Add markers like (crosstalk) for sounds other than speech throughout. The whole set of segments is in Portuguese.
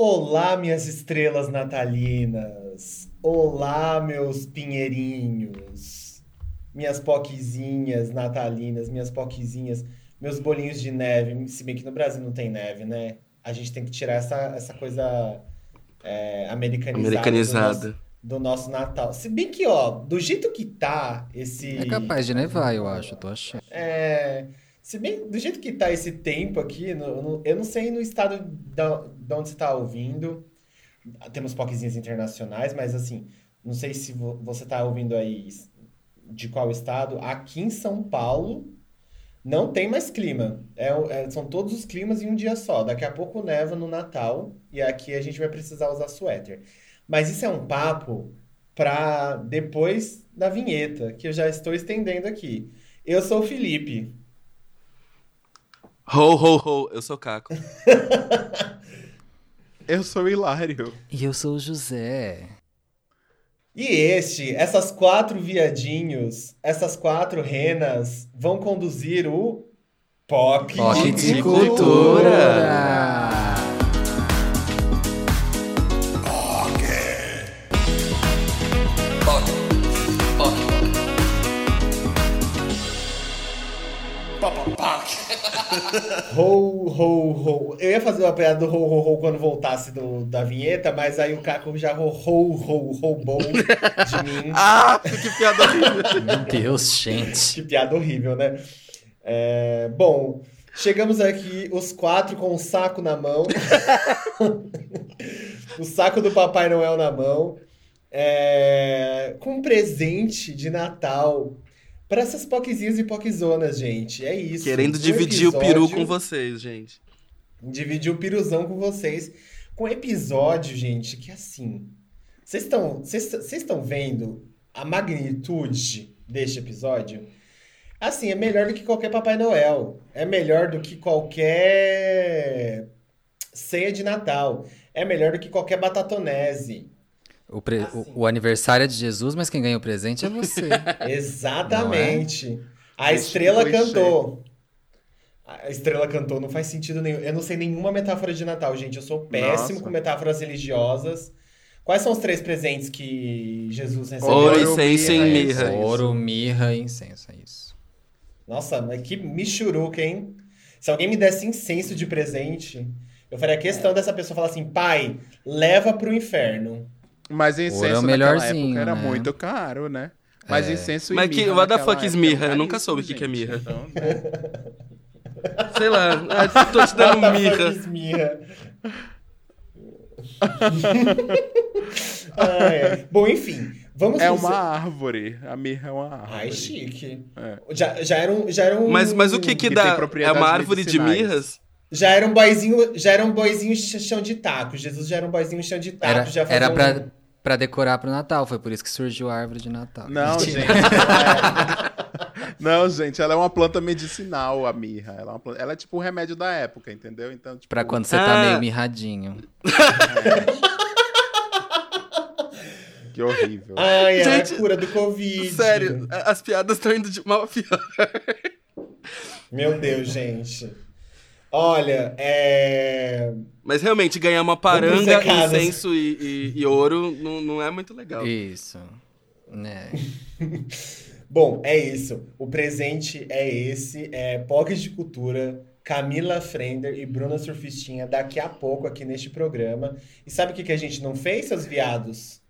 Olá, minhas estrelas natalinas. Olá, meus pinheirinhos. Minhas poquezinhas natalinas, minhas poquezinhas, meus bolinhos de neve. Se bem que no Brasil não tem neve, né? A gente tem que tirar essa, essa coisa é, americanizada. Americanizada. Do nosso, do nosso Natal. Se bem que, ó, do jeito que tá esse. É capaz de nevar, eu acho, eu tô achando. É. Se bem, do jeito que tá esse tempo aqui, no- no- eu não sei no estado de onde você tá ouvindo. Temos poquezinhas internacionais, mas assim, não sei se vo- você tá ouvindo aí de qual estado. Aqui em São Paulo não tem mais clima. É, é- são todos os climas em um dia só. Daqui a pouco neva no Natal e aqui a gente vai precisar usar suéter. Mas isso é um papo para depois da vinheta, que eu já estou estendendo aqui. Eu sou o Felipe. Ho, ho, ho, eu sou o Caco. (laughs) Eu sou o Hilário. E eu sou o José. E este, essas quatro viadinhos, essas quatro renas vão conduzir o Pop, de de Cultura. cultura. Ho, ho, ho. Eu ia fazer uma piada do ho, ho, ho quando voltasse do, da vinheta, mas aí o Caco já ho, ho, ho, roubou de (laughs) mim. Ah, que piada horrível. Meu Deus, gente. Que piada horrível, né? É, bom, chegamos aqui, os quatro com o saco na mão. (laughs) o saco do Papai Noel na mão. É, com um presente de Natal para essas poquezinhas e poquezonas, gente. É isso. Querendo Um dividir o peru episódio- com vocês, gente. dividir o piruzão com vocês. Com um episódio, gente, que assim. Vocês estão vocês estão vendo a magnitude deste episódio? Assim, é melhor do que qualquer Papai Noel. É melhor do que qualquer ceia de Natal. É melhor do que qualquer batatonese. O, pre- o- o aniversário é de Jesus, mas quem ganha o presente é você. (laughs) Exatamente. A Esse estrela cantou. A estrela cantou, não faz sentido nenhum. Eu não sei nenhuma metáfora de Natal, gente. Eu sou péssimo Nossa. com metáforas religiosas. Quais são os três presentes que Jesus recebeu? Ouro, incenso e mirra. Ouro, mirra e incenso, é isso. Nossa, mas que michuruca, hein? Se alguém me desse incenso de presente, eu faria questão dessa pessoa falar assim: pai, leva pro inferno. Mas Ouro incenso é o naquela melhorzinho, época era né? muito caro, né? Mas É. incenso e Mas que- what the fuck is mirra? Eu nunca soube o que que é mirra. Então, né? (laughs) Sei lá, ah, tô te dando (laughs) mirra. Ah, (laughs) é. Bom, enfim, vamos É uma árvore. A mirra é uma árvore. Ai, chique. É. Já, já, era um, já era um. Mas, mas o que que Que dá? É uma árvore de mirras? Já era um boizinho, já era um boizinho ch- chão de taco. Jesus já era um boizinho chão de taco. Era, já era um- pra, pra decorar pro Natal, foi por isso que surgiu a árvore de Natal. Não, gente. ela é- Não, gente, ela é uma planta medicinal, a mirra. Ela é, uma planta- ela é tipo o remédio da época, entendeu? Então, tipo, Pra quando você tá Ah. meio mirradinho. Que horrível. Ai, Gente, a cura do Covid. Sério, as piadas estão indo de mal a pior. Meu Deus, gente. Olha, é. Mas realmente, ganhar uma paranga, incenso e, e- e ouro não, não é muito legal. Isso. Né? (laughs) Bom, é isso. O presente é esse. É Pocket de Cultura, Camila Frender e Bruna Surfistinha daqui a pouco aqui neste programa. E sabe o que, que a gente não fez, seus viados?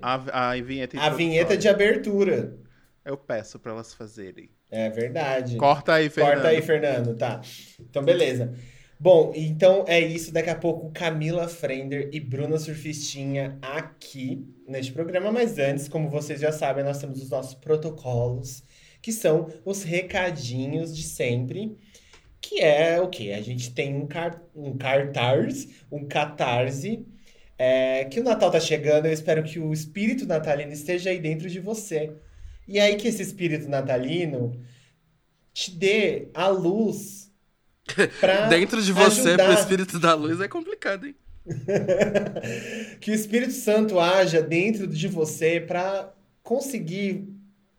A, a vinheta A vinheta de abertura. Eu peço pra elas fazerem. É verdade. Corta aí, Fernando. Corta aí, Fernando. Tá. Então, beleza. Bom, então é isso. Daqui a pouco, Camila Frender e Bruna Surfistinha aqui neste programa. Mas antes, como vocês já sabem, nós temos os nossos protocolos, que são os recadinhos de sempre. Que é o quê? A gente tem um, car um cartaz, um catarse. é, que o Natal tá chegando, eu espero que o espírito natalino esteja aí dentro de você. E aí que esse espírito natalino te dê a luz pra (laughs) Dentro de você, ajudar. pro espírito da luz, é complicado, hein? (laughs) que o Espírito Santo haja dentro de você pra conseguir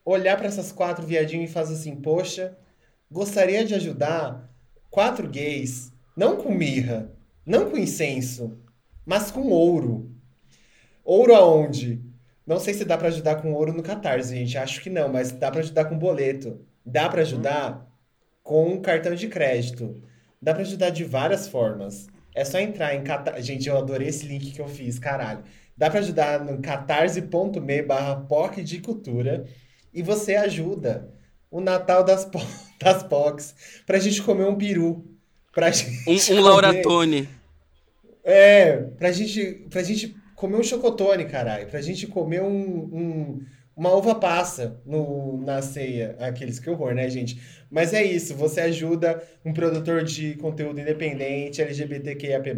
olhar pra essas quatro viadinhos e fazer assim, poxa, gostaria de ajudar quatro gays, não com mirra, não com incenso, mas com ouro. Ouro aonde? Não sei se dá pra ajudar com ouro no Catarse, gente. Acho que não, mas dá pra ajudar com boleto. Dá pra ajudar com cartão de crédito. Dá pra ajudar de várias formas. É só entrar em Catarse. Gente, eu adorei esse link que eu fiz, caralho. Dá pra ajudar no catarse.me barra POC de cultura e você ajuda o Natal das, po (laughs) das POCs pra gente comer um peru. Pra gente Um, um comer- Laura Tone. É, pra gente, pra gente comer um chocotone, caralho. Pra gente comer um, um- uma uva passa no, na ceia. Aqueles que horror, né, gente? Mas é isso, você ajuda um produtor de conteúdo independente, LGBTQIAP+.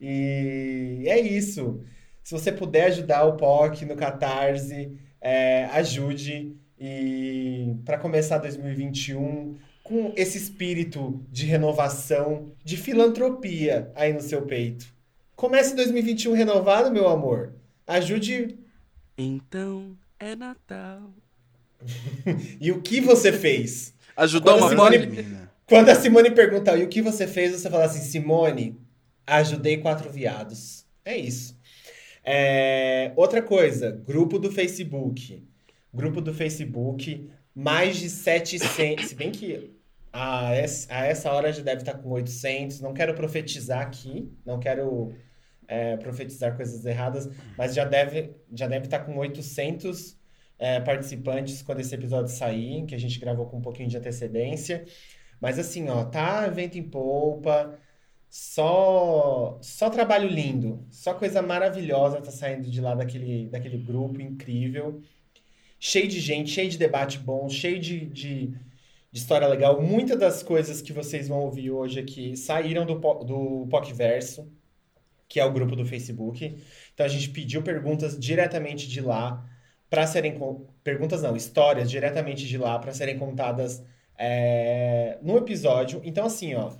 E é isso. Se você puder ajudar o POC no Catarse, é, ajude. E para começar 2021 com esse espírito de renovação, de filantropia aí no seu peito. Comece 2021 renovado, meu amor. Ajude. Então é Natal. (laughs) E o que você fez? Ajudou Quando uma? Simone- Menina. Quando a Simone pergunta e o que você fez, você fala assim, Simone, ajudei quatro viados. É isso. É, Outra coisa, grupo do Facebook. Grupo do Facebook, mais de 700. Se bem que a essa, a essa hora já deve estar com 800. Não quero profetizar aqui, não quero é, profetizar coisas erradas, mas já deve, já deve estar com 800 é, participantes quando esse episódio sair, que a gente gravou com um pouquinho de antecedência. Mas assim, ó, tá vento em polpa, só só trabalho lindo, só coisa maravilhosa tá saindo de lá daquele, daquele grupo incrível. Cheio de gente, cheio de debate bom, cheio de, de, de história legal. Muitas das coisas que vocês vão ouvir hoje aqui saíram do, do PocVerso, que é o grupo do Facebook. Então a gente pediu perguntas diretamente de lá para serem perguntas não, histórias diretamente de lá para serem contadas é, no episódio. Então assim, ó,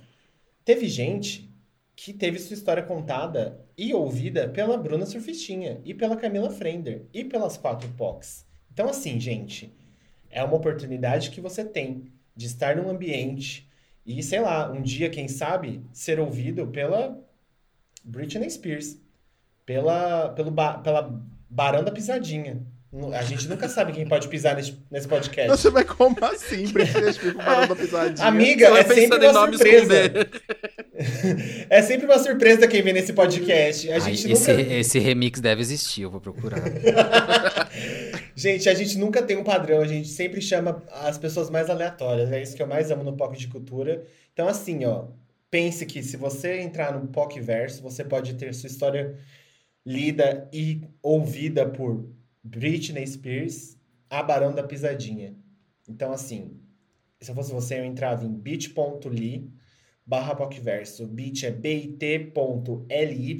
teve gente que teve sua história contada e ouvida pela Bruna Surfistinha e pela Camila Frender e pelas quatro POCs. Então assim, gente, é uma oportunidade que você tem de estar num ambiente e, sei lá, um dia, quem sabe, ser ouvido pela Britney Spears, pela, pelo ba- pela Barão da Pisadinha. A gente nunca sabe quem pode pisar nesse, nesse podcast. Você vai como assim? Britney Spears com Barão da Pisadinha. Amiga, é sempre uma surpresa. (laughs) É sempre uma surpresa quem vem nesse podcast. A Ai, gente esse, nunca... esse remix deve existir, eu vou procurar. (laughs) Gente, a gente nunca tem um padrão, a gente sempre chama as pessoas mais aleatórias. É isso que eu mais amo no POC de Cultura. Então, assim, ó, pense que se você entrar no POC Verso, você pode ter sua história lida e ouvida por Britney Spears, a Barão da Pisadinha. Então, assim, se eu fosse você, eu entrava em bit.ly barra POCverso. Bit é bit.ly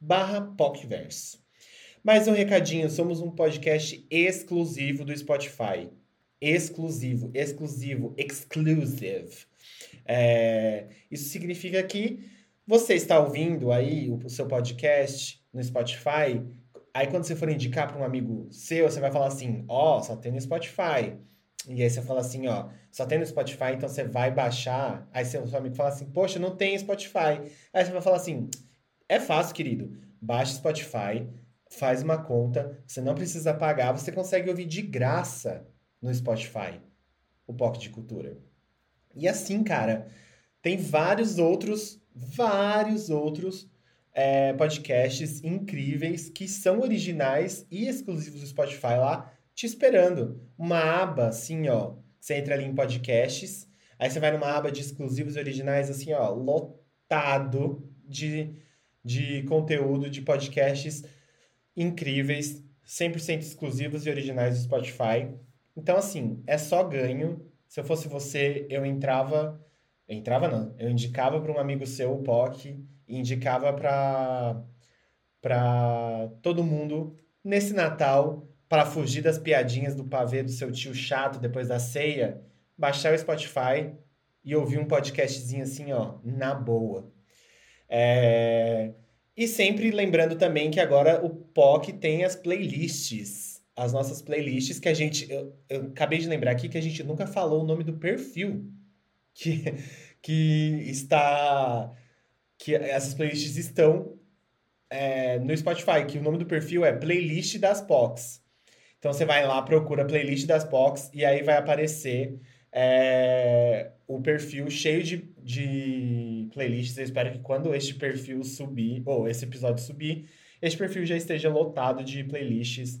barra POCverso. Mais um recadinho, somos um podcast exclusivo do Spotify. Exclusivo, exclusivo, exclusive. É, isso significa que você está ouvindo aí o, o seu podcast no Spotify. Aí quando você for indicar para um amigo seu, você vai falar assim: ó, só tem no Spotify. E aí você fala assim, ó, só tem no Spotify, então você vai baixar. Aí seu amigo fala assim, poxa, não tem Spotify. Aí você vai falar assim, é fácil, querido. Baixa Spotify, faz uma conta, você não precisa pagar, você consegue ouvir de graça no Spotify o POC de Cultura. E assim, cara, tem vários outros, vários outros é, podcasts incríveis que são originais e exclusivos do Spotify lá, te esperando. Uma aba assim, ó. Você entra ali em podcasts, aí você vai numa aba de exclusivos originais, assim, ó, lotado de, de conteúdo de podcasts incríveis, 100% exclusivos e originais do Spotify. Então, assim, é só ganho. Se eu fosse você, eu entrava. Entrava, não. Eu indicava para um amigo seu o POC e indicava para para todo mundo nesse Natal para fugir das piadinhas do pavê do seu tio chato depois da ceia, baixar o Spotify e ouvir um podcastzinho assim, ó, na boa. É... E sempre lembrando também que agora o POC tem as playlists. As nossas playlists que a gente. Eu, eu acabei de lembrar aqui que a gente nunca falou o nome do perfil que, (laughs) que está. Que essas playlists estão é, no Spotify, que o nome do perfil é Playlist das POCs. Então você vai lá, procura Playlist das POCs e aí vai aparecer é, o perfil cheio de, de playlists. Eu espero que quando este perfil subir, ou esse episódio subir, este perfil já esteja lotado de playlists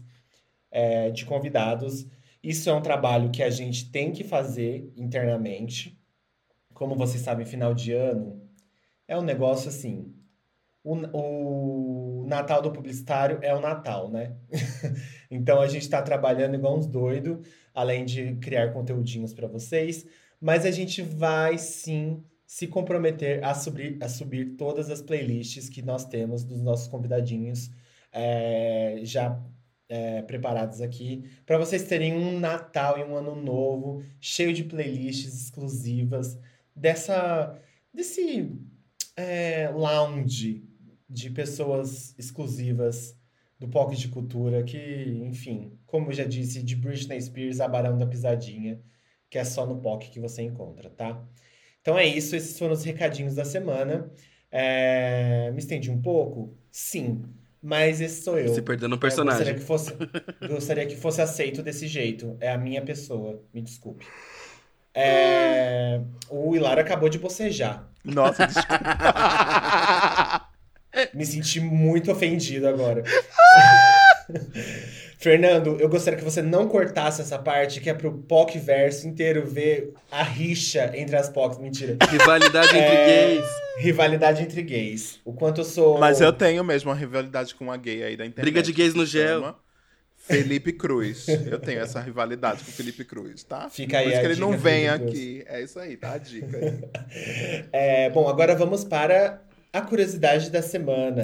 é, de convidados. Isso é um trabalho que a gente tem que fazer internamente. Como vocês sabem, final de ano é um negócio assim. O, o Natal do publicitário é o Natal, né? (laughs) então a gente está trabalhando igual uns doidos, além de criar conteúdinhos para vocês, mas a gente vai sim se comprometer a subir, a subir todas as playlists que nós temos dos nossos convidadinhos é, já é, preparados aqui, para vocês terem um Natal e um Ano Novo cheio de playlists exclusivas dessa desse é, lounge de pessoas exclusivas do POC de Cultura, que, enfim, como eu já disse, de Britney Spears a Barão da Pisadinha, que é só no POC que você encontra, tá? Então é isso, esses foram os recadinhos da semana. É... Me estendi um pouco? Sim. Mas esse sou eu. Se perdendo no personagem. Eu gostaria que, fosse, gostaria que fosse aceito desse jeito. É a minha pessoa. Me desculpe. É... O Hilar acabou de bocejar. Nossa, desculpa. (laughs) Me senti muito ofendido agora. (laughs) Fernando, eu gostaria que você não cortasse essa parte, que é pro POC verso inteiro ver a rixa entre as POCs. Mentira. Rivalidade entre É, gays. Rivalidade entre gays. O quanto eu sou. Mas eu tenho mesmo uma rivalidade com uma gay aí da internet. Briga de gays no gel. Felipe Cruz. Eu tenho essa rivalidade com o Felipe Cruz, tá? Fica aí Por isso que ele dica, não vem aqui. É isso aí, tá? A dica aí. (laughs) É, bom, agora vamos para a curiosidade da semana.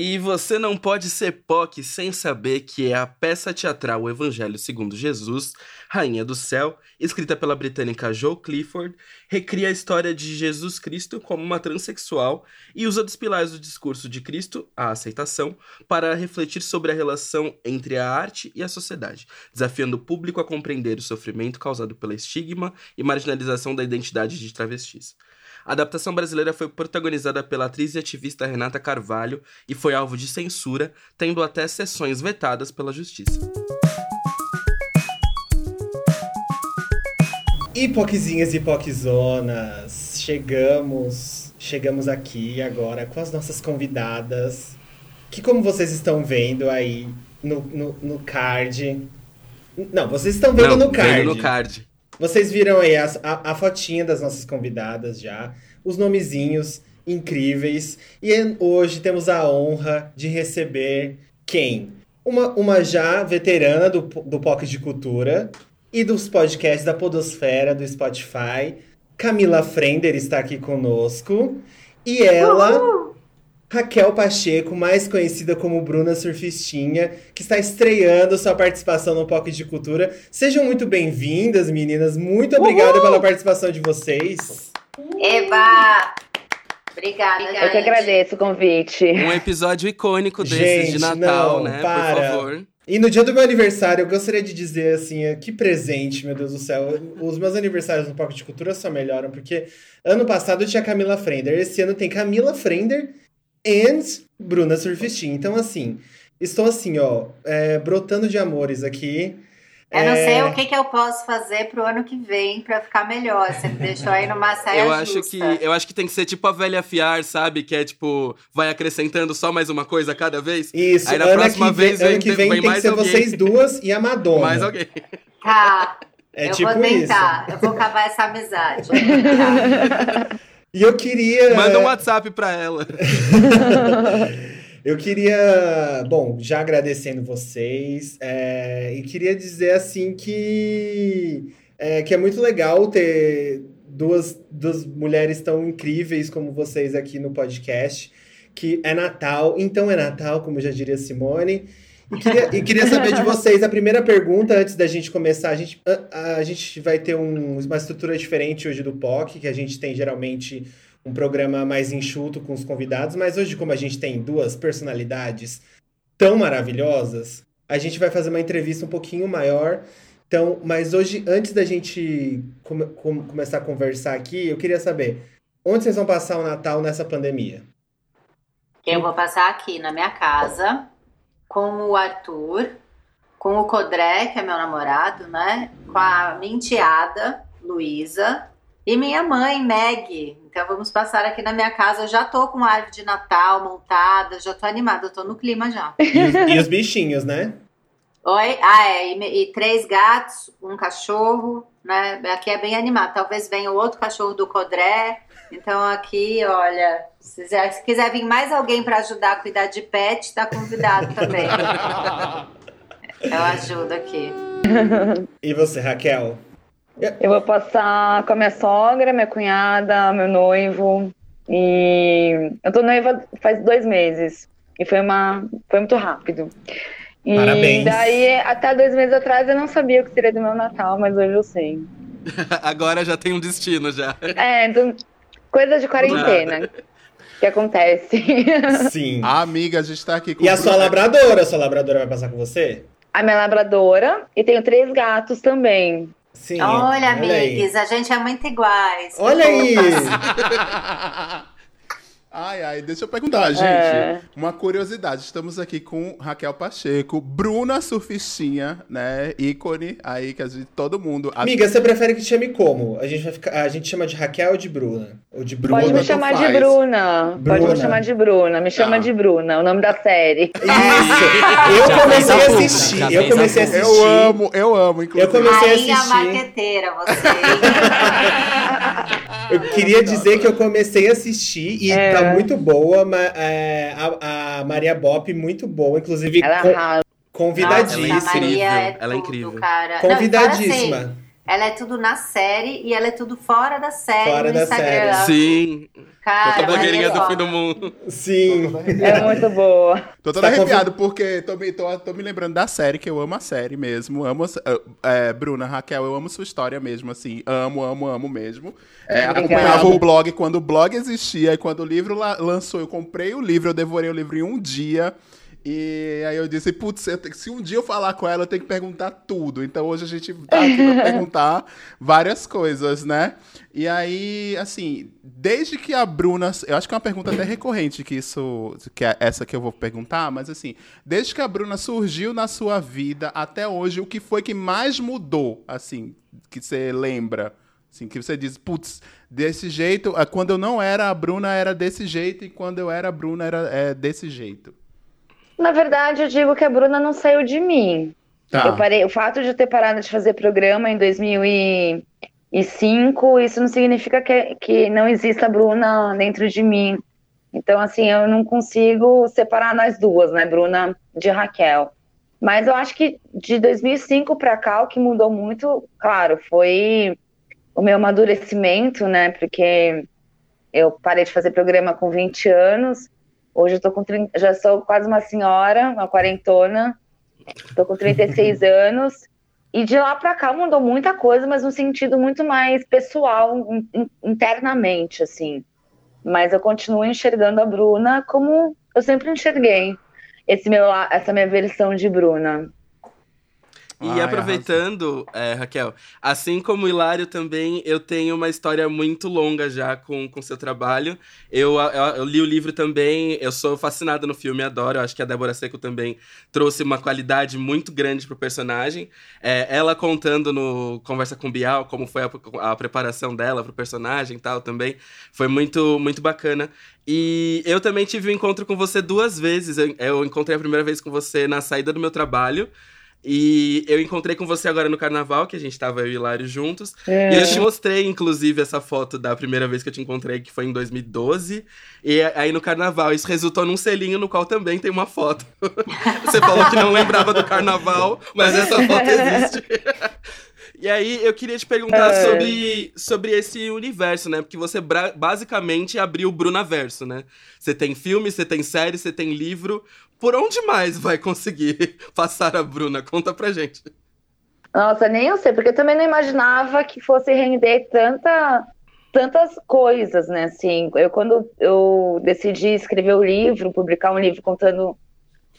E você não pode ser POC sem saber que é a peça teatral O Evangelho segundo Jesus, Rainha do Céu, escrita pela britânica Jo Clifford, recria a história de Jesus Cristo como uma transexual e usa dos pilares do discurso de Cristo, a aceitação, para refletir sobre a relação entre a arte e a sociedade, desafiando o público a compreender o sofrimento causado pela estigma e marginalização da identidade de travestis. A adaptação brasileira foi protagonizada pela atriz e ativista Renata Carvalho e foi alvo de censura, tendo até sessões vetadas pela justiça. Hipoquezinhas e hipoquezonas, chegamos, chegamos aqui agora com as nossas convidadas, que como vocês estão vendo aí no, no, no card... Não, vocês estão vendo Não, no card. vendo no card. Vocês viram aí as- a, a fotinha das nossas convidadas já, os nomezinhos incríveis. E hoje temos a honra de receber quem? Uma, uma já veterana do, do de Cultura e dos podcasts da Podosfera, do Spotify. Camila Frender está aqui conosco. E ela, Raquel Pacheco, mais conhecida como Bruna Surfistinha, que está estreando sua participação no POC de Cultura. Sejam muito bem-vindas, meninas. Muito obrigada pela participação de vocês. Eba! Obrigada, Eu que agradeço o convite. Um episódio icônico desses Gente, de Natal, não, né? para. Por favor. E no dia do meu aniversário, eu gostaria de dizer assim, que presente, meu Deus do céu. Os meus aniversários no POC de Cultura só melhoram, porque ano passado tinha Camila Frender, esse ano tem Camila Frender and Bruna Surfistinha. Então, assim, estou assim, ó, eh, brotando de amores aqui. Eu não É, sei o que, que eu posso fazer pro ano que vem pra ficar melhor. Você me deixou aí numa saia Eu acho, justa. que, eu acho que tem que ser tipo a velha fiar, sabe? Que é tipo, vai acrescentando só mais uma coisa cada vez. Isso, Aí na ano próxima que vem, vez ano vem- que vem vem tem que ser alguém. vocês duas e a Madonna. Mais alguém. Tá, É eu tipo vou isso. tentar. Eu vou cavar essa amizade. (laughs) E eu queria. Manda um WhatsApp pra ela. (laughs) Eu queria, bom, já agradecendo vocês, é, e queria dizer assim que é, que é muito legal ter duas, duas mulheres tão incríveis como vocês aqui no podcast, que é Natal, então é Natal, como já diria Simone. E queria, e queria saber de vocês, a primeira pergunta, antes da gente começar, a gente, a, a gente vai ter um- uma estrutura diferente hoje do POC, que a gente tem geralmente um programa mais enxuto com os convidados, mas hoje, como a gente tem duas personalidades tão maravilhosas, a gente vai fazer uma entrevista um pouquinho maior. Então, mas hoje, antes da gente come- com- começar a conversar aqui, eu queria saber Onde vocês vão passar o Natal nessa pandemia? Eu vou passar aqui na minha casa com o Arthur, com o Codré, que é meu namorado, né? Com a minha enteada, Luísa, e minha mãe, Meg. Então vamos passar aqui na minha casa. Eu já tô com a árvore de Natal montada, já tô animada, eu tô no clima já. E os, e os bichinhos, né? Oi? Ah, é. E, e três gatos, um cachorro, né? Aqui é bem animado. Talvez venha o outro cachorro do Codré. Então aqui, olha, se quiser, se quiser vir mais alguém para ajudar a cuidar de pet, tá convidado também. (laughs) Eu ajudo aqui. E você, Raquel? Eu vou passar com a minha sogra, minha cunhada, meu noivo. E eu tô noiva faz dois meses. E foi uma. Foi muito rápido. E Parabéns. daí, até dois meses atrás, eu não sabia o que seria do meu Natal, mas hoje eu sei. (laughs) Agora já tem um destino já. É, então, coisa de quarentena que acontece. (laughs) Sim. A amiga, a gente tá aqui com E a sua labradora? A sua labradora vai passar com você? A minha labradora e tenho três gatos também. Sim. Olha, aí. amigos, a gente é muito iguais. Olha aí! (laughs) Ai, ai, deixa eu perguntar, gente. É. Uma curiosidade. Estamos aqui com Raquel Pacheco, Bruna Surfistinha, né? Ícone aí que a gente, todo mundo. Amiga, você prefere que te chame como? A gente, vai ficar, a gente chama de Raquel ou de Bruna? Ou de Bruna? Pode me chamar de faz. Bruna. Pode Bruna. me chamar de Bruna. Me chama Tá. de Bruna, o nome da série. Isso! (laughs) Eu comecei a assistir. Eu comecei a assistir. Eu amo, eu amo, inclusive. Eu comecei a Rainha assistir. marqueteira, você. (laughs) (laughs) Eu queria dizer que eu comecei a assistir e É. tá muito boa. é, a, a Maria Bop, muito boa. Inclusive, Ela arrasa. convidadíssima. Nossa, a Maria é Ela é tudo, incrível. cara. Não, e fora Convidadíssima. assim, ela é tudo na série e ela é tudo fora da série Fora no da Instagram. série. Sim, Cara, toda ela é blogueirinha do fim do mundo. Sim. É muito boa. Tô todo Tá arrepiado porque tô me, tô, tô me lembrando da série, que eu amo a série mesmo. Amo, a- é, Bruna, Raquel, eu amo sua história mesmo, assim. Amo, amo, amo mesmo. É, acompanhava o blog quando o blog existia e quando o livro la- lançou, eu comprei o livro, eu devorei o livro em um dia. E aí eu disse, putz, eu te- se um dia eu falar com ela, eu tenho que perguntar tudo. Então hoje a gente tá aqui pra (laughs) perguntar várias coisas, né? E aí, assim, desde que a Bruna. Eu acho que é uma pergunta até recorrente que isso. que é essa que eu vou perguntar, mas assim, desde que a Bruna surgiu na sua vida até hoje, o que foi que mais mudou, assim, que você lembra? Assim, que você diz, putz, desse jeito, quando eu não era a Bruna era desse jeito, e quando eu era a Bruna era é, desse jeito. Na verdade, eu digo que a Bruna não saiu de mim. Tá. Eu parei, o fato de eu ter parado de fazer programa em 2005, isso não significa que, que não exista a Bruna dentro de mim. Então, assim, eu não consigo separar nós duas, né, Bruna de Raquel. Mas eu acho que de 2005 para cá, o que mudou muito, claro, foi o meu amadurecimento, né, porque eu parei de fazer programa com 20 anos, hoje eu tô com 30, já sou quase uma senhora, uma quarentona, Tô com 36 (laughs) anos. E de lá pra cá mudou muita coisa, mas num sentido muito mais pessoal, in- in- internamente, assim. Mas eu continuo enxergando a Bruna como eu sempre enxerguei. Esse meu, essa minha versão de Bruna. E Ai, aproveitando, é, Raquel, assim como o Hilário também, eu tenho uma história muito longa já com o seu trabalho. Eu, eu, eu li o livro também, eu sou fascinada no filme, adoro. Eu acho que a Débora Seco também trouxe uma qualidade muito grande pro personagem. É, ela contando no Conversa com Bial como foi a, a preparação dela pro personagem e tal também. Foi muito, muito bacana. E eu também tive um encontro com você duas vezes. Eu, eu encontrei a primeira vez com você na saída do meu trabalho. E eu encontrei com você agora no carnaval, que a gente tava eu e Hilário juntos. É. E eu te mostrei, inclusive, essa foto da primeira vez que eu te encontrei, que foi em 2012. E aí no carnaval, isso resultou num selinho no qual também tem uma foto. (laughs) você falou que não lembrava do carnaval, mas essa foto existe. (laughs) E aí, eu queria te perguntar É. sobre, sobre esse universo, né? Porque você basicamente abriu o Brunaverso, né? Você tem filme, você tem série, você tem livro. Por onde mais vai conseguir (laughs) passar a Bruna? Conta pra gente. Nossa, nem eu sei, porque eu também não imaginava que fosse render tanta, tantas coisas, né? Assim, eu quando eu decidi escrever o livro, publicar um livro contando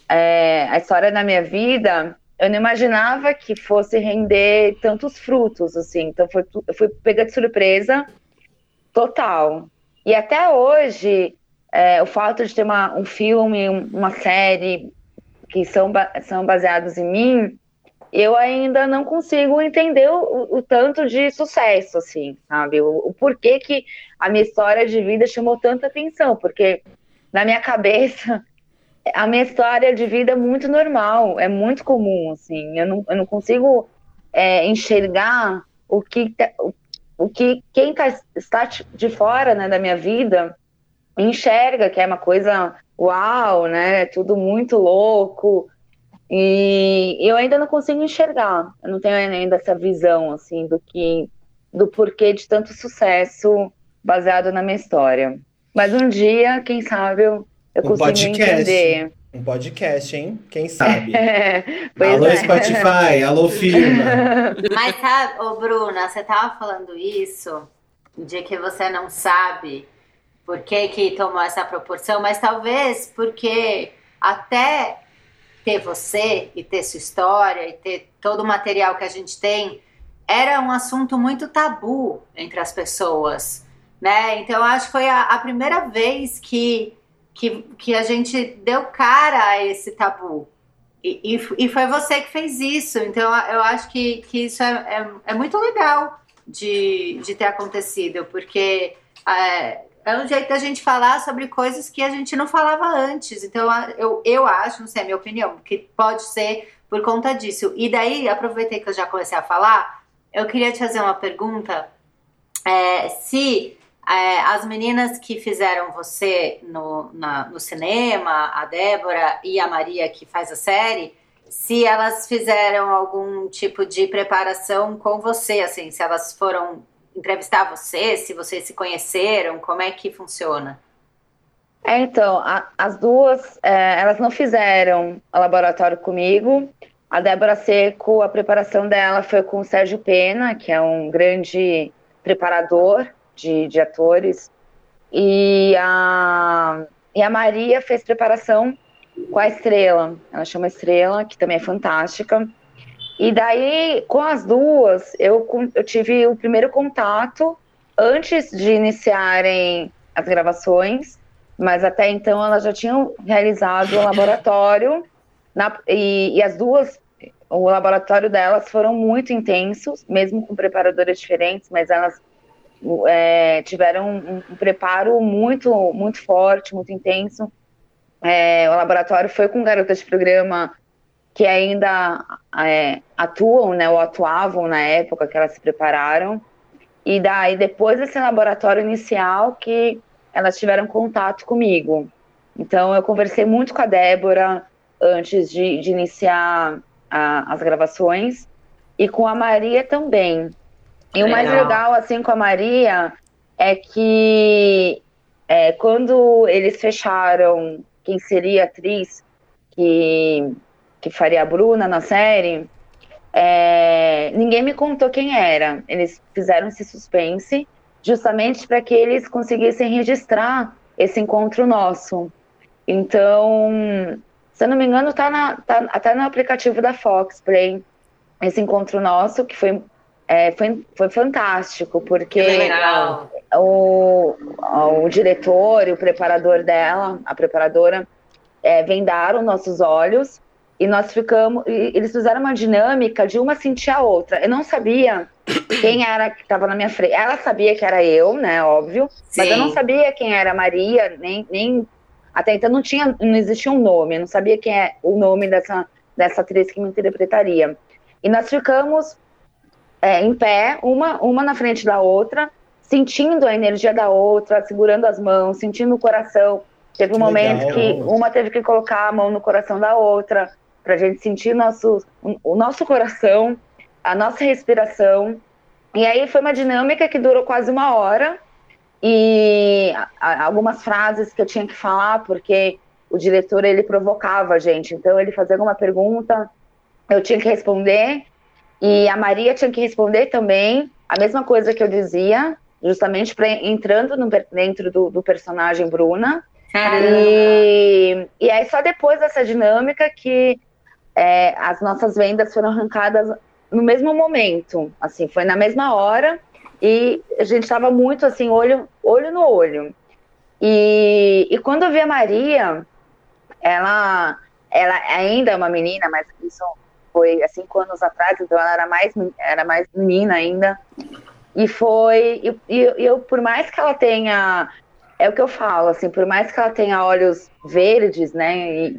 é, a história da minha vida, eu não imaginava que fosse render tantos frutos, assim. Então foi, eu fui pega de surpresa total. E até hoje, é, o fato de ter uma, um filme, uma série que são, são baseados em mim, eu ainda não consigo entender o, o tanto de sucesso, assim, sabe? O, o, porquê que a minha história de vida chamou tanta atenção, porque na minha cabeça a minha história de vida é muito normal, é muito comum, assim, eu não, eu não consigo é, enxergar o que, tá, o, o que quem tá, está de fora né, da minha vida enxerga que é uma coisa uau, né? Tudo muito louco. E eu ainda não consigo enxergar. Eu não tenho ainda essa visão assim do que do porquê de tanto sucesso baseado na minha história. Mas um dia, quem sabe, eu, eu um consigo podcast. entender. Um podcast, hein? Quem sabe? (laughs) É, alô, é. Spotify, alô, firma. (laughs) Mas sabe, ô Bruna, você tava falando isso de que você não sabe por que, que tomou essa proporção, mas talvez porque até ter você e ter sua história e ter todo o material que a gente tem era um assunto muito tabu entre as pessoas, né? Então eu acho que foi a, a primeira vez que, que, que a gente deu cara a esse tabu. E, e, e, foi você que fez isso. Então eu acho que, que isso é, é, é muito legal de, de ter acontecido, porque é, é um jeito da gente falar sobre coisas que a gente não falava antes. Então, eu, eu acho, não sei, a minha opinião, que pode ser por conta disso. E daí, aproveitei que eu já comecei a falar, eu queria te fazer uma pergunta. É, se é, as meninas que fizeram você no, na, no cinema, a Débora e a Maria que faz a série, se elas fizeram algum tipo de preparação com você, assim, se elas foram entrevistar você, se vocês se conheceram, como é que funciona? É, então, a, as duas, é, elas não fizeram laboratório comigo. A Débora Seco, a preparação dela foi com o Sérgio Pena, que é um grande preparador de, de atores. E a, e a Maria fez preparação com a Estrela. Ela chama Estrela, que também é fantástica. E daí, com as duas, eu, eu tive o primeiro contato antes de iniciarem as gravações, mas até então elas já tinham realizado o laboratório, na, e, e as duas, o laboratório delas foram muito intensos, mesmo com preparadoras diferentes, mas elas é, tiveram um, um, preparo muito, muito forte, muito intenso. É, o laboratório foi com garotas de programa que ainda é, atuam, né, ou atuavam na época que elas se prepararam. E daí, depois desse laboratório inicial, que elas tiveram contato comigo. Então, eu conversei muito com a Débora antes de, de iniciar a, as gravações e com a Maria também. E o mais legal, assim, com a Maria é que é, quando eles fecharam quem seria a atriz que que faria a Bruna na série, é, ninguém me contou quem era. Eles fizeram esse suspense justamente para que eles conseguissem registrar esse encontro nosso. Então, se eu não me engano, tá, na, tá até no aplicativo da Fox Play esse encontro nosso, que foi, é, foi, foi fantástico, porque o, o diretor e o preparador dela, a preparadora, é, vendaram nossos olhos e nós ficamos. E eles fizeram uma dinâmica de uma sentir a outra. Eu não sabia quem era que estava na minha frente. Ela sabia que era eu, né? Óbvio. Sim. Mas eu não sabia quem era a Maria, nem, nem. Até então não tinha, não existia um nome. Eu não sabia quem é o nome dessa, dessa atriz que me interpretaria. E nós ficamos é, em pé, uma, uma na frente da outra, sentindo a energia da outra, segurando as mãos, sentindo o coração. Teve um que momento legal. que uma teve que colocar a mão no coração da outra para a gente sentir nosso, o nosso coração, a nossa respiração. E aí foi uma dinâmica que durou quase uma hora e algumas frases que eu tinha que falar porque o diretor ele provocava a gente. Então ele fazia alguma pergunta, eu tinha que responder e a Maria tinha que responder também a mesma coisa que eu dizia, justamente pra, entrando no, dentro do, do personagem Bruna. E, e aí só depois dessa dinâmica que é, as nossas vendas foram arrancadas no mesmo momento, assim, foi na mesma hora e a gente estava muito assim, olho, olho no olho. E, e quando eu vi a Maria, ela, ela ainda é uma menina, mas isso foi há cinco anos atrás, então ela era mais, era mais menina ainda. E foi. E, e eu, por mais que ela tenha. É o que eu falo, assim, por mais que ela tenha olhos verdes, né?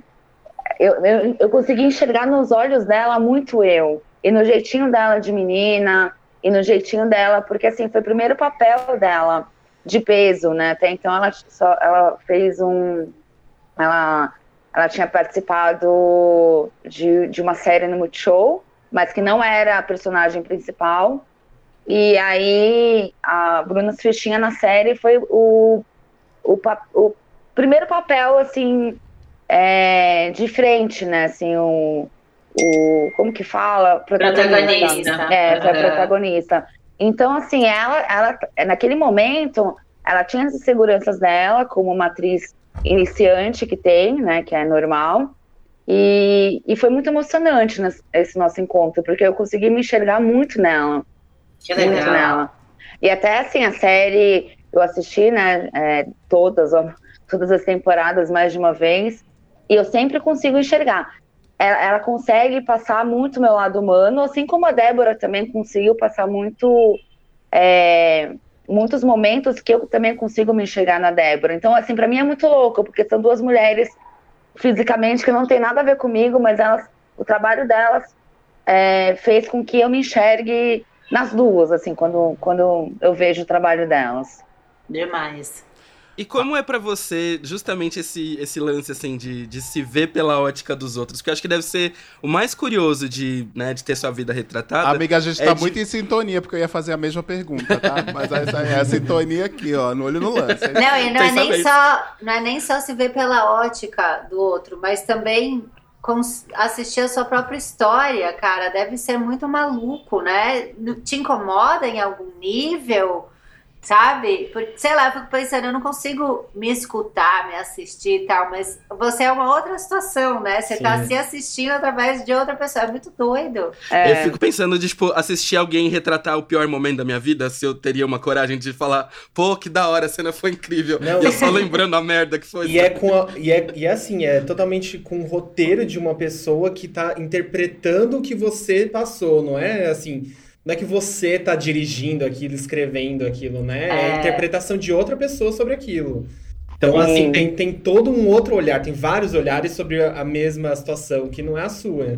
Eu, eu, eu consegui enxergar nos olhos dela muito eu. E no jeitinho dela de menina, e no jeitinho dela, porque assim, foi o primeiro papel dela de peso, né? Até então ela só ela fez um. Ela, ela tinha participado de, de uma série no Multishow, mas que não era a personagem principal. E aí a Bruna Surfistinha na série foi o, o, o primeiro papel, assim, é, de frente, né? Assim, o, o como que fala? Protagonista. protagonista. É, foi a protagonista. Então, assim, ela, ela, naquele momento, ela tinha as inseguranças dela, como uma atriz iniciante que tem, né? Que é normal. E, e foi muito emocionante esse nosso encontro, porque eu consegui me enxergar muito nela. Que legal. Muito nela. E até assim, a série, eu assisti, né, é, todas, todas as temporadas mais de uma vez, e eu sempre consigo enxergar. Ela, ela consegue passar muito meu lado humano, assim como a Débora também conseguiu passar muito. É, muitos momentos que eu também consigo me enxergar na Débora. Então, assim, para mim é muito louco, porque são duas mulheres fisicamente que não tem nada a ver comigo, mas elas, o trabalho delas é, fez com que eu me enxergue nas duas, assim, quando, quando eu vejo o trabalho delas. Demais. E como é para você justamente esse, esse lance, assim, de, de se ver pela ótica dos outros? Porque eu acho que deve ser o mais curioso de, né, de ter sua vida retratada. Amiga, a gente é tá de... muito em sintonia, porque eu ia fazer a mesma pergunta, tá? Mas essa é a sintonia aqui, ó, no olho no lance. Não, e não é, nem só, não é nem só se ver pela ótica do outro, mas também assistir a sua própria história, cara, deve ser muito maluco, né? Te incomoda em algum nível? Sabe? Porque, sei lá, eu fico pensando, eu não consigo me escutar, me assistir e tal, mas você é uma outra situação, né? Você tá Sim. tá se assistindo através de outra pessoa. É muito doido. É... Eu fico pensando de, tipo, assistir alguém retratar o pior momento da minha vida, se eu teria uma coragem de falar, pô, que da hora, a cena foi incrível. Não. E eu só lembrando a merda que foi. E é, com a, e, é, e é assim, é totalmente com o roteiro de uma pessoa que tá interpretando o que você passou, não é assim não é que você tá dirigindo aquilo, escrevendo aquilo, né? É, é a interpretação de outra pessoa sobre aquilo. Então, assim, tem, tem todo um outro olhar, tem vários olhares sobre a mesma situação, que não é a sua.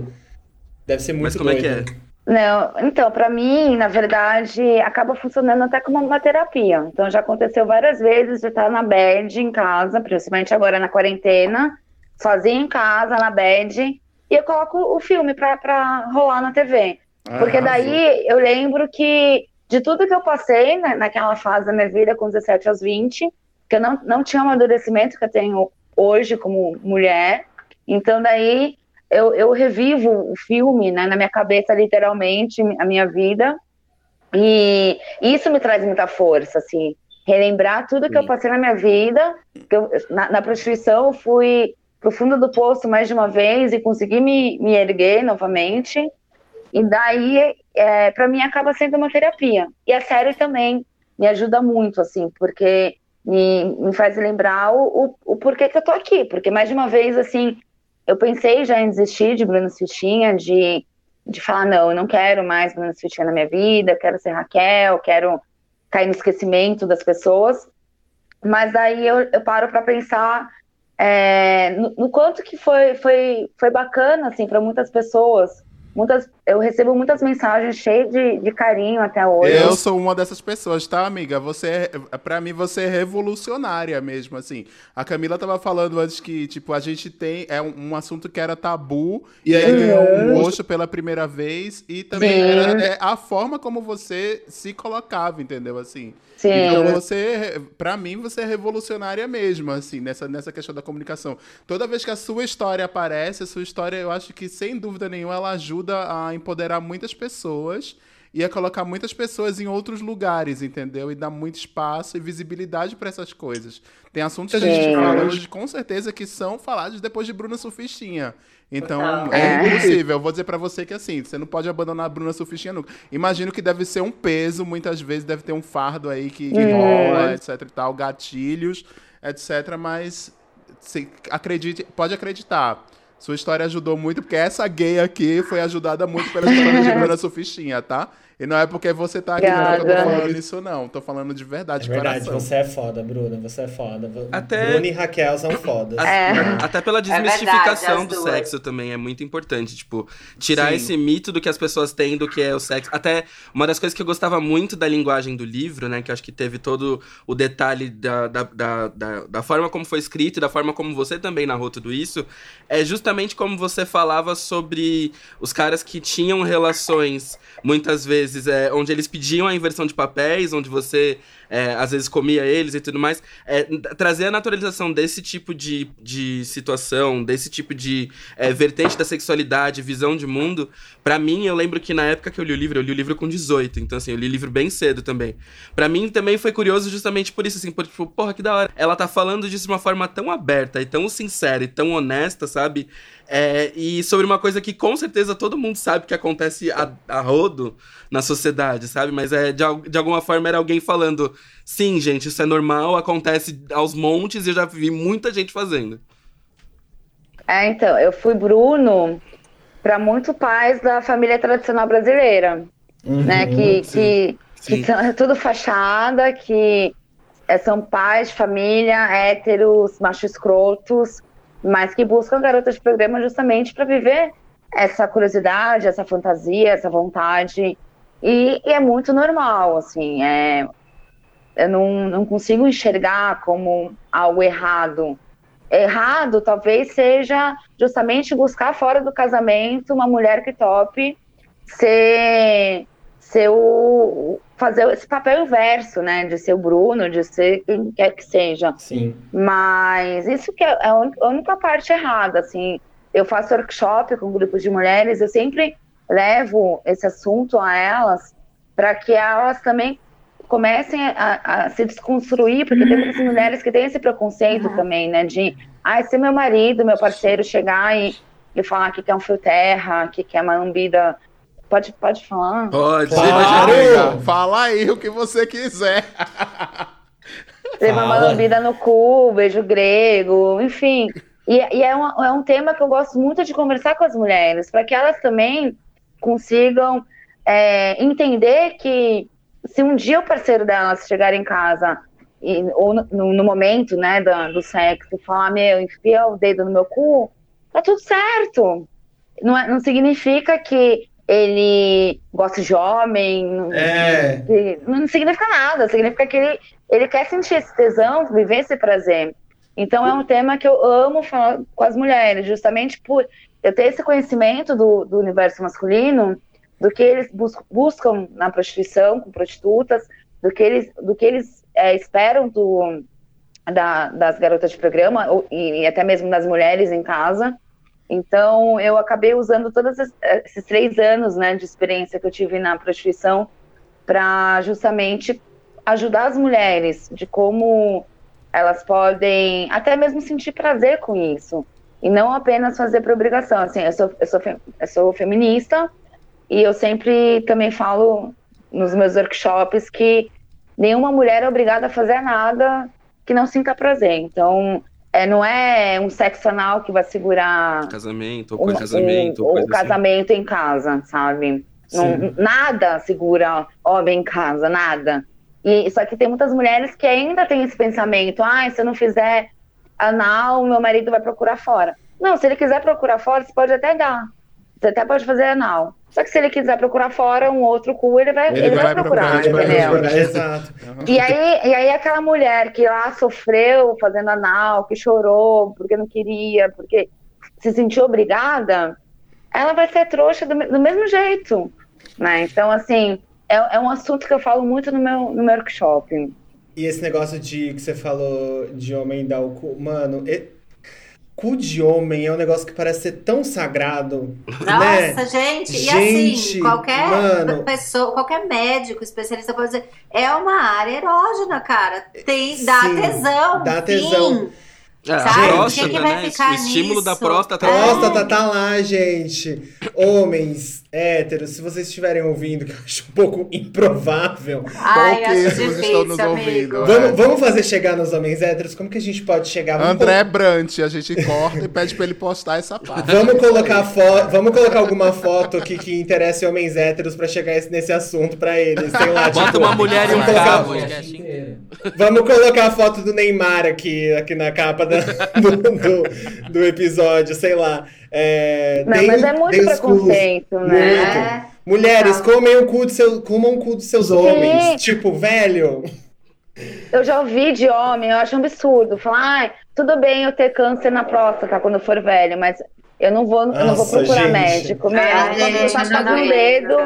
Deve ser muito Mas como doido. é que é? Não, então, para mim, na verdade, acaba funcionando até como uma terapia. Então, já aconteceu várias vezes de estar na bed em casa, principalmente agora na quarentena, sozinha em casa, na bed, e eu coloco o filme para rolar na TV. Porque daí eu lembro que de tudo que eu passei né, naquela fase da minha vida, com 17 aos 20, que eu não, não tinha o amadurecimento que eu tenho hoje como mulher. Então daí eu, eu revivo o filme né, na minha cabeça, literalmente, a minha vida. E isso me traz muita força, assim. Relembrar tudo que Sim. eu passei na minha vida. Eu, na, na prostituição eu fui pro fundo do poço mais de uma vez e consegui me, me erguer novamente. E daí, é, para mim, acaba sendo uma terapia. E a série também me ajuda muito, assim, porque me, me faz lembrar o, o, o, porquê que eu tô aqui. Porque mais de uma vez, assim, eu pensei já em desistir de Bruna Sutinha, de, de falar, não, eu não quero mais Bruna Sutinha na minha vida, eu quero ser Raquel, quero cair no esquecimento das pessoas. Mas daí eu, eu paro para pensar é, no, no, quanto que foi, foi, foi bacana, assim, para muitas pessoas muitas, eu recebo muitas mensagens cheias de, de carinho até hoje. Eu sou uma dessas pessoas, tá, amiga? Você, é, para mim, você é revolucionária mesmo, assim. A Camila tava falando antes que, tipo, a gente tem é um, um assunto que era tabu e aí ganhou um rosto pela primeira vez e também era, é, a forma como você se colocava, entendeu? Assim. Sim. Então você, para mim, você é revolucionária mesmo, assim, nessa, nessa questão da comunicação. Toda vez que a sua história aparece, a sua história, eu acho que sem dúvida nenhuma ela ajuda a empoderar muitas pessoas. ia colocar muitas pessoas em outros lugares, entendeu? E dar muito espaço e visibilidade para essas coisas. Tem assuntos que a gente Sim. fala hoje, com certeza, que são falados depois de Bruna Surfistinha. Então, é, É. impossível. Eu vou dizer pra você que assim, você não pode abandonar a Bruna Surfistinha nunca. Imagino que deve ser um peso, muitas vezes deve ter um fardo aí que, que Hum. rola, etc e tal, gatilhos, etc, mas se acredite, pode acreditar. Sua história ajudou muito, porque essa gay aqui foi ajudada muito pela história de Bruna (laughs) Surfistinha, tá? E não é porque você tá aqui não, que eu tô falando isso, não. Tô falando de verdade, É de verdade, coração. você é foda, Bruna. Você é foda. Até- Bruna e Raquel são fodas. É. Até pela verdade, desmistificação as do duas. sexo também é muito importante. Tipo, tirar Sim. esse mito do que as pessoas têm do que é o sexo. Até uma das coisas que eu gostava muito da linguagem do livro, né? Que eu acho que teve todo o detalhe da, da, da, da, da forma como foi escrito e da forma como você também narrou tudo isso. É justamente como você falava sobre os caras que tinham relações, muitas vezes, é, onde eles pediam a inversão de papéis, onde você é, às vezes comia eles e tudo mais. É, trazer a naturalização desse tipo de, de situação, desse tipo de é, vertente da sexualidade, visão de mundo, pra mim, eu lembro que na época que eu li o livro, eu li o livro com 18, então assim, eu li o livro bem cedo também. Pra mim também foi curioso justamente por isso, assim, por tipo, porra, que da hora. Ela tá falando disso de uma forma tão aberta e tão sincera e tão honesta, sabe? É, e sobre uma coisa que com certeza todo mundo sabe que acontece a, a rodo na sociedade, sabe? Mas é de, de alguma forma era alguém falando: sim, gente, isso é normal, acontece aos montes e eu já vi muita gente fazendo. É, então, eu fui Bruno para muitos pais da família tradicional brasileira, né? Que, que, que Sim. são é tudo fachada, que é, são pais de família, héteros, machos escrotos, mas que buscam garotas de programa justamente para viver essa curiosidade, essa fantasia, essa vontade. E, e é muito normal, assim, é, eu não, não consigo enxergar como algo errado. Errado talvez seja justamente buscar fora do casamento uma mulher que tope ser, ser o, fazer esse papel inverso, né? De ser o Bruno, de ser quem quer que seja. Sim. Mas isso que é a ún- a única parte errada, assim. Eu faço workshop com grupos de mulheres, eu sempre levo esse assunto a elas para que elas também comecem a, a se desconstruir, porque tem muitas mulheres que têm esse preconceito também, né? De, ah, se meu marido, meu parceiro chegar e, e falar que quer um fio terra, que quer uma lambida. Pode, pode falar? Pode, Claro. Fala aí o que você quiser. Levar uma lambida no cu, beijo grego, enfim. E, e é, um, é um tema que eu gosto muito de conversar com as mulheres, para que elas também consigam é, entender que se um dia o parceiro delas chegar em casa, e, ou no, no- momento né, da- do sexo, falar, meu, enfia o dedo no meu cu, tá tudo certo. Não, é- não significa que ele gosta de homem, não- É. que não significa nada, significa que ele, ele quer sentir esse tesão, viver esse prazer. Então é um tema que eu amo falar com as mulheres, justamente por eu ter esse conhecimento do, do universo masculino, do que eles bus- buscam na prostituição, com prostitutas, do que eles, do que eles é, esperam do, da- das garotas de programa, ou- e até mesmo das mulheres em casa. Então, eu acabei usando todos esses, três anos né, de experiência que eu tive na prostituição para justamente ajudar as mulheres de como elas podem até mesmo sentir prazer com isso e não apenas fazer por obrigação. Assim, eu sou, eu sou, eu sou feminista e eu sempre também falo nos meus workshops que nenhuma mulher é obrigada a fazer nada que não sinta prazer. Então, é, não é um sexo anal que vai segurar Casamento, ou coisa casamento, ou o coisa assim. casamento em casa, sabe? Não- nada segura homem em casa, nada. E só que tem muitas mulheres que ainda têm esse pensamento: ah, se eu não fizer anal, meu marido vai procurar fora. Não, se ele quiser procurar fora, você pode até dar. Você até pode fazer anal. Só que se ele quiser procurar fora um outro cu, ele vai, ele vai, procurar, procurar, ele vai entendeu? procurar. Exato. E aí, e aí aquela mulher que lá sofreu fazendo anal, que chorou porque não queria, porque se sentiu obrigada, ela vai ser trouxa do, do mesmo jeito, né? Então, assim, é, é um assunto que eu falo muito no meu, no meu workshop. E esse negócio de que você falou de homem dar o cu, mano, e- cu de homem é um negócio que parece ser tão sagrado. Nossa, né? gente, e Gente, assim, qualquer mano. pessoa, qualquer médico, especialista pode dizer, é uma área erógena, cara. Tem, dá Sim, tesão. dá tesão. É, a Sabe? próstata, que vai né? ficar o estímulo nisso? da próstata. Próstata tá lá, gente. Homens héteros, se vocês estiverem ouvindo, que eu acho um pouco improvável. Ai, acho Pouquíssimos estão nos difícil, ouvindo. amigo. É. Vamos, vamos fazer chegar nos homens héteros? Como que a gente pode chegar? Vamos André Brant, a gente corta e pede pra ele postar essa parte. Vamos colocar foto, vamos colocar alguma foto que, que interesse homens héteros pra chegar esse- nesse assunto pra eles, sei lá, Bota tipo, uma mulher e um cabo. podcast inteiro. vamos colocar a foto do Neymar aqui, aqui na capa da- do, do, do episódio, sei lá. É, Não, deem- mas é muito preconceito, né? Muito. É. Mulheres, comem o cu do seu, comam o cu dos seus homens. Tipo, velho. Eu já ouvi de homem, eu acho um absurdo. Falar, ai, tudo bem eu ter câncer na próstata quando eu for velho, mas eu não vou, eu não vou Nossa, procurar gente. médico. Médico, quando não com dá. um dedo,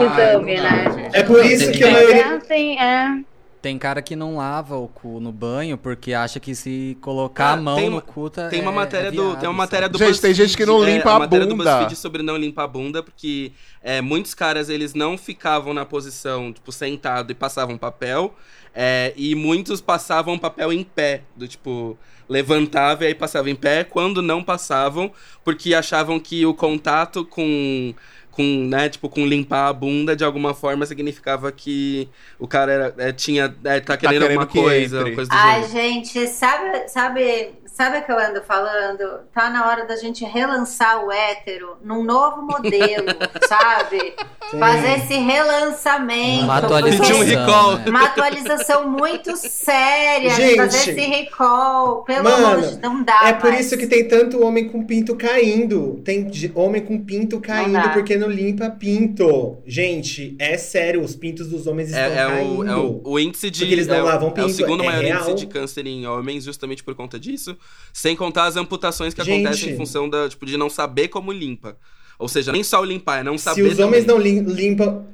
exame, não né? É por isso que a É assim, é. Tem cara que não lava o cu no banho porque acha que se colocar Ah, a mão tem no cu tá, Tem uma é- matéria é do, tem uma matéria do Gente, tem gente que não BuzzFeed, limpa é, a a matéria do bunda. BuzzFeed sobre não limpar a bunda, porque é, muitos caras eles não ficavam na posição, tipo, sentado e passavam papel, é, e muitos passavam papel em pé, do tipo, levantava e aí passava em pé, quando não passavam, porque achavam que o contato com com, né, tipo, com limpar a bunda de alguma forma significava que o cara era, é, tinha, é, tá querendo, querendo alguma que coisa, coisa do Ai, gênero. gente, sabe, sabe, sabe o que eu ando falando? Tá na hora da gente relançar o hétero num novo modelo, (laughs) sabe? Fazer esse relançamento. Uma porque- um atualização. recall. né? Uma atualização muito séria. Gente, fazer esse recall. Pelo mano, amor de Deus, não dá É por mais. isso que tem tanto homem com pinto caindo. Tem homem com pinto caindo porque não limpa pinto. Gente, é sério, os pintos dos homens estão É, é o, caindo. é o, o índice de. Porque eles não é, lavam É o pinto, segundo é maior real. índice de câncer em homens, justamente por conta disso. Sem contar as amputações que Gente. acontecem em função da, tipo, de não saber como limpa. Ou seja, nem só o limpar, é não Se saber. os homens também. não lim- limpam.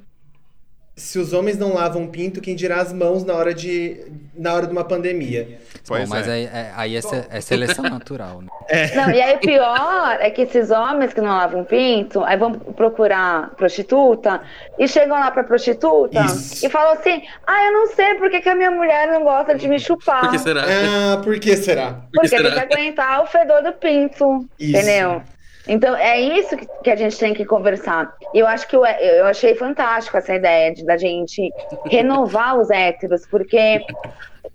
Se os homens não lavam pinto, quem dirá as mãos na hora de. na hora de uma pandemia. Pois Bom, mas é. aí, é, aí é, se- é seleção natural, né? (laughs) Não, e aí o pior é que esses homens que não lavam pinto, aí vão procurar prostituta e chegam lá pra prostituta Isso. e falam assim: ah, eu não sei por que, a minha mulher não gosta de me chupar. Por que será? Ah, por que será? Por que Porque tem será? que aguentar o fedor do pinto. Isso. Entendeu? Então é isso que, que a gente tem que conversar. E eu acho que eu, eu achei fantástico essa ideia de, da gente renovar os héteros, porque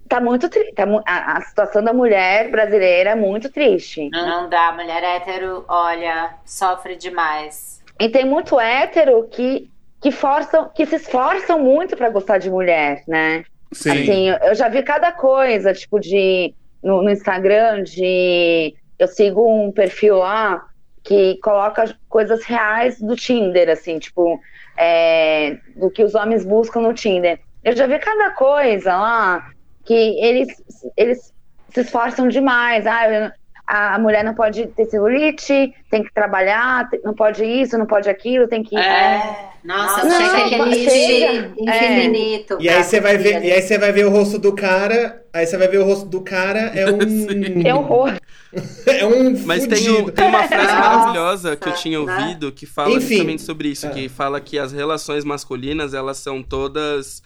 tá muito tri- tá mu- a, a situação da mulher brasileira é muito triste. Não, não dá, mulher hétero, olha, sofre demais. E tem muito hétero que, que forçam, que se esforçam muito pra gostar de mulher, né? Sim. Assim, eu já vi cada coisa, tipo, de no, no Instagram, de eu sigo um perfil lá que coloca coisas reais do Tinder, assim, tipo, é, do que os homens buscam no Tinder. Eu já vi cada coisa lá que eles, eles se esforçam demais. Ah, eu- a mulher não pode ter celulite, tem que trabalhar, não pode isso, não pode aquilo, tem que. É, nossa, Não, chega aquele chega. infinito. E aí você vai ver, e aí você vai ver o rosto do cara, aí você vai ver o rosto do cara é (laughs) um É horror. (laughs) é um Mas tem, um- tem uma frase Nossa, maravilhosa que eu tinha né? ouvido que fala Enfim. justamente sobre isso, Ah. que fala que as relações masculinas, elas são todas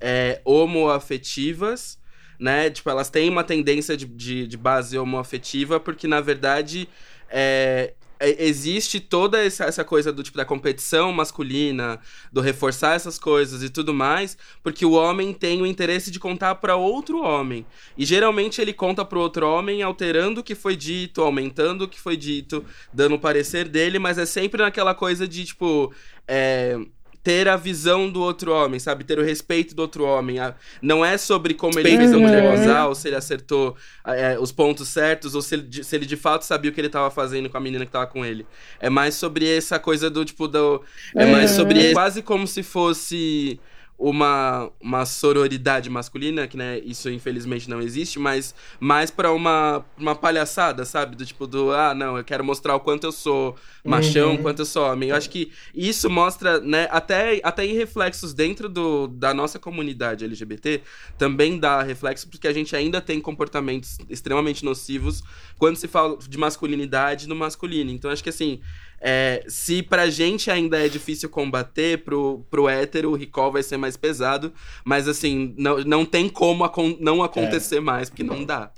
é, homoafetivas, né? Tipo, elas têm uma tendência de, de, de base homoafetiva, porque, na verdade, é, é- existe toda essa, coisa do tipo da competição masculina, do reforçar essas coisas e tudo mais, porque o homem tem o interesse de contar para outro homem. E geralmente ele conta pro outro homem alterando o que foi dito, aumentando o que foi dito, dando o parecer dele, mas é sempre naquela coisa de, tipo, é, ter a visão do outro homem, sabe? Ter o respeito do outro homem. A- Não é sobre como ele fez a mulher gozar, ou se ele acertou é, os pontos certos, ou se ele, de- se ele de fato sabia o que ele tava fazendo com a menina que tava com ele. É mais sobre essa coisa do, tipo, do... É mais sobre... Quase como se fosse uma, uma sororidade masculina, que né, isso infelizmente não existe, mas mais pra uma, uma palhaçada, sabe? Do tipo do, ah, não, eu quero mostrar o quanto eu sou machão, Uhum. o quanto eu sou homem. Eu acho que isso mostra, né, até, até em reflexos dentro do, da nossa comunidade LGBT, também dá reflexo, porque a gente ainda tem comportamentos extremamente nocivos quando se fala de masculinidade no masculino. Então, acho que assim, é, se pra gente ainda é difícil combater, pro, pro hétero o recall vai ser mais pesado. Mas assim, não, não tem como acon- não acontecer mais, porque não dá.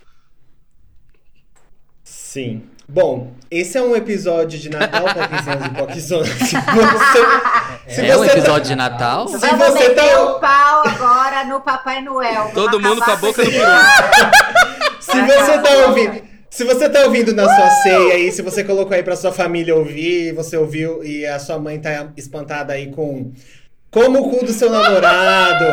Sim. Bom, esse é um episódio de Natal, Poquizinhas e Poquizonas. Se você, se É um você- episódio de Natal? Se Vamos você meter tá- o pau agora no Papai Noel. Todo mundo com a boca no peru. Se você tá ouvindo. Se você tá ouvindo na sua ceia aí, se você colocou aí pra sua família ouvir, você ouviu e a sua mãe tá espantada aí com como o cu do seu namorado,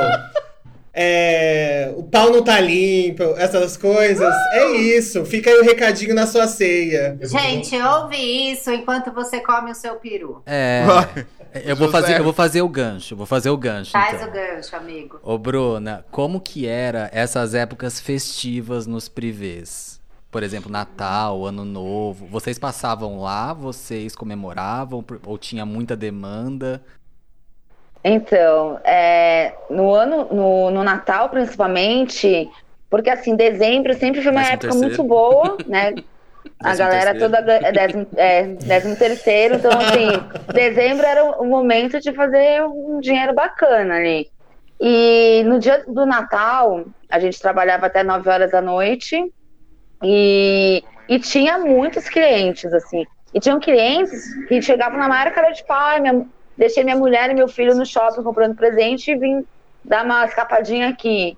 (laughs) é, o pau não tá limpo, essas coisas. É isso. Fica aí o recadinho na sua ceia. Gente, ouve isso enquanto você come o seu peru. É. Eu vou, fazer, eu vou fazer o gancho. Vou fazer o gancho. Faz então. o gancho, amigo. Ô, Bruna, como que era essas épocas festivas nos privês? Por exemplo, Natal, Ano Novo. Vocês passavam lá, vocês comemoravam, ou tinha muita demanda? Então, é, no ano, no, no Natal principalmente, porque assim, dezembro sempre foi uma Décimo época terceiro. muito boa, né? (laughs) A galera terceiro. toda é décimo, é, décimo terceiro, então assim, dezembro era o momento de fazer um dinheiro bacana ali. E no dia do Natal, a gente trabalhava até 9 horas da noite e, e tinha muitos clientes, assim. E tinham clientes que chegavam na maior cara de pau, minha, deixei minha mulher e meu filho no shopping comprando presente e vim dar uma escapadinha aqui.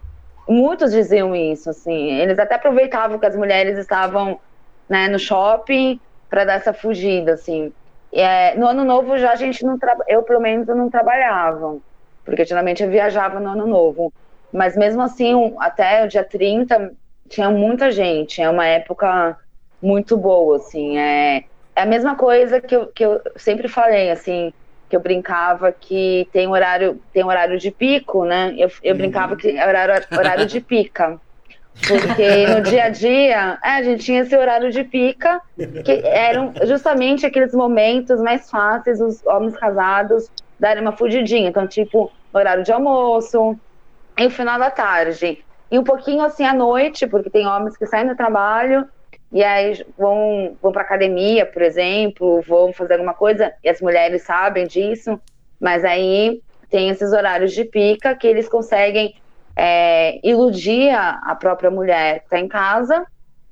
Muitos diziam isso, assim. Eles até aproveitavam que as mulheres estavam né, no shopping para dar essa fugida, assim. É, no ano novo já a gente não eu pelo menos não trabalhava, porque geralmente eu viajava no ano novo. Mas mesmo assim, até o dia 30 tinha muita gente, é uma época muito boa, assim, é, é a mesma coisa que eu, que eu sempre falei, assim, que eu brincava que tem horário, tem horário de pico, né? Eu, eu brincava que é horário, horário de pica. Porque no dia a dia, é, a gente tinha esse horário de pica, que eram justamente aqueles momentos mais fáceis os homens casados darem uma fugidinha. Então, tipo, horário de almoço e o final da tarde. E um pouquinho assim à noite, porque tem homens que saem do trabalho e aí vão, vão para academia, por exemplo, vão fazer alguma coisa, e as mulheres sabem disso, mas aí tem esses horários de pica que eles conseguem é, iludir a, própria mulher que está em casa,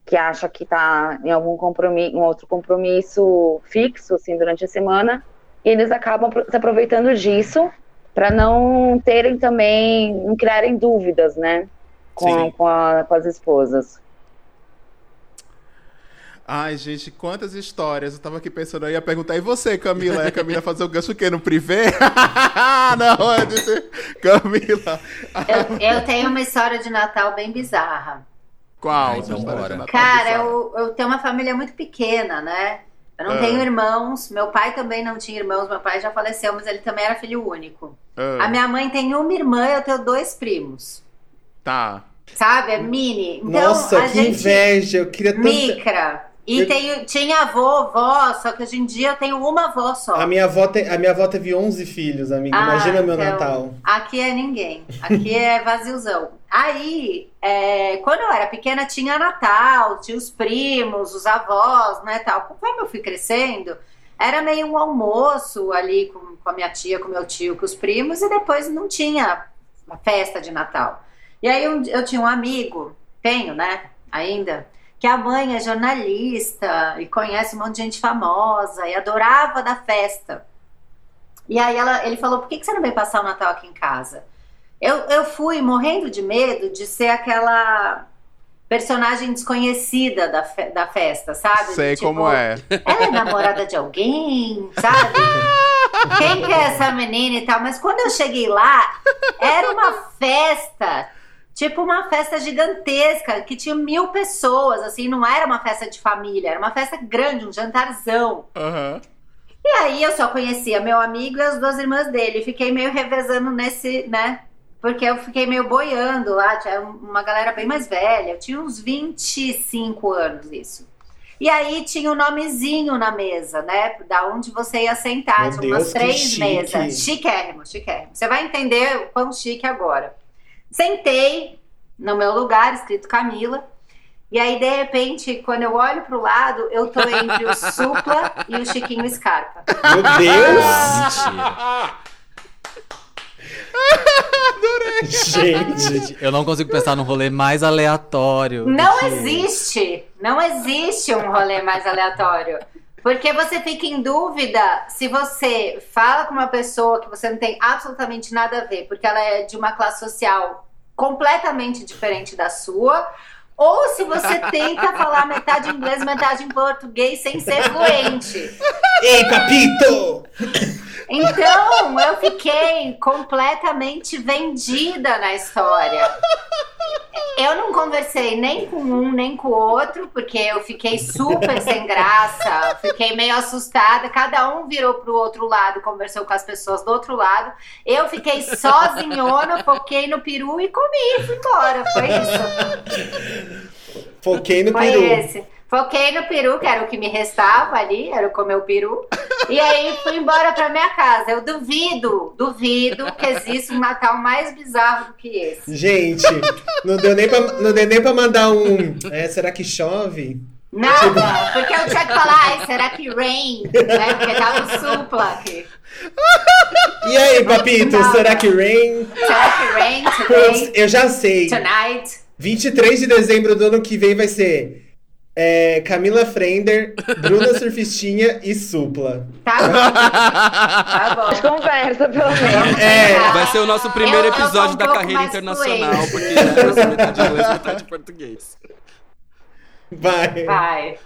que acha que está em algum compromisso, um outro compromisso fixo, assim, durante a semana, e eles acabam se aproveitando disso para não terem também, não criarem dúvidas, né, com, com, a- com as esposas. Ai, gente, quantas histórias. Eu tava aqui pensando, eu ia perguntar, e você, Camila? E a Camila fazer o gancho o quê? No privê? (laughs) Não, eu disse, Camila. Eu, eu tenho uma história de Natal bem bizarra. Qual? Ai, sua então bora. Cara, eu, eu tenho uma família muito pequena, né? Eu não Ah. tenho irmãos. Meu pai também não tinha irmãos. Meu pai já faleceu, mas ele também era filho único. Ah, A minha mãe tem uma irmã e eu tenho dois primos. Tá. Sabe? É mini. Então, Nossa, que gente. inveja. Eu queria tanto. Micra. E Eu- tenho, tinha avô, avó, só que hoje em dia eu tenho uma avó só. A minha, avó te- a minha avó teve 11 filhos, amiga. Ah, Imagina meu então. Natal. Aqui é ninguém. Aqui é vaziozão. Aí, é, quando eu era pequena, tinha Natal, tinha os primos, os avós, né, tal. Conforme eu fui crescendo, era meio um almoço ali com, com a minha tia, com meu tio, com os primos, e depois não tinha uma festa de Natal. E aí um- eu tinha um amigo, tenho, né, ainda, que a mãe é jornalista e conhece um monte de gente famosa e adorava da festa. E aí ela, ele falou: por que, que você não vem passar o Natal aqui em casa? Eu, eu fui morrendo de medo de ser aquela personagem desconhecida da, fe- da festa, sabe? Sei Tipo, como é. Ela é namorada de alguém, sabe? Quem que é essa menina e tal? Mas quando eu cheguei lá, era uma festa, tipo uma festa gigantesca, que tinha mil pessoas, assim, não era uma festa de família, era uma festa grande, um jantarzão. Aham. E aí eu só conhecia meu amigo e as duas irmãs dele. Fiquei meio revezando nesse, né? Porque eu fiquei meio boiando lá, tinha uma galera bem mais velha, eu tinha uns 25 anos isso. E aí tinha o um nomezinho na mesa, né? Da onde você ia sentar, Meu tinha umas Deus, três chique. mesas. Chiquérrimo, chiquérrimo. Você vai entender o quão chique agora. Sentei no meu lugar, escrito Camila. E aí, de repente, quando eu olho pro lado, eu tô entre o (laughs) Supla e o Chiquinho Scarpa. Meu Deus! Mentira. Gente, Eu não consigo pensar num rolê mais aleatório. Não que- existe, não existe um rolê mais aleatório. Porque você fica em dúvida se você fala com uma pessoa que você não tem absolutamente nada a ver, porque ela é de uma classe social completamente diferente da sua, ou se você tenta falar metade inglês, metade em português sem ser fluente. ei, papito! Então, eu fiquei completamente vendida na história. Eu não conversei nem com um nem com o outro, porque eu fiquei super sem graça, fiquei meio assustada. Cada um virou pro outro lado, conversou com as pessoas do outro lado. Eu fiquei sozinhona, foquei no peru e comi fui embora. Foi isso. Foquei no Foi peru. esse. Foquei no peru, que era o que me restava ali, era comer o peru. E aí fui embora pra minha casa. Eu duvido, duvido que exista um Natal mais bizarro do que esse. Gente, não deu nem pra, não deu nem pra mandar um. É, será que chove? Nada, porque eu tinha que falar, ai, será que rain? Né? Porque tava o supla aqui. E aí, papito, será que rain? Será que rain today? eu já sei. Tonight? 23 de dezembro do ano que vem vai ser é, Camila Frender, Bruna Surfistinha e Supla. Tá bom, tá bom. conversa, pelo menos. É. Vai ser o nosso primeiro Eu- eu episódio um da carreira internacional, fluente. porque é nossa metade inglês, metade português. Vai. Vai.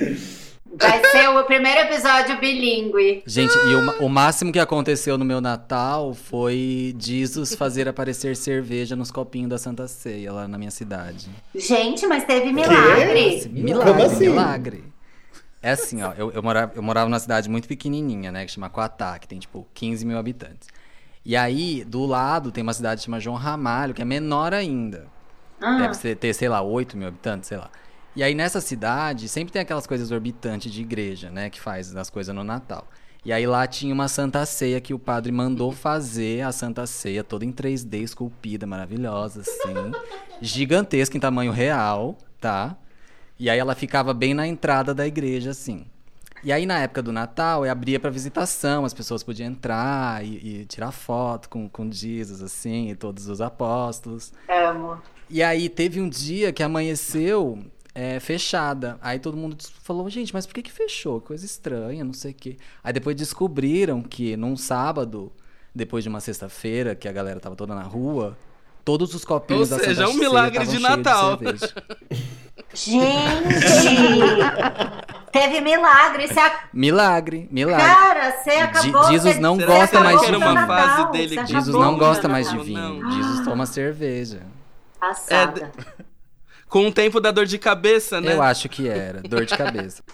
Vai ser o primeiro episódio bilíngue. Gente, e o, o máximo que aconteceu no meu Natal foi Jesus fazer aparecer cerveja nos copinhos da Santa Ceia lá na minha cidade. Gente, mas teve milagre. Milagre, Como assim? milagre. É assim, ó, eu, eu, morava, eu morava numa cidade muito pequenininha, né, que chama Coatá, que tem, tipo, 15 mil habitantes. E aí, do lado, tem uma cidade que chama João Ramalho, que é menor ainda. Ah, Deve ser- ter, sei lá, 8 mil habitantes, sei lá. E aí, nessa cidade, sempre tem aquelas coisas orbitantes de igreja, né, que faz as coisas no Natal. E aí, lá tinha uma Santa Ceia que o padre mandou (laughs) fazer, a Santa Ceia toda em 3D, esculpida, maravilhosa, assim. gigantesca em tamanho real, tá? E aí ela ficava bem na entrada da igreja, assim. E aí, na época do Natal, eu abria pra visitação, as pessoas podiam entrar e, e tirar foto com, com Jesus, assim, e todos os apóstolos. amo. E aí, teve um dia que amanheceu é, fechada. Aí todo mundo falou, gente, mas por que, que fechou? Coisa estranha, não sei o quê. Aí depois descobriram que num sábado, depois de uma sexta-feira, que a galera tava toda na rua, todos os copinhos Ou da seja, Santa um milagre de Natal. cerveja. Gente! teve milagre. Você ac- Milagre, milagre. Cara, você acabou. Jesus não você gosta mais de vinho. Uma fase dele Jesus não gosta mais de vinho. Não. Jesus toma cerveja. Passada. Com o tempo da dor de cabeça, né? Eu acho que era. Dor de cabeça. (laughs)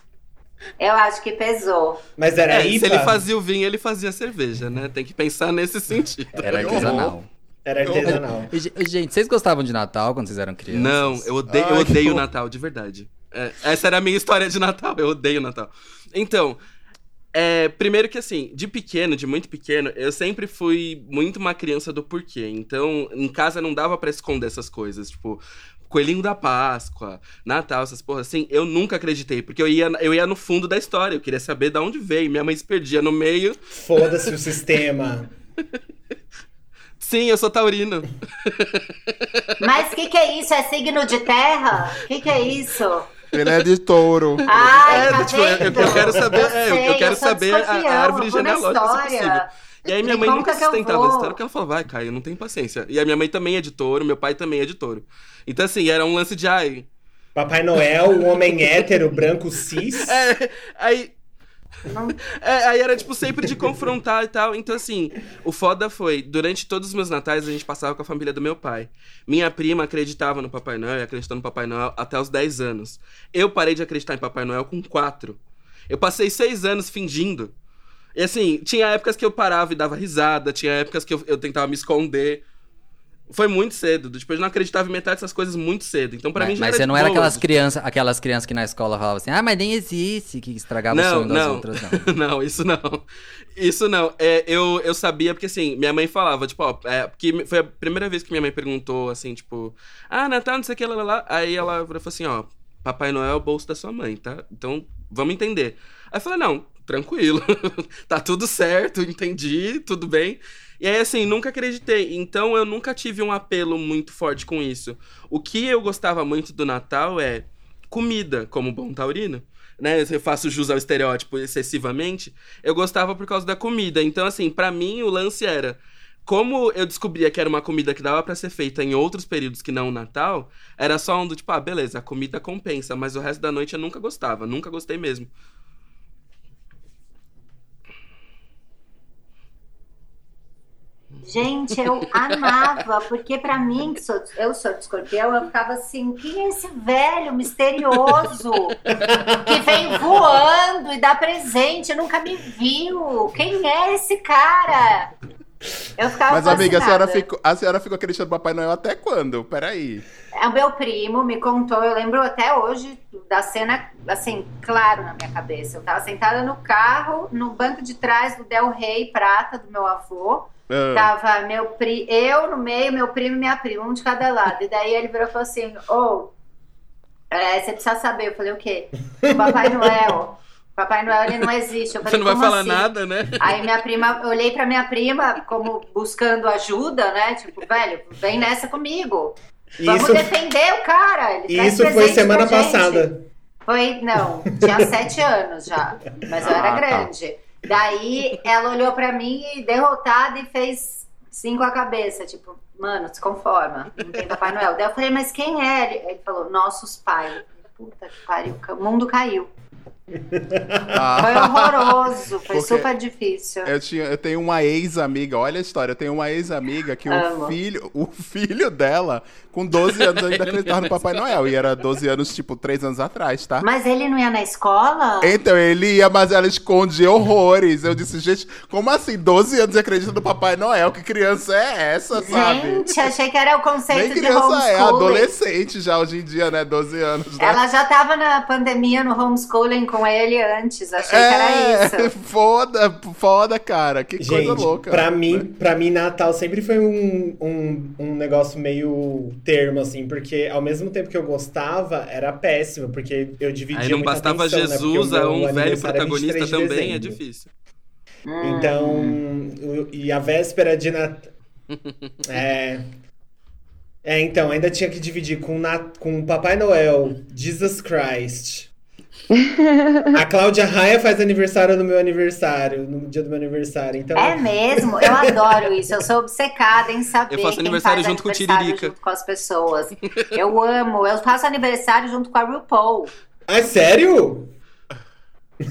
Eu acho que pesou. Mas era É, IPA? se ele fazia o vinho, ele fazia a cerveja, né? Tem que pensar nesse sentido. Era artesanal. Era artesanal. Ge- Gente, vocês gostavam de Natal quando vocês eram crianças? Não, eu odeio, eu Ai, que odeio o. Natal, de verdade. É, essa era a minha história de Natal, eu odeio o Natal. Então, é, primeiro que assim, de pequeno, de muito pequeno, eu sempre fui muito uma criança do porquê. Então, em casa não dava pra esconder essas coisas, tipo, Coelhinho da Páscoa, Natal, essas porras assim, eu nunca acreditei, porque eu ia, eu ia no fundo da história, eu queria saber de onde veio. Minha mãe se perdia no meio. Foda-se o sistema. (laughs) Sim, eu sou taurino. Mas o que, que é isso? É signo de terra? O que, que é isso? Ele é de touro. Ai, É, tá tipo, eu- eu vendo? quero saber- é, eu- eu sei, quero sou saber a- a árvore eu genealógica, se história. possível. E aí minha mãe nunca eu sustentava vou. a história, porque ela falou, vai, Caio, não tem paciência. E a minha mãe também é de touro, meu pai também é de touro. Então, assim, era um lance de, ai... Papai Noel, o homem hétero, branco, cis. (laughs) É, aí... É, aí era, tipo, sempre de confrontar e tal. Então, assim, o foda foi, durante todos os meus natais, a gente passava com a família do meu pai. Minha prima acreditava no Papai Noel e acreditou no Papai Noel até os 10 anos. Eu parei de acreditar em Papai Noel com 4. Eu passei seis anos fingindo. E assim, tinha épocas que eu parava e dava risada, tinha épocas que eu, eu tentava me esconder. Foi muito cedo. Tipo, eu não acreditava em metade dessas coisas muito cedo. Então, pra mas, mim, já mas era você não era aquelas crianças, aquelas crianças que na escola falavam assim, ah, mas nem existe, que estragava o Não, sonho das não. outras, não. (laughs) não, isso não. Isso não. É, eu, eu sabia porque, assim, minha mãe falava, tipo, ó, é, porque foi a primeira vez que minha mãe perguntou, assim, tipo, ah, Natal, não sei o que, lá, lá, lá. Aí ela falou assim, ó, Papai Noel é o bolso da sua mãe, tá? Então, vamos entender. Aí eu falei, não, tranquilo, (laughs) tá tudo certo, entendi, tudo bem. E aí, assim, nunca acreditei. Então, eu nunca tive um apelo muito forte com isso. O que eu gostava muito do Natal é comida, como bom taurino. Né, eu faço jus ao estereótipo excessivamente. Eu gostava por causa da comida. Então, assim, pra mim o lance era. Como eu descobria que era uma comida que dava pra ser feita em outros períodos que não o Natal, era só um do tipo, ah, beleza, a comida compensa, mas o resto da noite eu nunca gostava, nunca gostei mesmo. Gente, eu amava, porque pra mim, que sou, eu sou de escorpião, eu ficava assim, quem é esse velho misterioso que vem voando e dá presente, nunca me viu? Quem é esse cara? Eu ficava Mas, amiga, a senhora, fascinada. ficou, a senhora ficou acreditando no Papai Noel até quando? Peraí. É, O meu primo me contou, eu lembro até hoje da cena, assim, claro na minha cabeça. Eu tava sentada no carro, no banco de trás do Del Rey Prata, do meu avô. Ah, Tava meu pri... eu no meio, meu primo e minha prima, um de cada lado. E daí ele virou e falou assim: Ô, é, você precisa saber. Eu falei: O quê? O Papai Noel. Papai Noel ele não existe. Eu Você falei, não vai "Como falar assim?" nada, né? Aí minha prima, eu olhei pra minha prima como buscando ajuda, né? Tipo, velho, vem nessa comigo. Vamos Isso, defender o cara. Ele isso foi semana passada. Foi, não, tinha sete anos já, mas eu era Ah, tá. Daí ela olhou pra mim derrotada e fez cinco a cabeça, tipo, mano, se conforma, não tem Papai Noel. Daí eu falei, mas quem é? Ele, falou, nossos pais. Puta que pariu, o mundo caiu. Ah. Foi horroroso, foi Porque super difícil. Eu, tinha, eu tenho uma ex-amiga, olha a história, eu tenho uma ex-amiga que o filho, o filho dela, com 12 anos, ainda acreditava no Papai Noel. E era 12 anos, tipo, 3 anos atrás, tá? Mas ele não ia na escola? Então, ele ia, mas ela escondia horrores. Eu disse, gente, como assim? 12 anos e acredita no Papai Noel? Que criança é essa, sabe? Gente, achei que era o conceito Nem de criança é, adolescente já hoje em dia, né? 12 anos. Né? Ela já tava na pandemia no homeschooling com ele antes, achei que era é, isso. (laughs) foda, foda, cara. Que coisa Gente, louca. pra né? mim, pra mim, Natal sempre foi um, um, um negócio meio termo, assim, porque ao mesmo tempo que eu gostava, era péssimo, porque eu dividia Aí não muita bastava atenção, né? Jesus meu um velho é protagonista 23 de também, é difícil. Então, Hum. e a véspera de Natal. (laughs) é. É, então, ainda tinha que dividir com, na... com o Papai Noel, Jesus Christ. (laughs) A Cláudia Raia faz aniversário no meu aniversário, no dia do meu aniversário. Então, É mesmo? Eu adoro isso. Eu sou obcecada em saber Eu faço quem aniversário faz junto com o aniversário Tiririca. junto com as pessoas. Eu amo. Eu faço aniversário junto com a RuPaul. Ah, sério?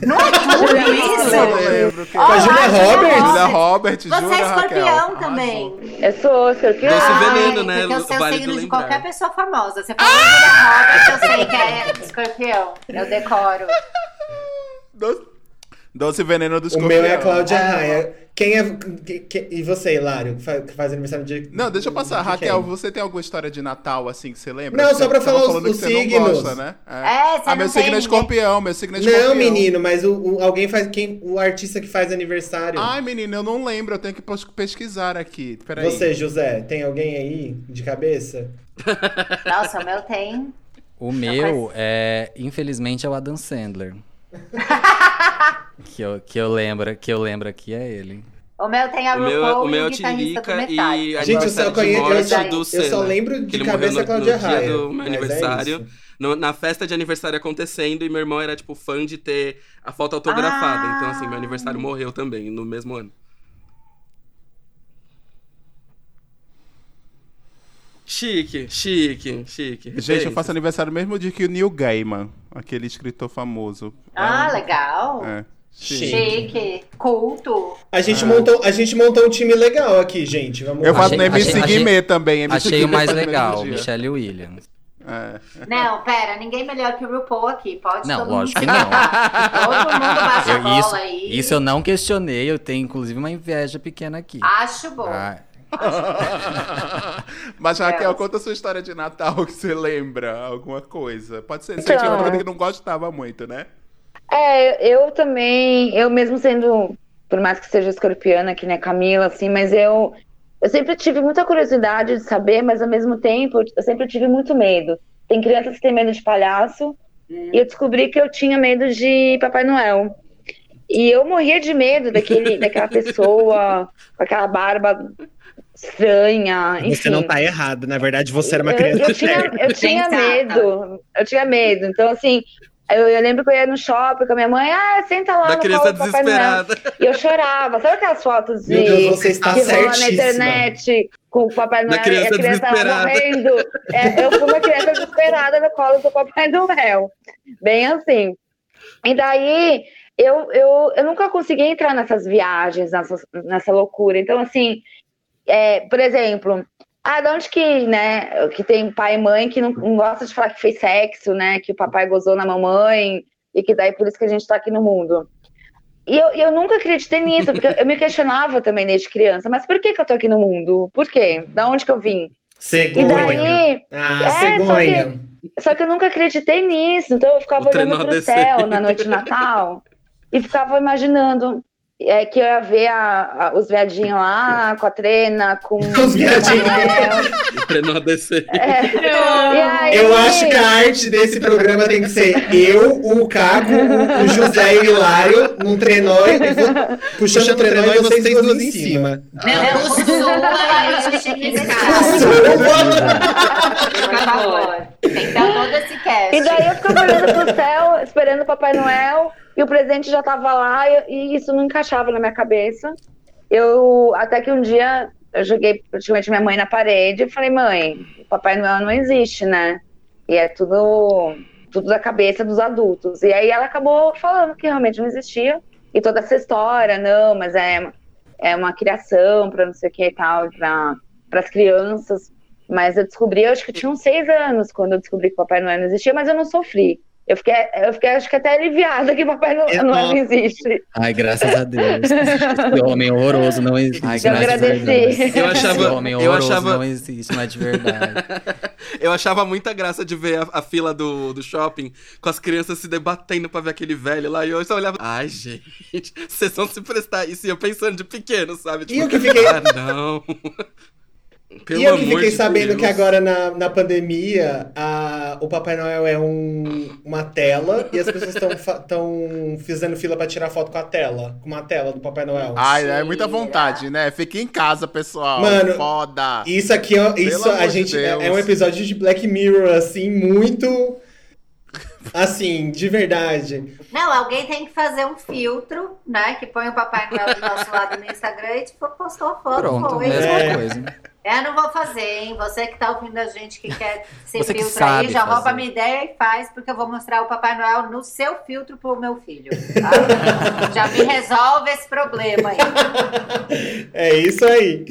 Não é (laughs) tudo Eu isso? lembro que... Com a Julia a Roberts? Julia Robert, Você jura, é escorpião Raquel? também. Eu sou escorpião. Doce veneno, né? Porque eu sei o Vale signo de qualquer pessoa famosa. Você falou Julia Roberts, eu sei que é escorpião. Eu decoro. Doce, doce veneno do O escorpião. meu é a Cláudia Amo. Raia. Quem é. que- que- e você, Hilário, que faz, que faz aniversário no dia. Não, deixa eu passar. de Raquel, quem? você tem alguma história de Natal, assim, que você lembra? Não, Você só pra tava falar os- os você signos. gosta, né? É, você Ah, meu signo é escorpião, meu signo é escorpião. Não, menino, mas o, o- alguém faz. Quem, o artista que faz aniversário. Ai, menino, eu não lembro, eu tenho que pesquisar aqui. Peraí. Você, José, tem alguém aí de cabeça? Nossa, o meu tem. O meu, é, infelizmente, é o Adam Sandler. (laughs) que, eu, que, eu lembro, que eu lembro aqui é ele. O meu tem a O meu, RuPaul o meu é e o o guitarrista do Tiririca Metallica. e Gente, eu só conheço. Eu do eu Senna. só lembro de ele cabeça a morreu no, Cláudia no dia Raia. do meu é aniversário. isso. no- na festa de aniversário acontecendo, e meu irmão era, tipo, fã de ter a foto autografada. Ah. Então, assim, meu aniversário morreu também, no mesmo ano. Chique, chique, chique. Gente, eu faço aniversário mesmo dia que o Neil Gaiman, aquele escritor famoso. Ah, É um- legal. É. Chique. Chique. Culto. A gente, montou, a gente montou um time legal aqui, gente. Vamos Eu faço no MC achei- Guimê também. MC Achei o mais mesmo legal. Michelle Williams. É. Não, pera, ninguém melhor que o RuPaul aqui. Pode Não, lógico que não. Todo mundo baixa a Eu- bola isso, aí. isso eu não questionei, eu tenho inclusive uma inveja pequena aqui. Acho bom. Ah, (laughs) Mas, Raquel, É. conta a sua história de Natal que você lembra alguma coisa. Pode ser, você Então. tinha uma coisa que não gostava muito, né? É, eu também, eu mesmo sendo, por mais que seja escorpiana, que nem a Camila, assim, mas eu, eu sempre tive muita curiosidade de saber, mas ao mesmo tempo eu sempre tive muito medo. Tem crianças que têm medo de palhaço, e eu descobri que eu tinha medo de Papai Noel. E eu morria de medo daquele, (laughs) daquela pessoa com aquela barba estranha, enfim. Você não tá errado. Na verdade, você era uma Eu- criança Eu, tinha, séria. eu tinha medo. Eu tinha medo. Então, assim, eu, eu lembro que eu ia no shopping com a minha mãe, ah, senta lá Da no criança colo do Papai Noel. E eu chorava. Sabe aquelas fotos de Meu Deus, você está que rolam na internet com o Papai Noel e criança a criança desesperada. morrendo? É, eu fui uma criança desesperada no colo do Papai Noel. Bem assim. E daí, eu, eu, eu nunca consegui entrar nessas viagens, nessa, nessa loucura. Então, assim, é, por exemplo, ah, de onde que, né, que tem pai e mãe que não, não gosta de falar que fez sexo, né, que o papai gozou na mamãe e que daí por isso que a gente tá aqui no mundo. E eu, eu nunca acreditei nisso, porque eu me questionava também desde criança, mas por que que eu tô aqui no mundo? Por quê? Da onde que eu vim? E Cegonha. daí, Ah, É, cegonha. só que eu nunca acreditei nisso, então eu ficava O olhando pro céu na noite de Natal e ficava imaginando é, que eu ia ver a- a- os viadinhos lá (laughs) com a trena, com (laughs) Os viadinhos. Descer. É, aí, Eu acho que a arte desse programa tem que ser eu, o Caco, o José e o Hilário num trenó, e puxando o trenó e vocês duas em cima. Não, o Sula e o. Tem que dar todo esse cast. E daí eu ficava olhando pro céu, esperando o Papai Noel, e o presente já tava lá, e, e isso não encaixava na minha cabeça. Eu, até que um dia, eu joguei praticamente minha mãe na parede e falei, mãe, o Papai Noel não existe, né? E é tudo, tudo da cabeça dos adultos. E aí ela acabou falando que realmente não existia. E toda essa história, não, mas é, é uma criação para não sei o que e tal, para as crianças. Mas eu descobri, eu acho que eu tinha uns seis anos quando eu descobri que Papai Noel não existia, mas eu não sofri. Eu fiquei, eu fiquei acho que até aliviada que Papai Noel Exato. não existe. Ai, graças a Deus. Esse homem horroroso não existe. Eu Ai, graças a agradeci. Deus. Eu achava- Esse homem eu horroroso achava- não existe, não é de verdade. (laughs) Eu achava muita graça de ver a, a fila do, do shopping com as crianças se debatendo pra ver aquele velho lá. E eu só olhava. Ai, gente, (laughs) vocês vão se prestar isso. E eu pensando de pequeno, sabe? E eu que fiquei- Ah, não. (laughs) Pelo e eu que fiquei de sabendo Deus. que agora na, na pandemia a- o Papai Noel é um, uma tela e as pessoas estão fazendo fila pra tirar foto com a tela, com uma tela do Papai Noel. Ai, é muita vontade, né? Fique em casa, pessoal. Mano, Foda. Isso aqui, ó, isso amor a de gente é, Deus. é um episódio de Black Mirror assim muito assim, de verdade. Não, alguém tem que fazer um filtro, né? Que põe o Papai Noel do nosso lado no Instagram e tipo, postou a foto. Pronto, foi. mesma É. coisa. Eu não vou fazer, hein? Você que tá ouvindo a gente que quer (laughs) se Você que filtra aí, já rouba fazer. a minha ideia e faz, porque eu vou mostrar o Papai Noel no seu filtro pro meu filho. tá? (laughs) já me resolve esse problema aí, É isso aí.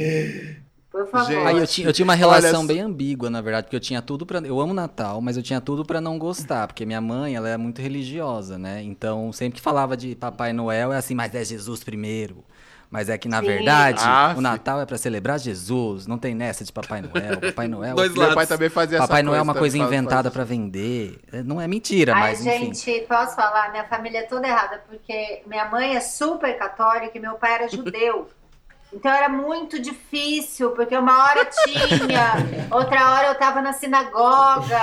por favor. Gente, Aí eu tinha, eu tinha uma relação Olha, bem ambígua, na verdade, porque eu tinha tudo pra. Eu amo Natal, mas eu tinha tudo pra não gostar, porque minha mãe, ela é muito religiosa, né? Então, sempre que falava de Papai Noel, é assim, mas é Jesus primeiro. Mas é que, na Sim. verdade, Ah, o Natal é pra celebrar Jesus, não tem nessa de Papai Noel. Papai Noel. (laughs) Dois Meu lados. pai também fazia essa Papai Noel é uma coisa inventada pra vender. É, Não é mentira, Ai, mas enfim. gente, posso falar? Minha família é toda errada, porque minha mãe é super católica e meu pai era judeu. (laughs) Então era muito difícil, porque uma hora tinha, outra hora eu tava na sinagoga,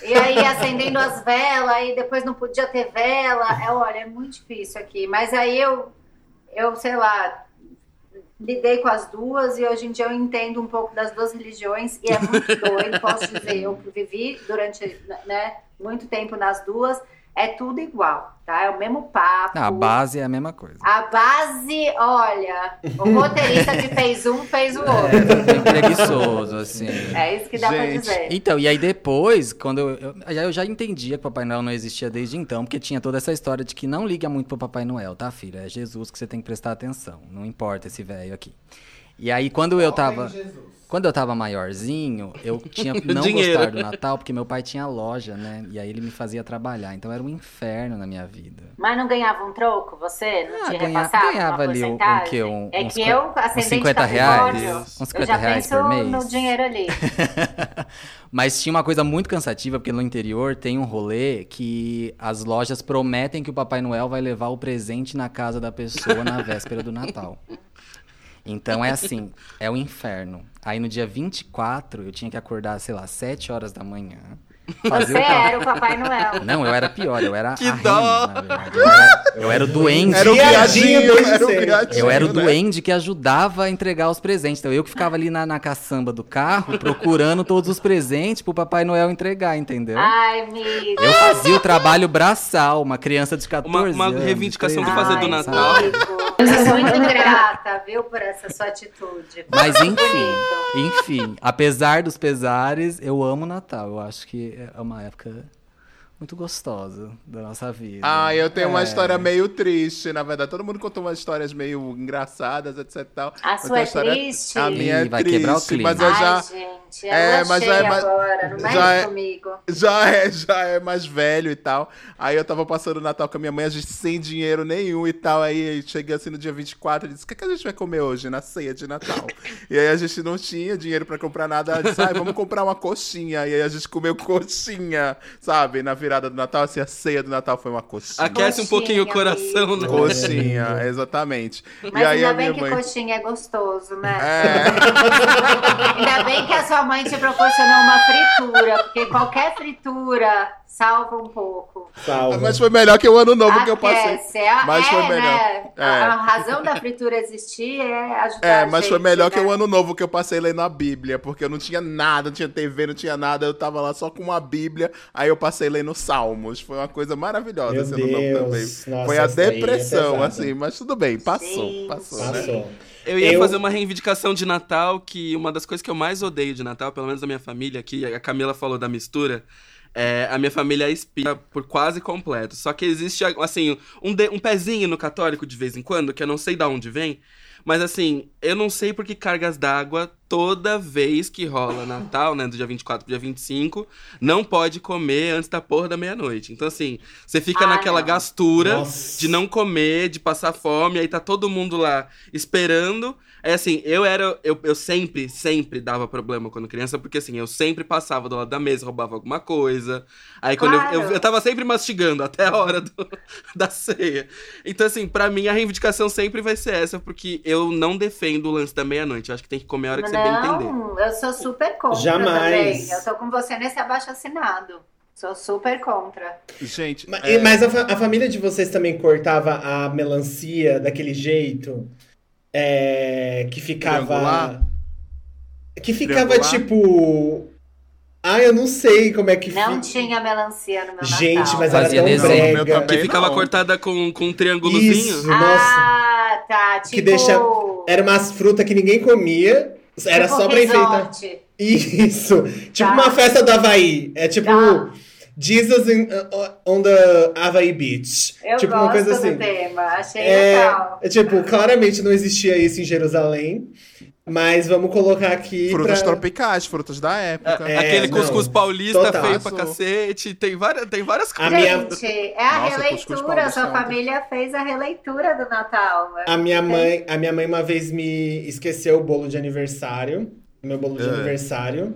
e aí acendendo as velas, e depois não podia ter vela. É, olha, é muito difícil aqui. Mas aí eu, eu sei lá, lidei com as duas e hoje em dia eu entendo um pouco das duas religiões e é muito (laughs) doido, posso dizer, eu vivi durante né, muito tempo nas duas, é tudo igual, tá? É o mesmo papo. A base é a mesma coisa. A base, olha, o roteirista que fez um fez o (laughs) outro. É bem preguiçoso, assim. É isso que dá pra Gente, dizer. Então, e aí depois, quando eu, eu, eu já entendia que Papai Noel não existia desde então, porque tinha toda essa história de que não liga muito pro Papai Noel, tá, filha? É Jesus que você tem que prestar atenção. Não importa esse velho aqui. E aí, quando eu tava. Jesus. Quando eu tava maiorzinho, eu tinha que (laughs) não gostar do Natal, porque meu pai tinha loja, né? E aí ele me fazia trabalhar. Então era um inferno na minha vida. Mas não ganhava um troco, você? Não Ah, te ganha- repassava ganhava uma ali um- um quê? Um- é uns que eu, uns ascendente 50 Capricórnio, reais? Uns eu 50 já reais penso por mês? no dinheiro ali. (laughs) Mas tinha uma coisa muito cansativa, porque no interior tem um rolê que as lojas prometem que o Papai Noel vai levar o presente na casa da pessoa na véspera do Natal. (laughs) Então é assim, é o inferno. Aí no dia 24, eu tinha que acordar, sei lá, 7 horas da manhã. Fazer Você era o Papai Noel. Não, eu era pior, eu era Que a dó! Rena, na verdade. Eu era, eu era o duende. Era o Viadinho desde era o viadinho. Eu era o né? duende que ajudava a entregar os presentes. Então eu que ficava ali na, na caçamba do carro, procurando todos os presentes pro Papai Noel entregar, entendeu? Ai, amigo. Eu fazia o trabalho braçal, uma criança de 14 Uma- uma anos. reivindicação de de fazer 13 do Natal. Amigo, eu sou muito grata, viu, por essa sua atitude. Mas enfim, enfim, apesar dos pesares, eu amo o Natal. Eu acho que é uma época muito gostosa da nossa vida. Ah, eu tenho uma É. história meio triste, na verdade. Todo mundo contou umas histórias meio engraçadas, etc e tal. A Eu sua uma é história- triste? A minha é Ih, vai triste, quebrar o clima. mas eu já... Ai, gente, é, É, mas já é mais- agora, não já é- comigo. Já é, já é mais velho e tal. Aí eu tava passando o Natal com a minha mãe, a gente sem dinheiro nenhum e tal. Aí cheguei assim no dia 24 e disse: O que, que a gente vai comer hoje na ceia de Natal? e aí a gente não tinha dinheiro pra comprar nada. Ela disse: "Ai, vamos comprar uma coxinha. E aí a gente comeu coxinha, sabe? Na virada do Natal, assim, a ceia do Natal foi uma coxinha. Aquece um pouquinho o Coxinha, coração, né? Coxinha, exatamente. Mas e aí ainda a bem que mãe. coxinha é gostoso, né? É, (laughs) Ainda bem que a sua mãe te proporcionou uma fritura, porque qualquer fritura salva um pouco. Salva. mas foi melhor que o ano novo que eu passei. Aquece, é, Mas é, foi melhor. Né? É. A, a razão da fritura existir é ajudar É, a mas foi gente, melhor que né? o ano novo que eu passei lendo a Bíblia, porque eu não tinha nada, não tinha TV, não tinha nada, eu tava lá só com uma Bíblia, aí eu passei lendo Salmos. Foi uma coisa maravilhosa Meu esse ano novo Deus, também. nossa, foi a é depressão, pesada. assim, mas tudo bem, passou, Sim, passou, sim. né? Passou. Eu ia Eu- fazer uma reivindicação de Natal, que uma das coisas que eu mais odeio de Natal, pelo menos da minha família aqui, a Camila falou da mistura, é, a minha família é espírita por quase completo. Só que existe, assim, um, de- um pezinho no católico de vez em quando, que eu não sei de onde vem, mas assim, eu não sei por que cargas d'água toda vez que rola Natal, né, do dia 24 pro dia 25, não pode comer antes da porra da meia-noite. Então, assim, você fica Ah, naquela não. gastura Nossa. de não comer, de passar fome, aí tá todo mundo lá esperando. É assim, eu era. Eu, eu sempre, sempre dava problema quando criança, porque assim, eu sempre passava do lado da mesa, roubava alguma coisa. Aí quando eu- eu, Claro. eu, tava sempre mastigando até a hora do- (laughs) da ceia. Então, assim, pra mim a reivindicação sempre vai ser essa, porque eu não defendo o lance da meia-noite. Eu acho que tem que comer a hora que você bem entender. Não, eu sou super contra Jamais. também. Eu tô com você nesse abaixo assinado. Sou super contra. Gente, Ma- é, Mas a, fa- a família de vocês também cortava a melancia daquele jeito? É, que ficava. Triangular? Que ficava Triangular? tipo. Ah, eu não sei como é que Não fi- tinha melancia no meu Gente, Natal. mas era Fazia tão desenho. Meu brega. Que ficava não. cortada com, com um triângulozinho. Isso, nossa. Tá. Tipo, Que deixa- Era umas frutas que ninguém comia. Era tipo só pra enfeitar. Isso. Tipo Tá. uma festa do Havaí. É tipo Tá. Jesus in- uh, on the Havaí Beach. Eu tipo gosto uma coisa assim. do tema. Achei É, legal. é tipo, claramente não existia isso em Jerusalém. Mas vamos colocar aqui. frutas pra... tropicais, frutas da época. É, Aquele não. cuscuz paulista Total. feio pra cacete. Tem várias, tem várias A coisas. minha- Gente, é a Nossa, releitura. Sua família fez a releitura do Natal. né? A minha mãe, a minha mãe uma vez me esqueceu o bolo de aniversário, meu bolo de É. aniversário.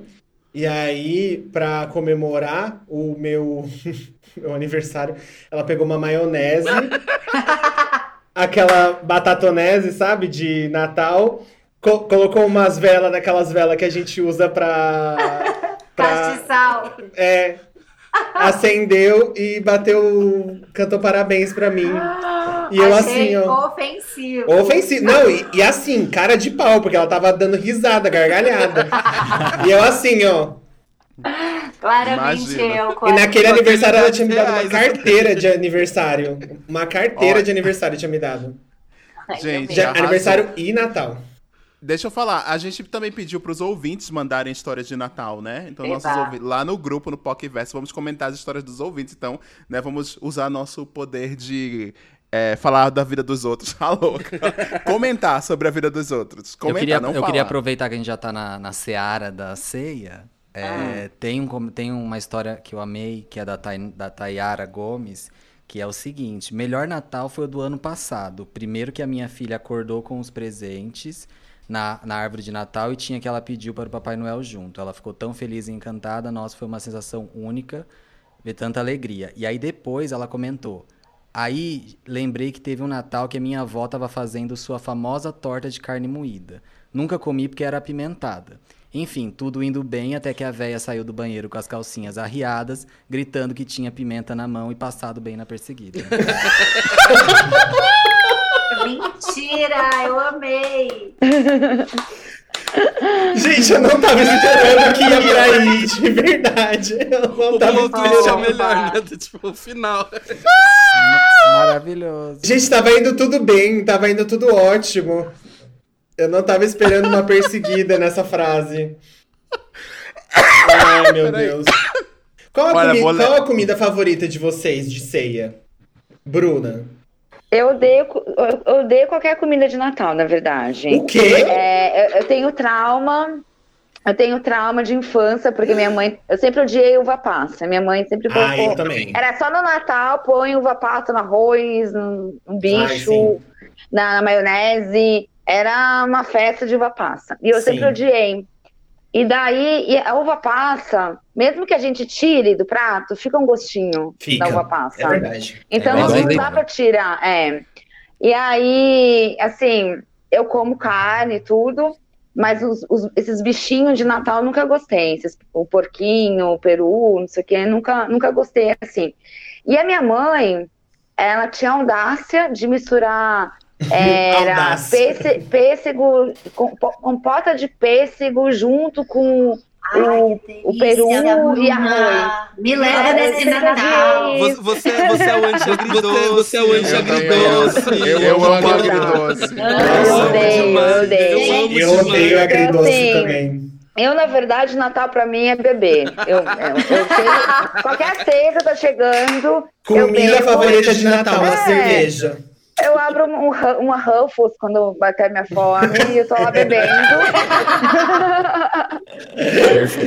E aí, pra comemorar o meu, (laughs) meu aniversário, ela pegou uma maionese, (laughs) aquela batatonese, sabe, de Natal, co- colocou umas velas, daquelas velas que a gente usa pra, (laughs) pra Castiçal. é, acendeu e bateu, cantou parabéns pra mim. E eu Achei assim, ó. ofensivo. Ofensivo. Não, e, e assim, cara de pau, porque ela tava dando risada, gargalhada. e eu assim, ó. Claramente Imagina. eu. E naquele aniversário ela tinha me dado uma carteira de aniversário. Uma carteira de aniversário tinha me dado. Gente, Arrasou. aniversário e Natal. Deixa eu falar, a gente também pediu pros ouvintes mandarem histórias de Natal, né? Então, Eba. nossos ouvintes, lá no grupo, no PocVerso, vamos comentar as histórias dos ouvintes. Então, né, vamos usar nosso poder de é, falar da vida dos outros. (laughs) Tá louca. Comentar sobre a vida dos outros. Comentar, eu queria, não eu falar. queria aproveitar que a gente já tá na, na seara da ceia. É, tem, um, tem uma história que eu amei, que é da, Tay, da Tayara Gomes, que é o seguinte: melhor Natal foi o do ano passado. Primeiro que a minha filha acordou com os presentes na, na árvore de Natal e tinha que ela pediu para o Papai Noel junto. Ela ficou tão feliz e encantada, nossa, foi uma sensação única ver tanta alegria. E aí depois ela comentou. Aí lembrei que teve um Natal que a minha avó estava fazendo sua famosa torta de carne moída. Nunca comi porque era apimentada. Enfim, tudo indo bem até que a véia saiu do banheiro com as calcinhas arriadas, gritando que tinha pimenta na mão e passado bem na perseguida. (laughs) Mentira, eu amei. Gente, eu não tava esperando que ia pra aí, de verdade. Eu não O tava plot é o esperando. melhor, né? Tipo, o final. Maravilhoso. Gente, tava indo tudo bem, tava indo tudo ótimo. Eu não tava esperando uma perseguida nessa frase. Ai, meu Peraí. Deus. Qual a, Olha, comi- vou qual a comida favorita de vocês de ceia? Bruna. Eu odeio, eu- odeio qualquer comida de Natal, na verdade. O quê? É, eu, eu tenho trauma. Eu tenho trauma de infância, porque minha mãe. Eu sempre odiei uva passa. Minha mãe sempre Ah, eu colocou. também. Era só no Natal, põe uva passa no arroz, no, no Ai, bicho, sim. na, na maionese. Era uma festa de uva passa. E eu Sim. sempre odiei. E daí, e a uva passa, mesmo que a gente tire do prato, fica um gostinho Fica. da uva passa. É verdade. Então É igual não dá pra tirar, é. E aí, assim, eu como carne e tudo, mas os, os- esses bichinhos de Natal eu nunca gostei. Esses, o porquinho, o peru, não sei o que, nunca, nunca gostei assim. E a minha mãe, ela tinha audácia de misturar. Era Audácia. pêsse- pêssego, com- compota de pêssego junto com Ai, o, o peru e arroz. Me leva nesse eu Natal. Você, você, você é o anti-agridoce. Você é o Eu, anti-agridoce. eu amo amo agridoce. Eu amo odeio, eu odeio. Eu Eu odeio agridoce também. Eu, na verdade, Natal pra mim é beber. Eu, eu, eu sei- qualquer ceia que tá chegando, eu Comida favorita de Natal, uma É. cerveja. Eu abro um, uma Ruffles quando bater minha fome e eu tô lá bebendo.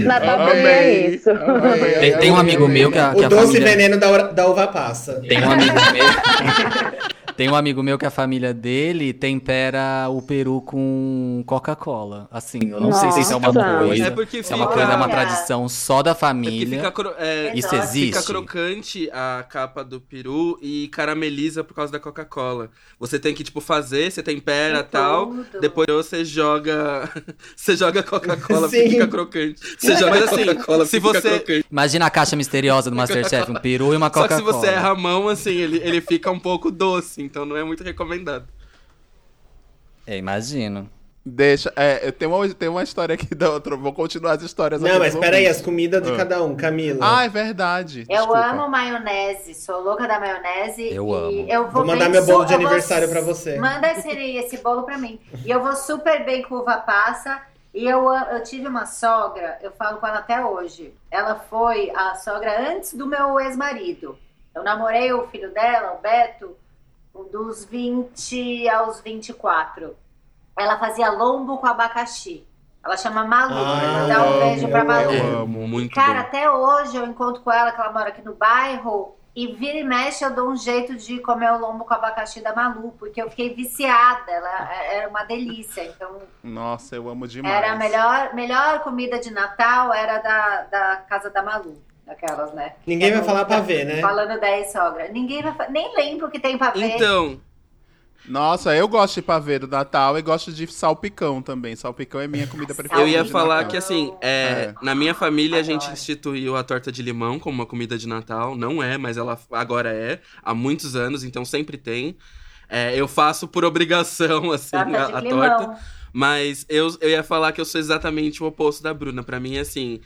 Natal pra mim é Amei. isso. Amei. Tem, tem um amigo meu que a, que O a doce família... veneno da, da uva passa. Tem um amigo meu. (laughs) Tem um amigo meu que a família dele tempera o peru com Coca-Cola. Assim, eu não sei se isso é uma Nossa. coisa. É porque se é uma fica- coisa, é uma tradição só da É família. fica, cro- é, Isso Fica existe. Fica crocante a capa do peru e carameliza por causa da Coca-Cola. Você tem que, tipo, fazer, você tempera e Tem tal. tudo. Depois você joga. (laughs) você joga Coca-Cola fica crocante. Você joga assim. se você. Imagina a caixa misteriosa do Masterchef, um peru e uma Só que se Coca-Cola. você erra a mão, assim, ele, ele fica um pouco doce, então não é muito recomendado. É, imagino. Deixa, é, eu tenho uma, tenho uma história aqui da outra. Vou continuar as histórias Não, aqui mas peraí, as comidas de Ah. cada um, Camila. Ah, é verdade. Eu desculpa. amo maionese, sou louca da maionese. Eu e amo. Eu vou, Vou mandar meu bolo de eu vou aniversário s- pra você. Manda esse, esse bolo pra mim. E eu vou super bem com uva passa. E eu, eu tive uma sogra, eu falo com ela até hoje. Ela foi a sogra antes do meu ex-marido. Eu namorei o filho dela, o Beto, dos 20 aos 24. Ela fazia lombo com abacaxi. Ela chama Malu. Vou mandar um beijo pra Malu. Eu amo, muito Cara, bom. até hoje eu encontro com ela, que ela mora aqui no bairro, e vira e mexe eu dou um jeito de comer o lombo com abacaxi da Malu, porque eu fiquei viciada, ela é, era uma delícia. Então, Nossa, eu amo demais. era a melhor, melhor comida de Natal, era da, da casa da Malu. Daquelas, né? Ninguém vai falar pra ver, né? Falando da ex-sogra. Ninguém vai Nem lembro o que tem pra ver. Então, Nossa, eu gosto de pavê do Natal e gosto de salpicão também. Salpicão é minha comida preferida. eu ia falar Natal. que assim, é, É. na minha família a gente instituiu a torta de limão como uma comida de Natal. Não é, mas ela agora é, há muitos anos, então sempre tem. É, eu faço por obrigação, (laughs) assim, Torta a, a torta. Mas eu, eu ia falar que eu sou exatamente o oposto da Bruna. Pra mim, assim,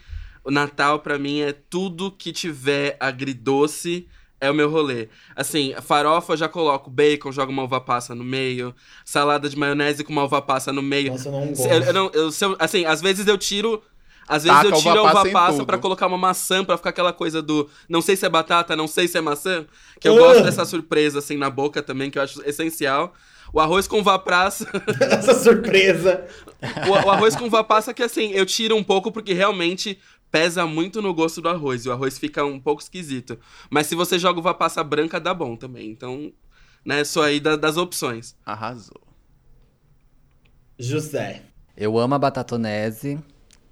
o Natal pra mim é tudo que tiver agridoce é o meu rolê. Assim, farofa eu já coloco bacon, jogo uma uva passa no meio, salada de maionese com uma uva passa no meio. Nossa, eu não gosto. Eu- eu não- eu- eu- assim, às vezes eu tiro Às vezes Taca eu tiro a uva passa pra colocar uma maçã, pra ficar aquela coisa do não sei se é batata, não sei se é maçã. Que eu Ah. gosto dessa surpresa assim na boca também, que eu acho essencial. O arroz com uva passa. (laughs) Essa surpresa. o, o arroz com uva passa que assim, eu tiro um pouco porque realmente pesa muito no gosto do arroz. E o arroz fica um pouco esquisito. Mas se você joga uva passa branca, dá bom também. Então, né, sou aí da- das opções. Arrasou. José. Eu amo a batatonese.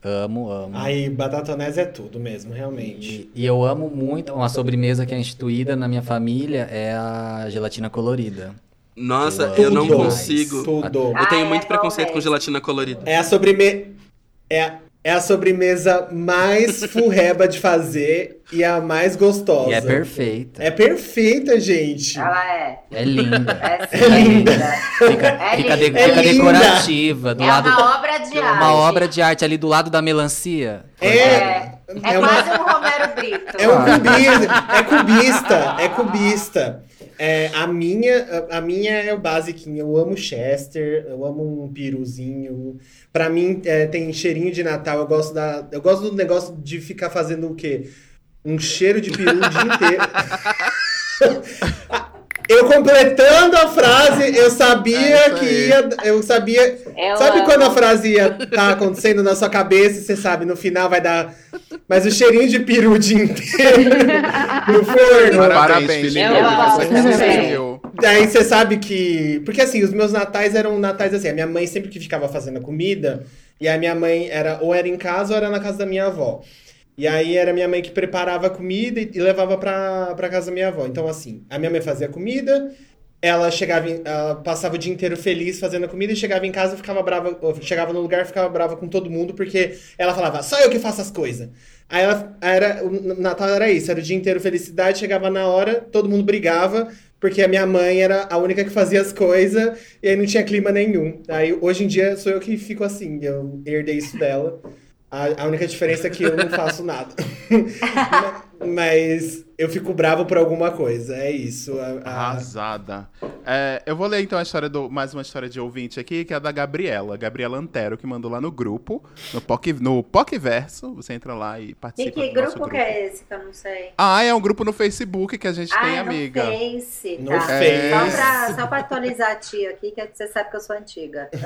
Amo, amo. Aí, batatonese é tudo mesmo, realmente. E, e eu amo muito uma sobremesa que é instituída na minha família é a gelatina colorida. Nossa, Eu eu não consigo. Tudo. Eu tenho Ah, muito é preconceito com gelatina colorida. É a sobremesa. É, a- é a sobremesa mais (laughs) furreba de fazer e a mais gostosa. E é perfeita. É perfeita, gente. Ela é. É linda. É linda. Fica, É fica, de- fica É linda. decorativa. Do É lado, uma obra de arte. uma obra de arte ali do lado da melancia. É, É, é, é uma- quase um Romero Brito. É um cubista, é cubista, é cubista. É, a minha, a, minha é o basiquinho. Eu amo Chester, eu amo um piruzinho. Pra mim é, tem cheirinho de Natal. Eu gosto da, eu gosto do negócio de ficar fazendo o quê? Um cheiro de peru o dia inteiro. (laughs) Eu completando a frase, eu sabia É que aí. ia, eu sabia Eu Sabe amo. quando a frase ia tá acontecendo na sua cabeça e você sabe, no final vai dar. Mas o cheirinho de peru o dia inteiro (laughs) no forno. Parabéns, Felipe. Eu Você conseguiu. Daí você sabe que. Porque assim, os meus natais eram natais assim. A minha mãe sempre que ficava fazendo a comida, e a minha mãe era ou era em casa ou era na casa da minha avó. E aí era minha mãe que preparava a comida e, levava pra, casa da minha avó. Então, assim, a minha mãe fazia comida, ela chegava, em- ela passava o dia inteiro feliz fazendo a comida e chegava em casa ficava brava, chegava no lugar ficava brava com todo mundo porque ela falava, só eu que faço as coisas. Aí ela era, o Natal era isso, era o dia inteiro felicidade, chegava na hora, todo mundo brigava, porque a minha mãe era a única que fazia as coisas e aí não tinha clima nenhum. Aí hoje em dia sou eu que fico assim, eu herdei isso dela. A, a única diferença é que eu não faço nada. (laughs) Mas eu fico bravo por alguma coisa, é isso. A- a- Arrasada. É, eu vou ler então a história do mais uma história de ouvinte aqui, que é a da Gabriela. Gabriela Antero, que mandou lá no grupo, no POC, no POCverso. Você entra lá e E participa que do nosso grupo que é esse que eu não sei? Ah, é um grupo no Facebook que a gente ah, tem, é amiga. no Face, No tá. Face. Só, pra, só pra atualizar a tia aqui, que você sabe que eu sou antiga. (laughs)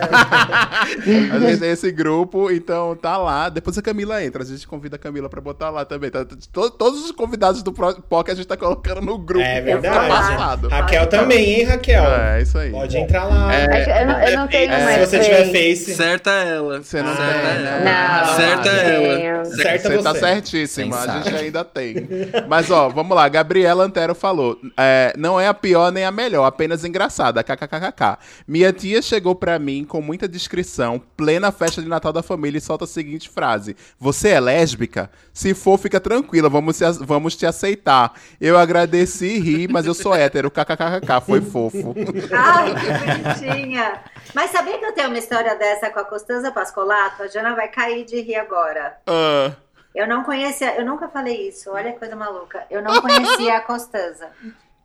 A gente tem esse grupo, então tá lá. Depois a Camila entra. A gente convida a Camila pra botar lá também. Tá, to- todos os convidados do Pro- POC a gente tá colocando no grupo. É verdade. passado. Raquel também, hein, Raquel? É, isso aí. Pode entrar lá. É, eu, não, eu não tenho Se mais você tiver Face. Face. Certa ela. Você não Certa tem, ela. né? Não, Certa não ela. tenho. Certa Você tá você. certíssima, a gente ainda tem. (laughs) Mas ó, vamos lá, Gabriela Antero falou. é, não é a pior nem a melhor, apenas engraçada. KKKKK. Minha tia chegou pra mim com muita discrição, plena festa de Natal da família, e solta a seguinte frase: Você é lésbica? Se for, fica tranquila, vamos, se, vamos te aceitar. Eu agradeci e ri, mas eu sou hétero. KKKKK, foi fofo. Ai, que bonitinha. Mas sabia que eu tenho uma história dessa com a Costanza Pascolato? A Jana vai cair de rir agora. Ah, Eu não conhecia, eu nunca falei isso, olha que coisa maluca. Eu não conhecia a Costanza.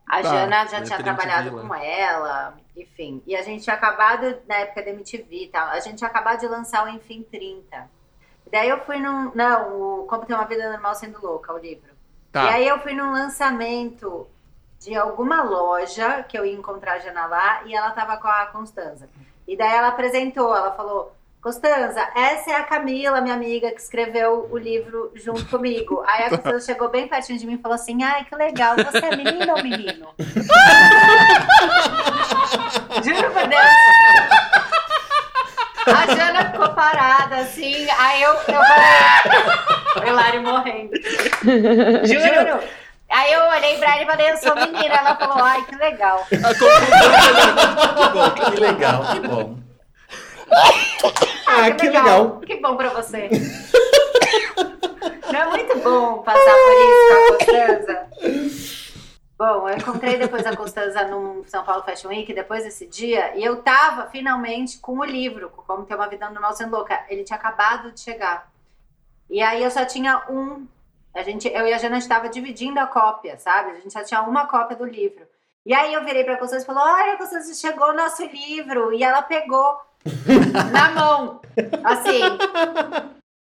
A Tá. Jana já tinha trabalhado com ela, enfim. E a gente tinha acabado, na época da MTV e tal, a gente tinha acabado de lançar o Enfim 30. Daí eu fui num. Não, o Como Ter uma Vida Normal Sendo Louca, o livro. E tá. aí eu fui num lançamento de alguma loja que eu ia encontrar a Jana lá e ela tava com a Constanza. E daí ela apresentou, ela falou: Constanza, essa é a Camila, minha amiga, que escreveu o livro junto comigo. Aí a (laughs) Constanza chegou bem pertinho de mim e falou assim: Ai, que legal, você é menina ou menino? (laughs) Juro por Deus. A Jana ficou parada assim, aí eu, eu falei. O Hilário morrendo. Juro. Aí eu olhei pra ela e falei, eu sou menina. Ela falou, ai, que legal. Que legal, que bom. Ah, que legal. Que bom pra você. Não é muito bom passar por isso com a Constanza? Bom, eu encontrei depois a Constanza no São Paulo Fashion Week, depois desse dia, e eu tava finalmente com o livro, com Como Ter Uma Vida Normal Sendo Louca. Ele tinha acabado de chegar. E aí eu só tinha um. A gente, eu e a Jana estava dividindo a cópia, sabe? A gente só tinha uma cópia do livro. E aí eu virei pra Constança e falou: Olha, Constança, chegou o nosso livro. E ela pegou (laughs) na mão. Assim.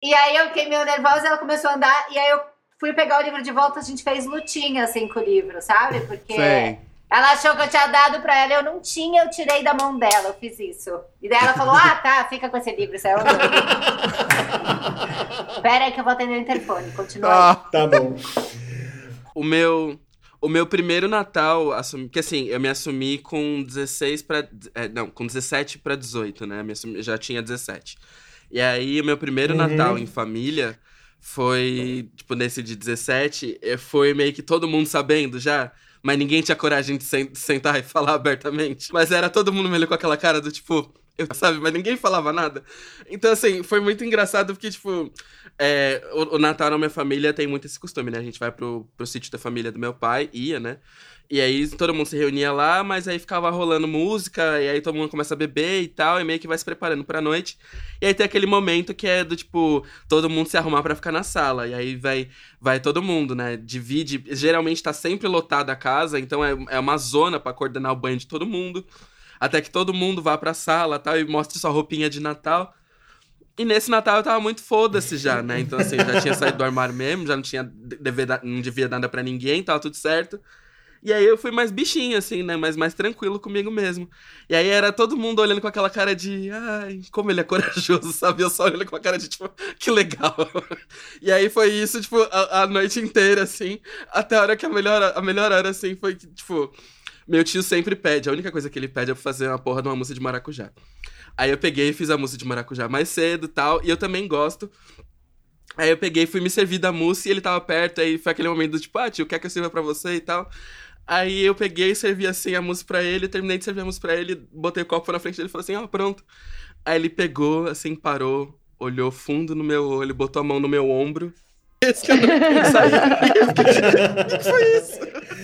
E aí eu fiquei meio nervosa, ela começou a andar, e aí eu fui pegar o livro de volta, a gente fez lutinha assim com o livro, sabe? Porque Sei. ela achou que eu tinha dado pra ela, eu não tinha, eu tirei da mão dela, eu fiz isso. E daí ela falou: ah, tá, fica com esse livro, saiu andando. (laughs) Pera aí que eu vou atender o interfone, continua aí. Ah, Tá bom. O meu, o meu primeiro Natal, assumi, que assim, eu me assumi com 16 pra. é, não, com 17 pra 18, né? Me assumi- já tinha 17. E aí, o meu primeiro Uhum. Natal em família foi, tipo, nesse de 17, eh, foi meio que todo mundo sabendo já. Mas ninguém tinha coragem de sen- sentar e (laughs) falar abertamente. Mas era todo mundo meio com aquela cara do tipo, eu, (laughs) sabe? Mas ninguém falava nada. Então, assim, foi muito engraçado porque, tipo, é, o, o Natal na minha família tem muito esse costume, né? A gente vai pro, pro sítio da família do meu pai, ia, né? E aí todo mundo se reunia lá, mas aí ficava rolando música, e aí todo mundo começa a beber e tal, e meio que vai se preparando pra noite. E aí tem aquele momento que é do tipo, todo mundo se arrumar pra ficar na sala. E aí vai, vai todo mundo, né? Divide. Geralmente tá sempre lotada a casa, então é, é uma zona pra coordenar o banho de todo mundo. Até que todo mundo vá pra sala tal, e mostre sua roupinha de Natal. E nesse Natal eu tava muito foda-se já, né? Então, assim, eu já tinha saído do armário mesmo, já não tinha dever, não devia nada pra ninguém, tava tudo certo. E aí eu fui mais bichinho, assim, né? Mas mais tranquilo comigo mesmo. E aí era todo mundo olhando com aquela cara de. Ai, como ele é corajoso, (laughs) sabe? Eu só olhando com a cara de, tipo, que legal. E aí foi isso, tipo, a, a noite inteira, assim. Até a hora que a melhor, a melhor hora, assim, foi tipo. Meu tio sempre pede, a única coisa que ele pede é pra fazer uma porra de uma mousse de maracujá. Aí eu peguei e fiz a mousse de maracujá mais cedo e tal, e eu também gosto. Aí eu peguei e fui me servir da mousse e ele tava perto, aí foi aquele momento do tipo, ah, tio, quer que eu sirva pra você e tal. Aí eu peguei e servi assim a mousse pra ele, terminei de servir a mousse pra ele, botei o copo na frente dele e falei assim, ó, pronto. Aí ele pegou, assim, parou, olhou fundo no meu olho, botou a mão no meu ombro. (laughs) Esse que eu não fiquei, O (laughs) que (laughs) foi isso?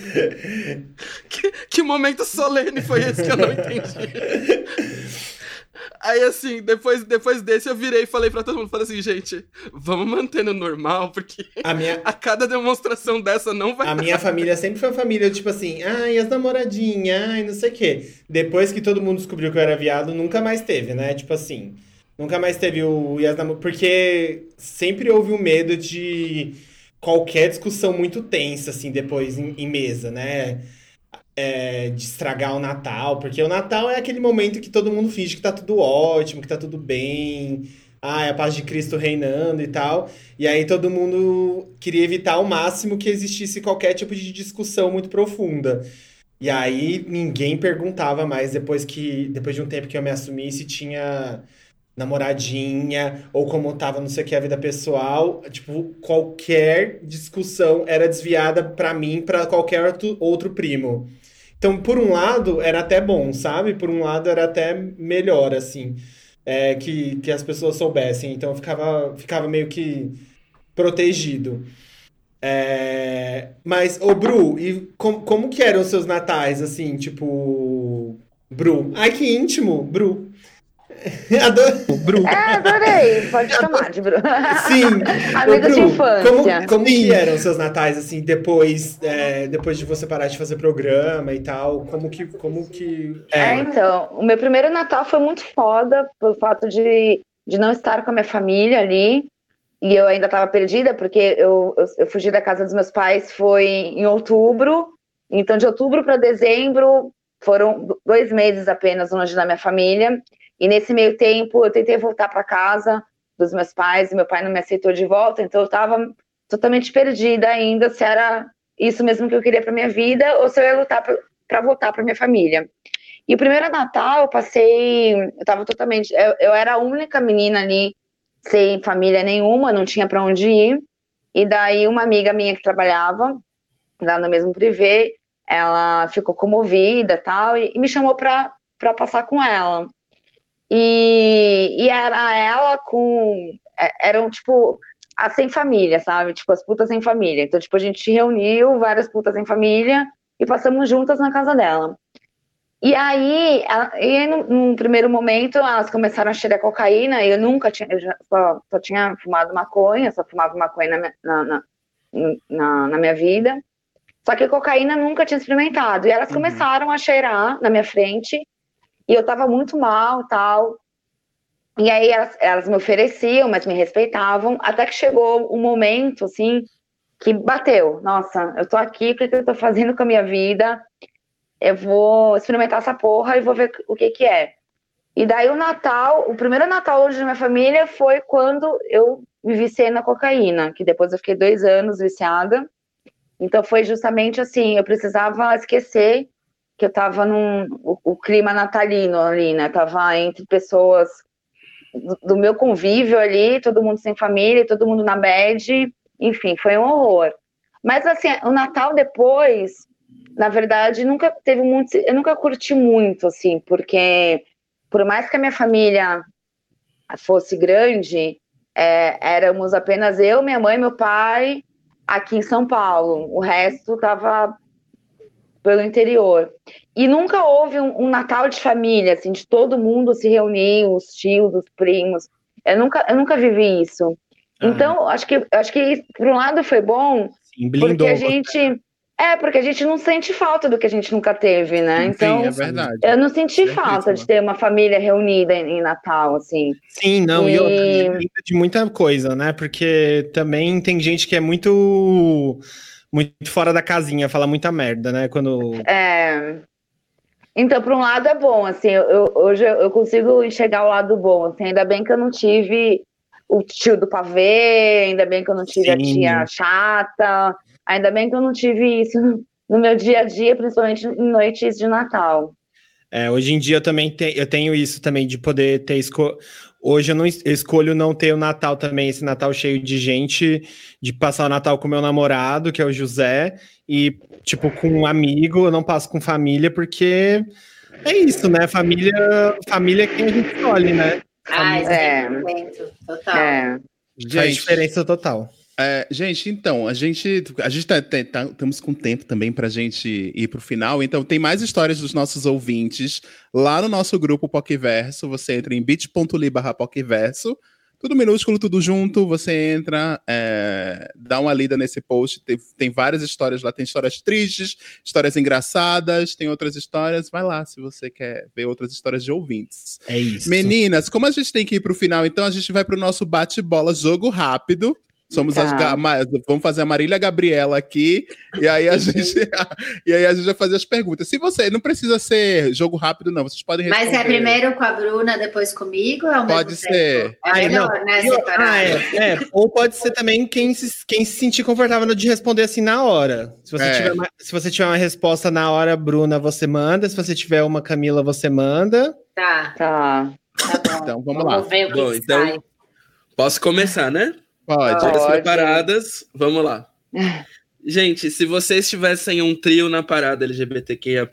(laughs) Que, que momento solene foi esse que eu não entendi? Aí, assim, depois, depois desse, eu virei e falei pra todo mundo, falei assim, gente, vamos mantendo normal, porque A minha, a cada demonstração dessa não vai a minha família sempre foi uma família, tipo assim, ai, as namoradinhas, ai, não sei o quê. Depois que todo mundo descobriu que eu era viado, nunca mais teve, né? Tipo assim, nunca mais teve o Porque sempre houve o medo de qualquer discussão muito tensa, assim, depois em, em mesa, né? É, de estragar o Natal, porque o Natal é aquele momento que todo mundo finge que tá tudo ótimo, que tá tudo bem, ah, é a paz de Cristo reinando e tal. E aí todo mundo queria evitar ao máximo que existisse qualquer tipo de discussão muito profunda. E aí ninguém perguntava mais depois que depois de um tempo que eu me assumi se tinha namoradinha ou como tava não sei o que a vida pessoal, tipo, qualquer discussão era desviada pra mim, pra qualquer outro, outro primo. Então, por um lado, era até bom, sabe? Por um lado, era até melhor, assim, é, que, que as pessoas soubessem. Então, eu ficava, ficava meio que protegido. É, mas, ô Bru, e com, como que eram os seus natais, assim, tipo... Bru. Ai, que íntimo, Bru. (laughs) Adoro. Bru. É, adorei. Pode (laughs) chamar de Bruno. (laughs) Sim. Amigo Ô, de Bru, infância. Como, como que eram seus natais, assim, depois, é, depois de você parar de fazer programa e tal? Como que, como que É, era? então, o meu primeiro Natal foi muito foda pelo fato de, de não estar com a minha família ali. E eu ainda estava perdida, porque eu, eu, eu fugi da casa dos meus pais foi em outubro. Então, de outubro para dezembro, foram dois meses apenas longe da minha família. E nesse meio tempo, eu tentei voltar para casa dos meus pais, e meu pai não me aceitou de volta. Então, eu estava totalmente perdida ainda se era isso mesmo que eu queria para minha vida ou se eu ia lutar para voltar para minha família. E o primeiro Natal eu passei, eu tava totalmente, eu, eu era a única menina ali sem família nenhuma, não tinha para onde ir. E daí uma amiga minha que trabalhava lá no mesmo privê, ela ficou comovida tal e, e me chamou para para passar com ela. E, e era ela com é, eram tipo as sem família, sabe? Tipo as putas sem família. Então tipo a gente reuniu várias putas sem família e passamos juntas na casa dela. E aí, ela- e aí no, num primeiro momento, elas começaram a cheirar cocaína, e eu nunca tinha, eu já só, só tinha fumado maconha, só fumava maconha na, na, na, na, na minha vida. Só que cocaína nunca tinha experimentado. E elas Uhum. começaram a cheirar na minha frente, e eu tava muito mal tal. E aí elas, elas me ofereciam, mas me respeitavam, até que chegou um momento, assim, que bateu. Nossa, eu tô aqui, o que, eu tô fazendo com a minha vida? Eu vou experimentar essa porra e vou ver o que que é. E daí o Natal, o primeiro Natal hoje na minha família foi quando eu me viciei na cocaína, que depois eu fiquei dois anos viciada. Então foi justamente assim, eu precisava esquecer que eu tava num o, o clima natalino ali, né? Tava entre pessoas do, do meu convívio ali, todo mundo sem família, todo mundo na bed, enfim, foi um horror. Mas assim, o Natal depois, na verdade, nunca teve muito, eu nunca curti muito assim, porque por mais que a minha família fosse grande, é, éramos apenas eu, minha mãe, meu pai aqui em São Paulo. O resto estava pelo interior. E nunca houve um, um, Natal de família, assim, de todo mundo se reunir, os tios, os primos. Eu nunca, eu nunca vivi isso. Ah. Então, acho que, acho que por um lado foi bom, Sim, porque a gente é, porque a gente não sente falta do que a gente nunca teve, né? Então, Sim, é verdade. Eu não senti falta de ter uma família reunida em, em Natal, assim. Sim, não, e, e de muita coisa, né? Porque também tem gente que é muito muito fora da casinha, fala muita merda, né? Quando É. Então, por um lado é bom, assim, eu, hoje eu consigo enxergar o lado bom, assim, ainda bem que eu não tive o tio do pavê, ainda bem que eu não tive Sim. a tia chata, Ainda bem que eu não tive isso no meu dia a dia, principalmente em noites de Natal. É, hoje em dia eu também te, eu tenho isso também de poder ter esco... Hoje eu não eu escolho não ter o Natal também, esse Natal cheio de gente, de passar o Natal com meu namorado, que é o José, e tipo com um amigo, eu não passo com família, porque é isso, né? Família, família é quem a gente escolhe, né? Ah, é. Total. É. Faz diferença total. É, gente, então, a gente a gente tá, tá, estamos com tempo também para a gente ir para o final. Então, tem mais histórias dos nossos ouvintes lá no nosso grupo Pocverso. Você entra em bit.ly barra Pocverso. Tudo minúsculo, tudo junto. Você entra, é, dá uma lida nesse post. Tem, tem várias histórias lá. Tem histórias tristes, histórias engraçadas, tem outras histórias. Vai lá se você quer ver outras histórias de ouvintes. É isso. Meninas, como a gente tem que ir para o final, então a gente vai para o nosso bate-bola, jogo rápido. Somos tá. as vamos fazer a Marília Gabriela aqui e aí a gente (laughs) e aí a gente vai fazer as perguntas. Se você não precisa ser jogo rápido não, vocês podem responder. Mas é primeiro com a Bruna, depois comigo, é o Pode ser. Tempo? É melhor, não. né, Ah, é, é, ou pode ser também quem se, quem se sentir confortável de responder assim na hora. Se você, é. tiver uma, se você tiver uma resposta na hora, Bruna, você manda. Se você tiver uma Camila, você manda. Tá. Tá. Tá bom. Então vamos, vamos lá. Ver o que bom, então, sai. Posso começar, né? Pode. Todas preparadas? Vamos lá. (laughs) Gente, se vocês tivessem um trio na parada LGBTQIAP+,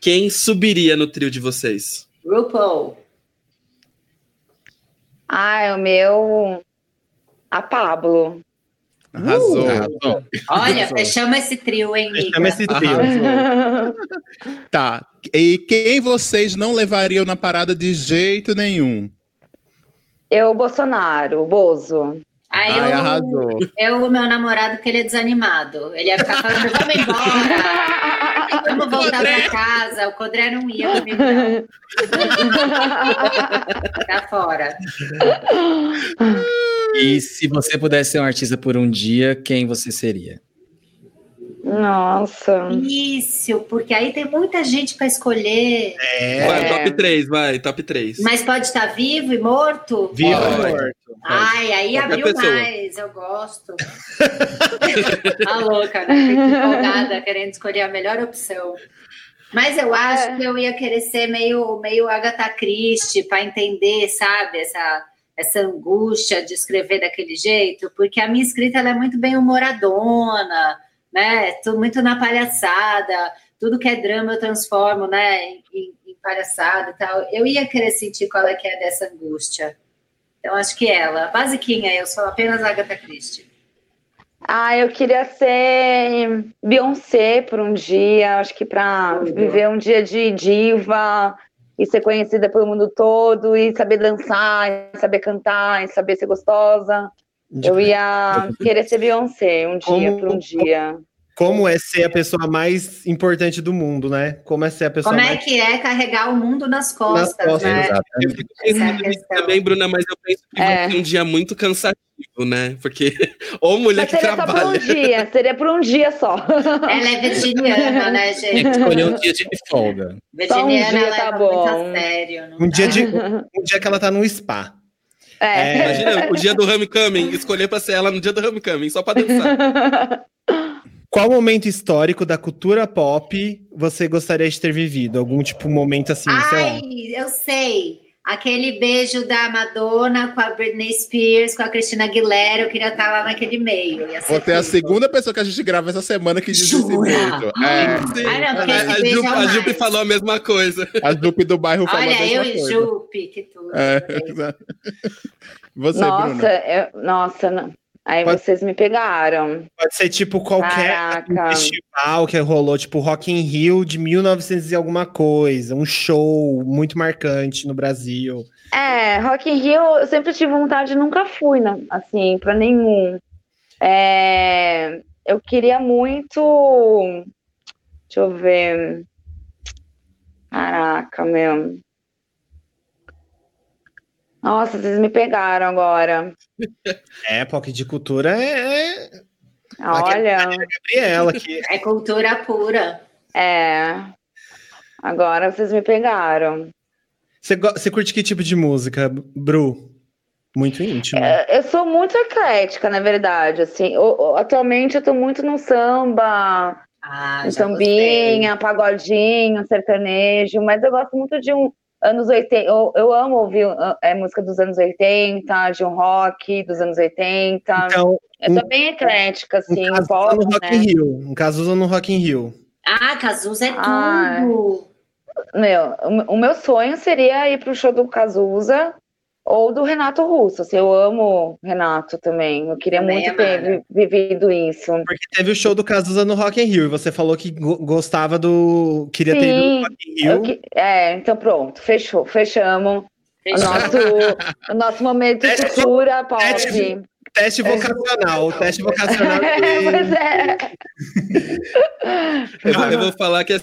quem subiria no trio de vocês? RuPaul. Ah, é o meu... A Pablo. Arrasou. Uh! Olha, fechamos esse trio, hein, Mica? Fechamos esse trio. tá. E quem vocês não levariam na parada de jeito nenhum? Eu, Bolsonaro, Bozo. Aí Ai, eu, arrasou. eu, o meu namorado, que ele é desanimado. Ele ia ficar falando, vamos embora. (laughs) Vamos voltar pra casa. O Codré não ia comigo, não. (laughs) tá fora. E se você pudesse ser um artista por um dia, quem você seria? Nossa. Isso, porque aí tem muita gente para escolher. É. Vai, top 3, vai, top 3. Mas pode estar vivo e morto? Vivo e morto. Ai, aí Qualquer abriu pessoa. mais, eu gosto. (laughs) tá louca, né? empolgada, querendo escolher a melhor opção. Mas eu acho é. que eu ia querer ser meio, meio Agatha Christie para entender, sabe, essa, essa angústia de escrever daquele jeito, porque a minha escrita ela é muito bem humoradona né? Tudo muito na palhaçada, tudo que é drama eu transformo, né, em, em palhaçada e tal. Eu ia querer sentir qual é que é dessa angústia. Então acho que ela, basiquinha, eu sou apenas Agatha Christie. Ah, eu queria ser Beyoncé por um dia, acho que para viver um dia de diva e ser conhecida pelo mundo todo e saber dançar, e saber cantar, e saber ser gostosa. Eu ia querer ser Beyoncé um dia, por um dia. Como é ser a pessoa mais importante do mundo, né? Como é ser a pessoa Como é mais... que é carregar o mundo nas costas, costas, né? Eu fico é pensando nisso questão. também, Bruna, mas eu penso que vai É. ser um dia muito cansativo, né? Porque (laughs) ou mulher Mas que seria só por um trabalha. dia, seria por um dia só. Ela é virginiana, né, (laughs) Tem que gente? escolher um dia de (laughs) folga. Virginiana dia ela tá leva bom. muito a sério. não Um dia, de, um dia que ela tá no spa. É. Imagina o dia do homecoming, escolher pra ser ela no dia do homecoming, só pra dançar. (laughs) Qual momento histórico da cultura pop você gostaria de ter vivido? Algum tipo momento assim, sei lá. Ai, eu sei. Aquele beijo da Madonna com a Britney Spears, com a Christina Aguilera, eu queria estar lá naquele meio. Ter a segunda pessoa que a gente grava essa semana que diz esse Jura? beijo. É, não, a, esse a, beijo Jupe, é o a Jupe falou a mesma coisa. a Jupe do bairro falou a Olha, mesma eu e coisa. Jupe, que tudo. É. (laughs) Você, Nossa, Bruna. eu- nossa, não. Aí Pode- vocês me pegaram. Pode ser tipo qualquer Caraca. festival que rolou, tipo Rock in Rio de 1900 e alguma coisa, um show muito marcante no Brasil. É, Rock in Rio eu sempre tive vontade, nunca fui, não, assim, pra nenhum. É, eu queria muito. Deixa eu ver. Caraca, meu. Nossa, vocês me pegaram agora. (laughs) É, POC de cultura é, é Olha, Gabriela que É cultura pura. é. Agora vocês me pegaram. você, você curte que tipo de música, Bru? Muito íntimo. É, Eu sou muito eclética, na verdade. Assim, o- atualmente eu tô muito no samba, Ah, sambinha, pagodinho, sertanejo, mas eu gosto muito de um anos 80. Eu, eu amo ouvir uh, é, música dos anos 80, de um rock dos anos 80. Então, eu sou bem eclética, assim, um caso pop, no Rock né? in Rio. Um caso no Rock in Rio. Ah, Cazuza é Ah, tudo. Meu, o, o meu sonho seria ir pro show do Cazuza ou do Renato Russo. Assim, eu amo Renato também. Eu queria Também muito ter amada. vi- vivido isso. Porque teve o show do Cazuza no Rock in Rio e você falou que go- gostava do. Queria ter ido Sim, no Rock in Rio. que- é, então pronto, fechou, fechamos. O nosso, o nosso momento de cultura pop. teste- Teste vocacional. Teste vocacional. (laughs) pois é. Eu, eu vou falar que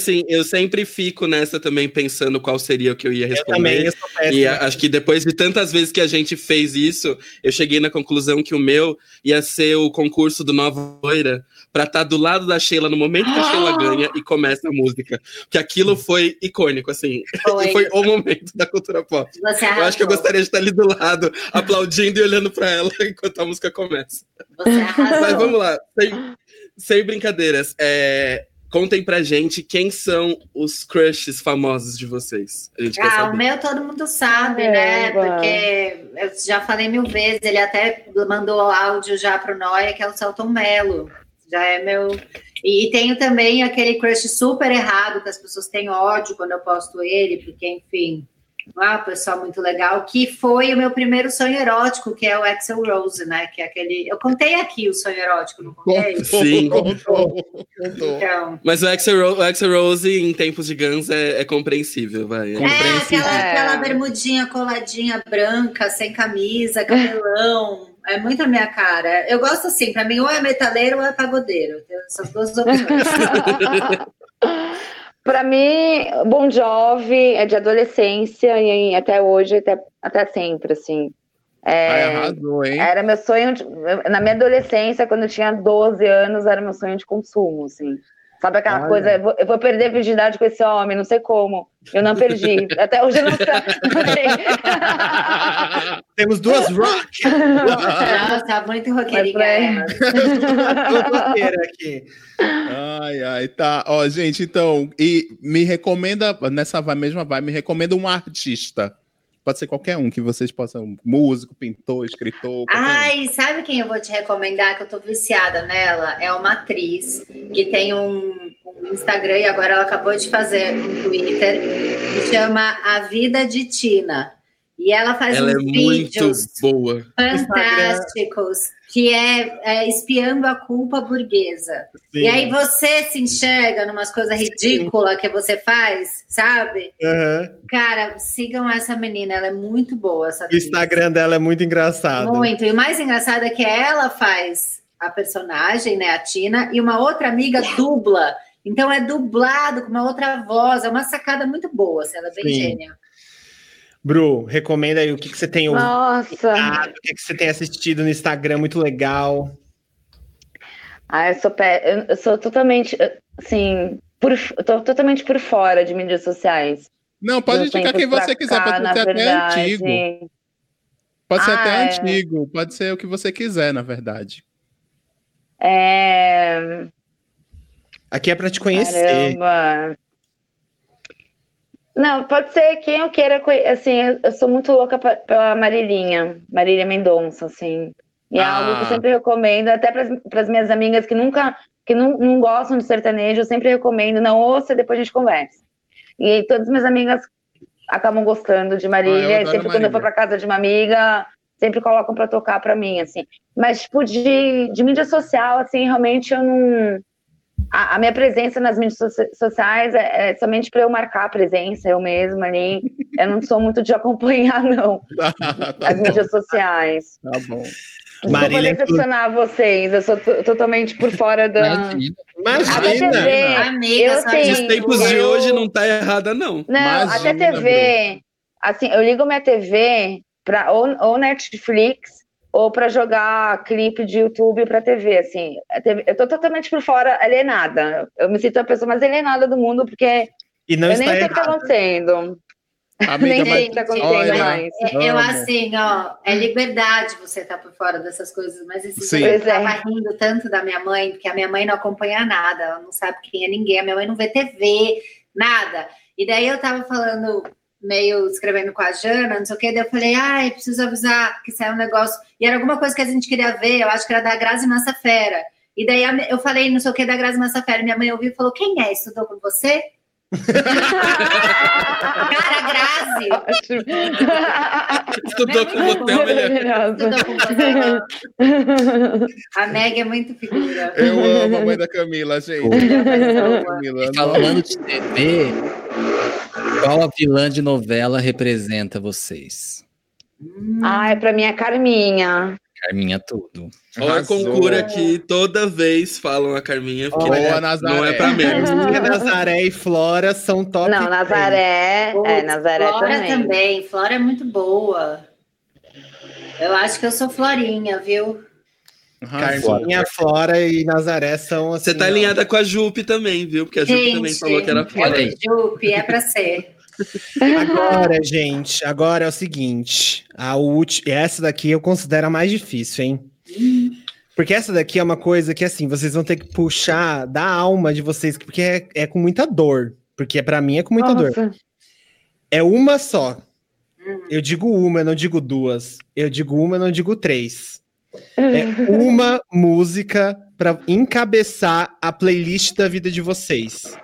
assim, eu sempre fico nessa também pensando qual seria o que eu ia Eu também, responder. eu péssimo. E acho que depois de tantas vezes que a gente fez isso, eu cheguei na conclusão que o meu ia ser o concurso do Nova Loira pra estar do lado da Sheila no momento que a Sheila (gasps) ganha e começa a música. Porque aquilo foi icônico, assim. (laughs) Foi. Foi o momento da cultura pop. Você Eu acho que eu gostaria de estar ali do lado, aplaudindo e olhando pra ela (laughs) enquanto a música começa. Mas vamos lá, sem, sem brincadeiras. é, contem pra gente quem são os crushes famosos de vocês. A gente quer Ah, o meu todo mundo sabe, né? Caramba. Porque eu já falei mil vezes, ele até mandou áudio já pro Noia, que é o Celton Mello. Já é meu. E, e tenho também aquele crush super errado, que as pessoas têm ódio quando eu posto ele, porque, enfim, é uma pessoa muito legal, que foi o meu primeiro sonho erótico, que é o Axel Rose, né? Que é aquele. Eu contei aqui o sonho erótico, não contei? Sim. Então. Mas o Axel, Ro- o Axl Rose, em tempos de Guns, é, é compreensível, vai. É, Compreensível. aquela, É. aquela bermudinha coladinha branca, sem camisa, cabelão. É muito a minha cara. Eu gosto assim, pra mim ou é metaleiro ou é pagodeiro. Tem essas duas opções. (laughs) Pra mim, Bon Jovi é de adolescência e até hoje, até, até sempre, assim. É, Ai, arrasou, hein? era meu sonho, de- na minha adolescência, quando eu tinha 12 anos, era meu sonho de consumo, assim. Sabe aquela Olha. coisa, eu vou, eu vou perder a virgindade com esse homem, não sei como. Eu não perdi. (laughs) Até hoje eu não, sei- não (laughs) sei. Temos duas rock. Nossa, muito Mas roqueirinha. (laughs) duas roqueiras aqui. Ai, ai, tá. Ó, gente, então, e me recomenda, nessa vai- mesma vai, me recomenda um artista. Pode ser qualquer um que vocês possam. Músico, pintor, escritor. qualquer um. Ai, sabe quem eu vou te recomendar que eu tô viciada nela? É uma atriz que tem um, um Instagram e agora ela acabou de fazer um Twitter que chama A Vida de Tina. E ela faz Ela é uns muito vídeos boa. fantásticos, que é, é espiando a culpa burguesa. E aí você se enxerga numas coisas ridículas que você faz, sabe? Aham. Cara, sigam essa menina, ela é muito boa, essa O atriz. Instagram dela é muito engraçado. Muito. E o mais engraçado é que ela faz a personagem, né, a Tina, e uma outra amiga dubla. Então é dublado com uma outra voz, é uma sacada muito boa, assim, ela é bem Sim. gênia. Bru, recomenda aí o que, que você tem ouvido, o que, que você tem assistido no Instagram, muito legal. Ah, eu sou, pé- eu- sou totalmente, assim, por, eu tô totalmente por fora de mídias sociais. Não, pode Eu indicar quem você quiser, cá, pode na ser até verdade. antigo. Pode ser Ah, até é. antigo, pode ser o que você quiser, na verdade. É... Aqui é pra te conhecer. Caramba. Não, pode ser quem eu queira conhecer. Assim, eu, sou muito louca pe- pela Marilinha, Marília Mendonça, assim. E é algo que eu Ah. sempre recomendo, até para as minhas amigas que nunca, que não, não gostam de sertanejo, eu sempre recomendo, não ouça e depois a gente conversa. E todas as minhas amigas acabam gostando de Ah, Marília, e adoro sempre quando eu for Marília. para casa de uma amiga, sempre colocam para tocar para mim, assim. Mas, tipo, de, de mídia social, assim, realmente eu não a, a minha presença nas mídias soci- sociais é, é somente para eu marcar a presença, eu mesma ali. Eu não sou muito de acompanhar, (laughs) não, tá (laughs) as bom, mídias sociais. tá bom. Desculpa decepcionar vocês, eu sou to- totalmente por fora da. Imagina. Até Imagina! TV. Amiga, eu tenho- Nos tempos de eu- hoje não tá errada, não. Não, Imagina, até TV. Assim, eu ligo minha TV para ou, ou Netflix ou para jogar clipe de YouTube para TV, assim. TV eu tô totalmente por fora, alienada. Eu me sinto a pessoa mais alienada do mundo porque E não eu nem está sei o que tá errado. acontecendo. Amiga, (laughs) nem sei o que tá acontecendo olha, mais. É, Eu assim, ó, é liberdade você estar por fora dessas coisas, mas esse Sim. dia eu é. tava rindo tanto da minha mãe, porque a minha mãe não acompanha nada, ela não sabe quem é ninguém, a minha mãe não vê TV, nada. E daí eu tava falando, meio escrevendo com a Jana, não sei o que, daí eu falei, ai, preciso avisar que saiu um negócio. E era alguma coisa que a gente queria ver, eu acho que era da Grazi Massafera. E daí eu falei, não sei o que, da Grazi Massafera. Minha mãe ouviu e falou, quem é? Estudou com você? Cara, Grazi! Estudou com você, é melhor. Maravilhosa. Estudou com você? A Meg é muito figura. Eu amo a mãe da Camila, gente. Camila, E falando de TV, qual a vilã de novela representa vocês? Ai, pra mim é Carminha. Carminha tudo. Olha a concura que toda vez falam a Carminha, porque Nazaré. não é pra menos. (laughs) Porque Nazaré e Flora são top. Não, Nazaré. É, Nazaré Flora também. também. Flora é muito boa. Eu acho que eu sou Florinha, viu? Carminha, Flora e Nazaré são assim. Você tá ó. alinhada com a Jupe também, viu? Porque a Jupe também falou que era aí. Jupe, é pra ser. Agora, gente, agora é o seguinte. A última, essa daqui eu considero a mais difícil, hein? Porque essa daqui é uma coisa que, assim, vocês vão ter que puxar da alma de vocês, porque é, é com muita dor. Porque pra mim é com muita dor. Nossa. É uma só. Eu digo uma, eu não digo duas. Eu digo uma, eu não digo três. É (laughs) uma música pra encabeçar a playlist da vida de vocês.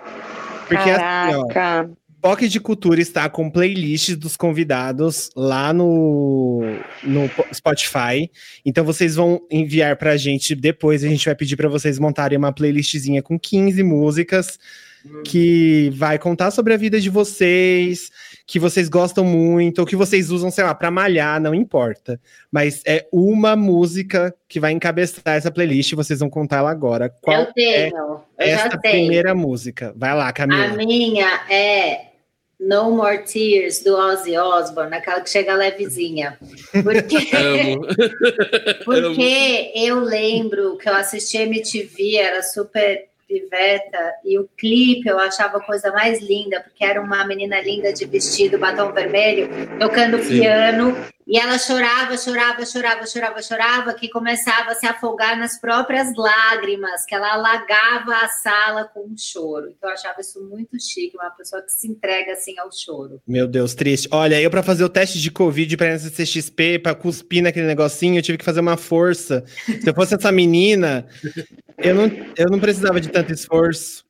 Porque assim, ó, Caraca. POC de Cultura está com playlists dos convidados lá no, no po- Spotify. Então vocês vão enviar pra gente depois. A gente vai pedir pra vocês montarem uma playlistzinha com 15 músicas que vai contar sobre a vida de vocês, que vocês gostam muito, ou que vocês usam, sei lá, pra malhar, não importa. Mas é uma música que vai encabeçar essa playlist e vocês vão contar ela agora. Qual eu tenho, eu essa primeira música? Vai lá, A Camila. minha é No More Tears, do Ozzy Osbourne, aquela que chega levezinha. Porque, (laughs) (laughs) porque eu lembro que eu assisti MTV, era super piveta, e o clipe eu achava a coisa mais linda, porque era uma menina linda de vestido, batom vermelho, tocando Sim. piano, e ela chorava, chorava, chorava, chorava, chorava, que começava a se afogar nas próprias lágrimas, que ela alagava a sala com um choro. Então eu achava isso muito chique, uma pessoa que se entrega assim ao choro. Meu Deus, triste. Olha, eu pra fazer o teste de Covid pra CXP, pra cuspir naquele negocinho, eu tive que fazer uma força. Se eu fosse essa menina, eu não, eu não precisava de tanto esforço.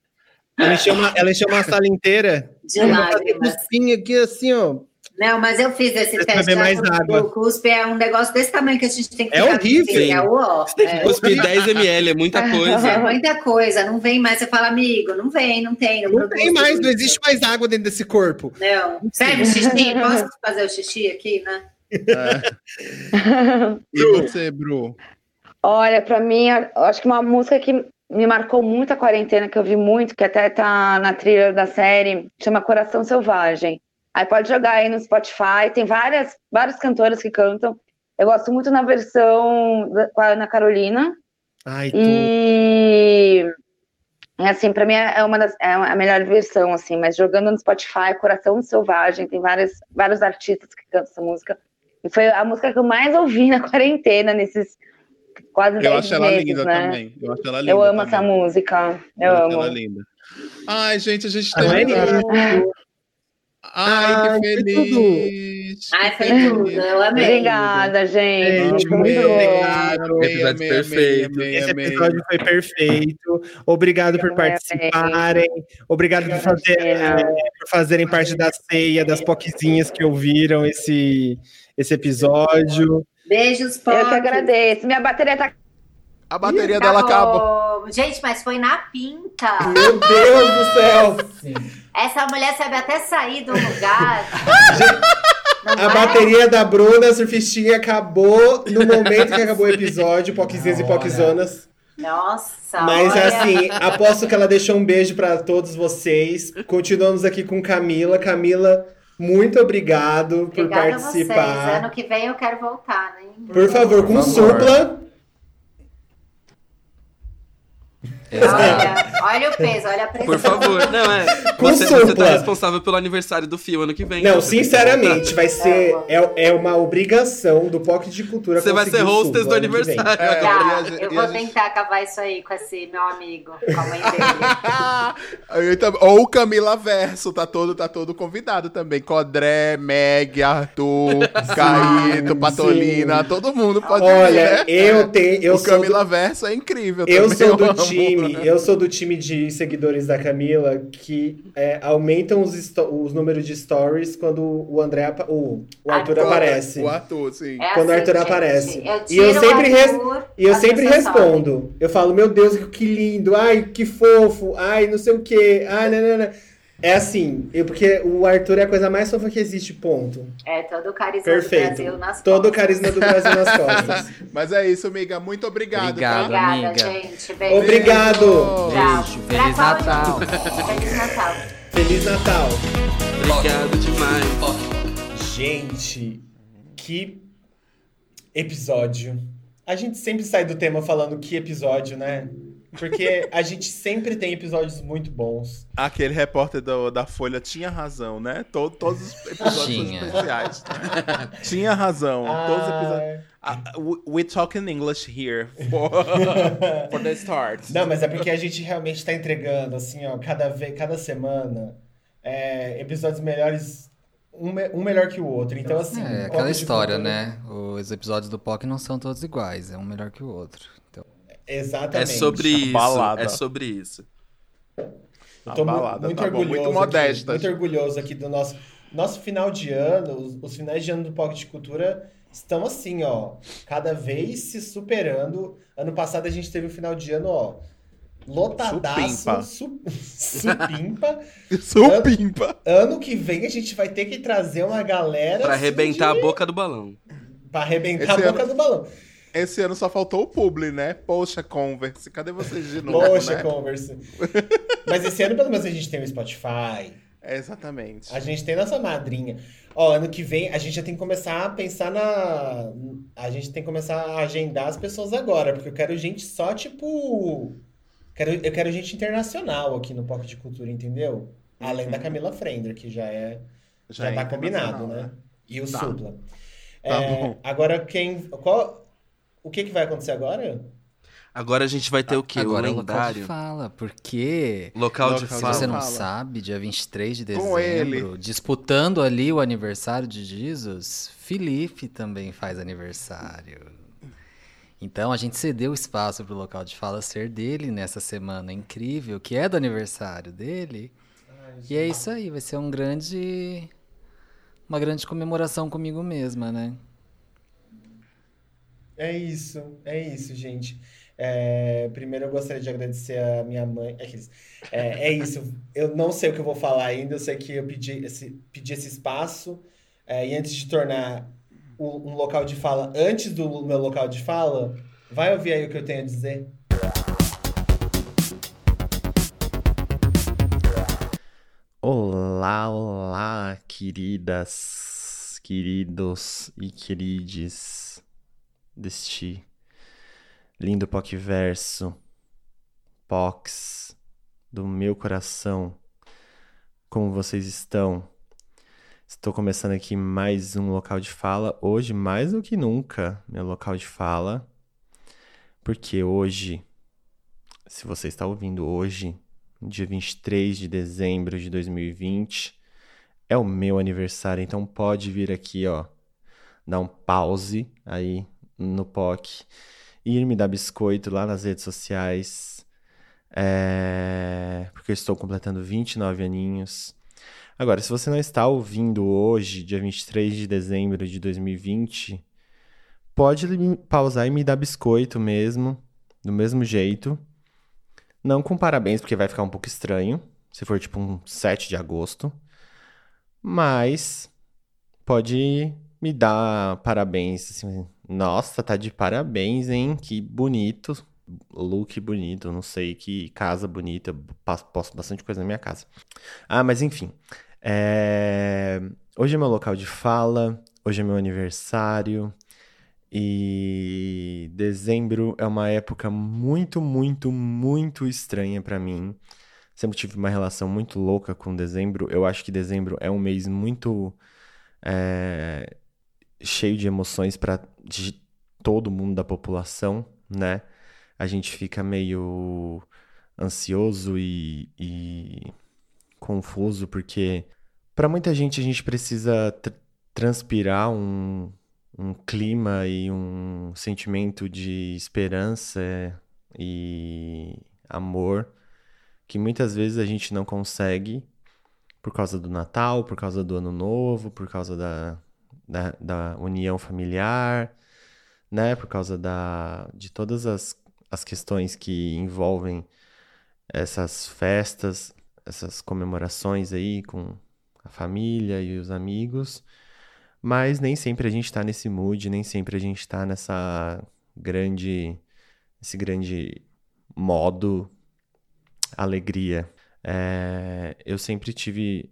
Ela encheu uma, ela encheu uma sala inteira. De lágrimas. cuspinho aqui, assim, ó. Não, mas eu fiz esse Precisa teste. mais água. O cuspe é um negócio desse tamanho que a gente tem que É horrível. assim, É, o. Você É. cuspir 10 ml, é muita (laughs) É coisa. muita coisa, não vem mais. Você fala, amigo, não vem, não tem. Não produz tem mais, não existe mais água dentro desse corpo. Não. Serve xixi? (laughs) Posso fazer o xixi aqui, né? É. (laughs) E você, Bru? Olha, pra mim, acho que uma música que me marcou muito a quarentena, que eu vi muito, que até tá na trilha da série, chama Coração Selvagem. Aí pode jogar aí no Spotify, tem várias, várias cantoras que cantam. Eu gosto muito na versão da, com a Ana Carolina. Ai, tu... E é assim, pra mim é uma das é a melhor versão, assim, mas jogando no Spotify, Coração Selvagem, tem vários, vários artistas que cantam essa música. E foi a música que eu mais ouvi na (laughs) quarentena, nesses quase 10 Eu acho ela linda né? também. Eu acho ela linda. Eu amo também. essa música. Eu acho amo. ela linda. Ai, gente, a gente é Ai, que feliz. Ai, foi feliz. tudo. Eu amei. Obrigada, gente. Gente, Muito obrigado. Episódio perfeito. Esse episódio foi perfeito. Obrigado por Eu amei. participarem. Obrigado por, fazer, é, por fazerem parte da ceia, das poquezinhas que ouviram esse, esse episódio. Beijos, Eu que Pop. agradeço. Minha bateria tá. A bateria dela acabou. Acabou. Gente, mas foi na pinta. Meu Deus do céu! Essa mulher sabe até sair do lugar. A vai? bateria da Bruna Surfistinha acabou no momento que acabou o episódio, Poquezinhas e Poquezonas. Nossa, Mas olha. assim, aposto que ela deixou um beijo pra todos vocês. Continuamos aqui com Camila. Camila, muito obrigado por Obrigada a vocês. participar. Ano que vem eu quero voltar, né? Por favor, com Por favor. supla. Exato. Olha, olha o peso, olha a pressão. Por favor. Não, é. Com Você, você tá responsável pelo aniversário do Fio ano que vem. Não, sinceramente, vai ser. Amo. É, é uma obrigação do POC de Cultura. Você vai ser o hostess do aniversário. É, Tá, eu vou gente- tentar acabar isso aí com esse meu amigo, com a mãe dele. Eu tam- Ou Camila Verso, tá todo, tá todo convidado também. Codré, Meg, Arthur, Caíto, Patolina, todo mundo pode vir, Olha, né? eu tenho. Eu o sou Camila Verso é incrível Eu também, sou (laughs) do amo. time, eu sou do time de seguidores da Camila que é, aumentam os, os números de stories quando o André, o, o Arthur Arthur. aparece. O Ator, sim. É Quando o assim, Arthur gente. aparece. Eu E eu o sempre res- Arthur, E eu sempre respondo. Eu falo, meu Deus, que lindo, ai, que fofo, ai, não sei o quê, ai, não, não, não. É assim, eu, porque o Arthur é a coisa mais fofa que existe, ponto. É, todo o carisma Perfeito. do Brasil nas Todo o costas. carisma do Brasil nas (laughs) costas. Mas é isso, amiga. Muito obrigado, Obrigado. tá? Obrigada, amiga. gente. Beijo. Obrigado. Beijo. Feliz Natal. Feliz Natal. Feliz Natal. Obrigado demais. Gente, que episódio. A gente sempre sai do tema falando que episódio, né? Porque a gente sempre tem episódios muito bons. Aquele repórter do- da Folha tinha razão, né? Todo, todos os episódios Tinha. são especiais. tinha razão. Todos os episódios. Ah, Ah, we, we talk in English here for, (laughs) for the start. Não, mas é porque a gente realmente tá entregando, assim, ó, cada, vez, cada semana, é, episódios melhores, um, me- um melhor que o outro. Então, assim. É, aquela história, né? Os episódios do POC não são todos iguais, é um melhor que o outro. Então, É Exatamente. sobre isso. Balada. É sobre isso. Eu tô balada, muito tá bom, orgulhoso. muito aqui, modesta. muito orgulhoso aqui do nosso. Nosso final de ano, os, os finais de ano do Pocket de Cultura estão assim, ó, cada vez se superando. Ano passado a gente teve um final de ano, ó, lotadaço, su, (laughs) supimpa. Supimpa. Ano que vem a gente vai ter que trazer uma galera Pra assim, arrebentar de- a boca do balão. Pra arrebentar Esse a boca do balão. Esse ano só faltou o publi, né? Poxa, Converse, cadê vocês de novo, Poxa, né? Converse. Mas esse ano, pelo menos, a gente tem o Spotify. É, exatamente. A gente tem nossa madrinha. Ó, ano que vem a gente já tem que começar a pensar na. A gente tem que começar a agendar as pessoas agora, porque eu quero gente só, tipo. Quero, eu quero gente internacional aqui no Pocket de Cultura, entendeu? Além da Camila Frender, que já é. Já, é tá combinado, internacional, né? E o Tá. Supla. Tá É, bom. agora, quem. Qual, o que, que vai acontecer agora? Agora a gente vai ter o quê? agora o é o local de lendário. fala, porque Local de Local de se fala. você não Fala. sabe, dia 23 de dezembro, disputando ali o aniversário de Jesus, Felipe também faz aniversário. Então a gente cedeu espaço pro local de fala ser dele nessa semana incrível, que é do aniversário dele. E é isso aí, vai ser um grande uma grande comemoração comigo mesma, né? É isso, é isso, gente. É, primeiro eu gostaria de agradecer a minha mãe. É, é, é isso, eu não sei o que eu vou falar ainda, eu sei que eu pedi esse, pedi esse espaço, é, e antes de tornar um local de fala antes do meu local de fala, Vai ouvir aí o que eu tenho a dizer? Olá, olá, queridas, queridos e querides deste lindo verso, Pox do meu coração. Como vocês estão? Estou começando aqui mais um local de fala. Hoje, mais do que nunca, meu local de fala. Porque hoje, se você está ouvindo hoje, dia 23 de dezembro de 2020, é o meu aniversário. Então pode vir aqui, ó, dar um pause aí no POC, ir me dar biscoito lá nas redes sociais. É... Porque eu estou completando 29 aninhos. Agora, se você não está ouvindo hoje, dia 23 de dezembro de 2020, pode pausar e me dar biscoito mesmo, do mesmo jeito. Não com parabéns, porque vai ficar um pouco estranho, se for tipo um 7 de agosto. Mas pode me dar parabéns, assim, nossa, tá de parabéns, hein? Que bonito, look bonito, não sei, que casa bonita, posto bastante coisa na minha casa. Ah, mas enfim, é... Hoje é meu local de fala, hoje é meu aniversário. E dezembro é uma época muito, muito, muito estranha para mim. Sempre tive uma relação muito louca com dezembro. Eu acho que dezembro é um mês muito é, cheio de emoções para todo mundo da população, né? A gente fica meio ansioso e, e confuso, porque para muita gente a gente precisa tr transpirar um, um clima e um sentimento de esperança e amor que muitas vezes a gente não consegue por causa do Natal, por causa do Ano Novo, por causa da, da, da união familiar, né? Por causa da, de todas as, as questões que envolvem essas festas essas comemorações aí com a família e os amigos, mas nem sempre a gente está nesse mood, nem sempre a gente está nessa grande, esse grande modo alegria. É, eu sempre tive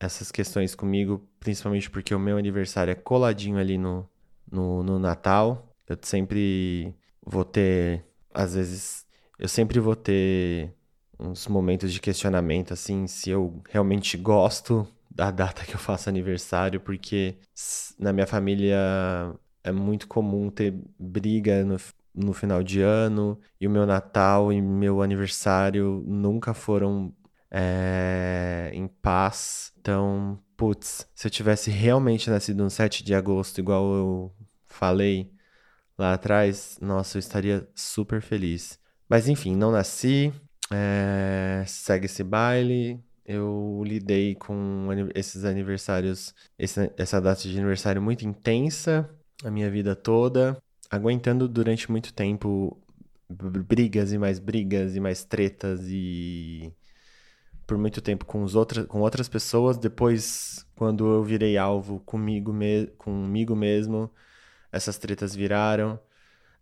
essas questões comigo, principalmente porque o meu aniversário é coladinho ali no, no, no Natal. Eu sempre vou ter, às vezes, eu sempre vou ter uns momentos de questionamento, assim, se eu realmente gosto da data que eu faço aniversário, porque na minha família é muito comum ter briga no, no final de ano, e o meu Natal e meu aniversário nunca foram é, em paz. Então, putz, se eu tivesse realmente nascido no 7 de agosto, igual eu falei lá atrás, nossa, eu estaria super feliz. Mas enfim, não nasci, é, segue esse baile. Eu lidei com esses aniversários, essa data de aniversário muito intensa, a minha vida toda, aguentando durante muito tempo brigas e mais brigas e mais tretas e por muito tempo com, os outra, com outras pessoas. Depois, quando eu virei alvo comigo, me, comigo mesmo, essas tretas viraram.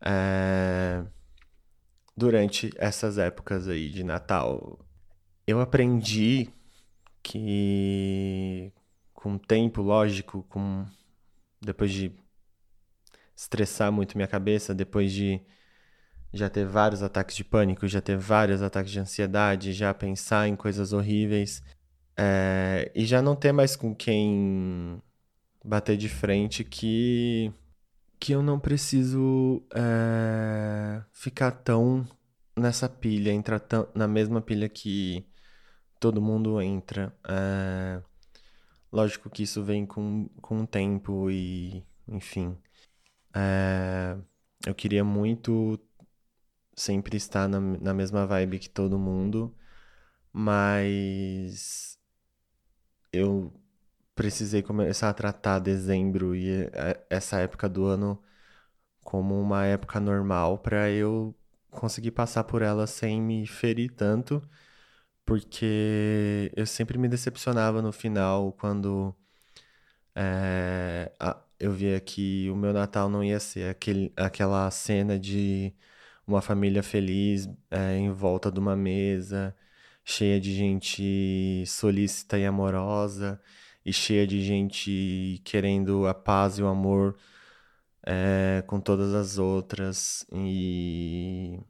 É durante essas épocas aí de Natal. Eu aprendi que com o tempo, lógico, com depois de estressar muito minha cabeça, depois de já ter vários ataques de pânico, já ter vários ataques de ansiedade, já pensar em coisas horríveis é, e já não ter mais com quem bater de frente que que eu não preciso é, ficar tão nessa pilha, entrar tão, na mesma pilha que todo mundo entra. É, lógico que isso vem com, com o tempo e, enfim. É, eu queria muito sempre estar na, na mesma vibe que todo mundo, mas eu precisei começar a tratar dezembro e é, essa época do ano como uma época normal para eu conseguir passar por ela sem me ferir tanto, porque eu sempre me decepcionava no final quando é, a, eu via que o meu Natal não ia ser aquele, aquela cena de uma família feliz é, em volta de uma mesa, cheia de gente solícita e amorosa, e cheia de gente querendo a paz e o amor é, com todas as outras, e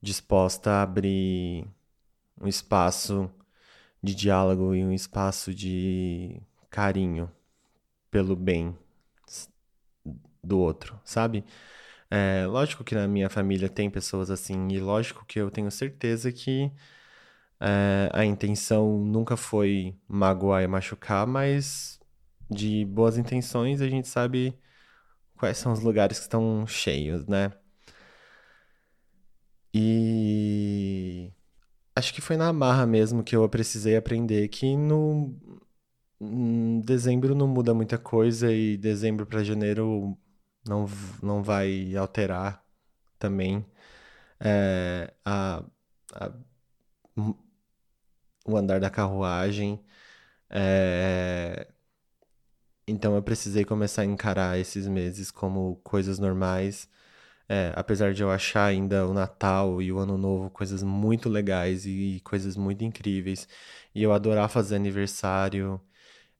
disposta a abrir um espaço de diálogo e um espaço de carinho pelo bem do outro, sabe? É, lógico que na minha família tem pessoas assim, e lógico que eu tenho certeza que é, a intenção nunca foi magoar e machucar, mas de boas intenções a gente sabe quais são os lugares que estão cheios, né? E acho que foi na marra mesmo que eu precisei aprender que no em dezembro não muda muita coisa e dezembro para janeiro não, não vai alterar também é, a, a, o andar da carruagem. É, então eu precisei começar a encarar esses meses como coisas normais. É, apesar de eu achar ainda o Natal e o Ano Novo coisas muito legais e coisas muito incríveis, e eu adorar fazer aniversário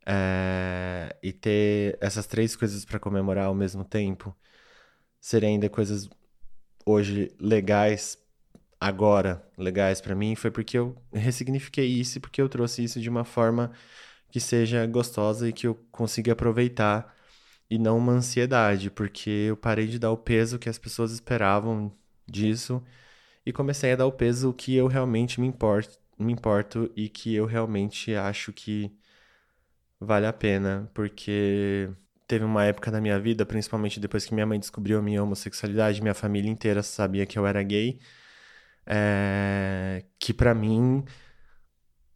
é, e ter essas três coisas para comemorar ao mesmo tempo, serem ainda coisas hoje legais, agora legais para mim, foi porque eu ressignifiquei isso porque eu trouxe isso de uma forma que seja gostosa e que eu consiga aproveitar e não uma ansiedade, porque eu parei de dar o peso que as pessoas esperavam disso e comecei a dar o peso que eu realmente me importo, me importo e que eu realmente acho que vale a pena, porque teve uma época da minha vida, principalmente depois que minha mãe descobriu a minha homossexualidade, minha família inteira sabia que eu era gay, é... que para mim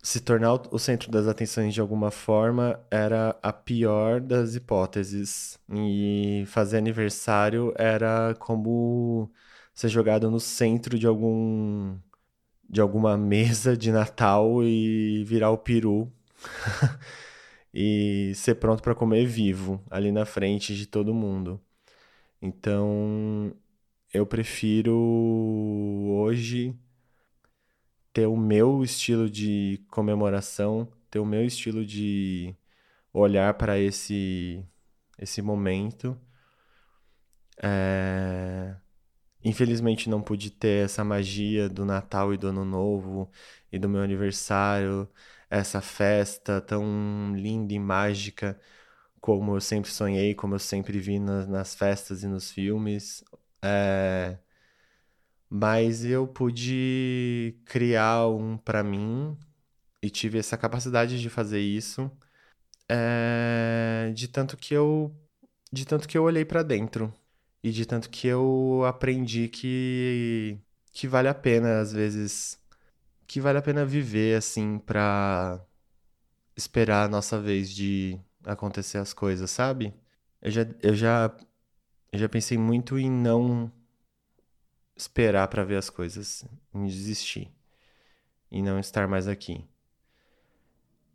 se tornar o centro das atenções de alguma forma era a pior das hipóteses. E fazer aniversário era como ser jogado no centro de algum de alguma (laughs) mesa de Natal e virar o peru. (laughs) e ser pronto para comer vivo ali na frente de todo mundo. Então, eu prefiro hoje ter o meu estilo de comemoração, ter o meu estilo de olhar para esse esse momento. É... Infelizmente não pude ter essa magia do Natal e do Ano Novo e do meu aniversário essa festa tão linda e mágica como eu sempre sonhei, como eu sempre vi nas, nas festas e nos filmes. É... Mas eu pude criar um para mim e tive essa capacidade de fazer isso é... de tanto que eu de tanto que eu olhei para dentro e de tanto que eu aprendi que que vale a pena às vezes que vale a pena viver, assim, pra esperar a nossa vez de acontecer as coisas, sabe? Eu já, eu já, eu já pensei muito em não esperar para ver as coisas, em desistir, em não estar mais aqui.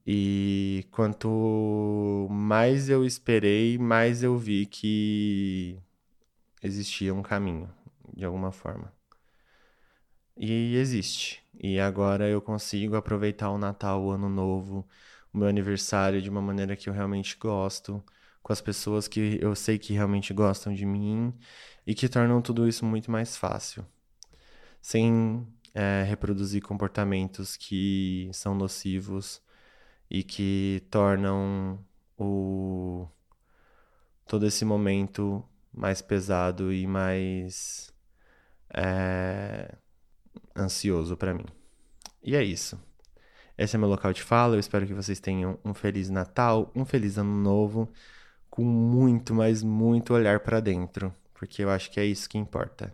E quanto mais eu esperei, mais eu vi que existia um caminho, de alguma forma. E existe. E agora eu consigo aproveitar o Natal, o Ano Novo, o meu aniversário de uma maneira que eu realmente gosto, com as pessoas que eu sei que realmente gostam de mim e que tornam tudo isso muito mais fácil. Sem é, reproduzir comportamentos que são nocivos e que tornam o todo esse momento mais pesado e mais é, ansioso para mim. E é isso. Esse é meu local de fala. Eu espero que vocês tenham um feliz Natal, um feliz Ano Novo, com muito, mas muito olhar para dentro, porque eu acho que é isso que importa.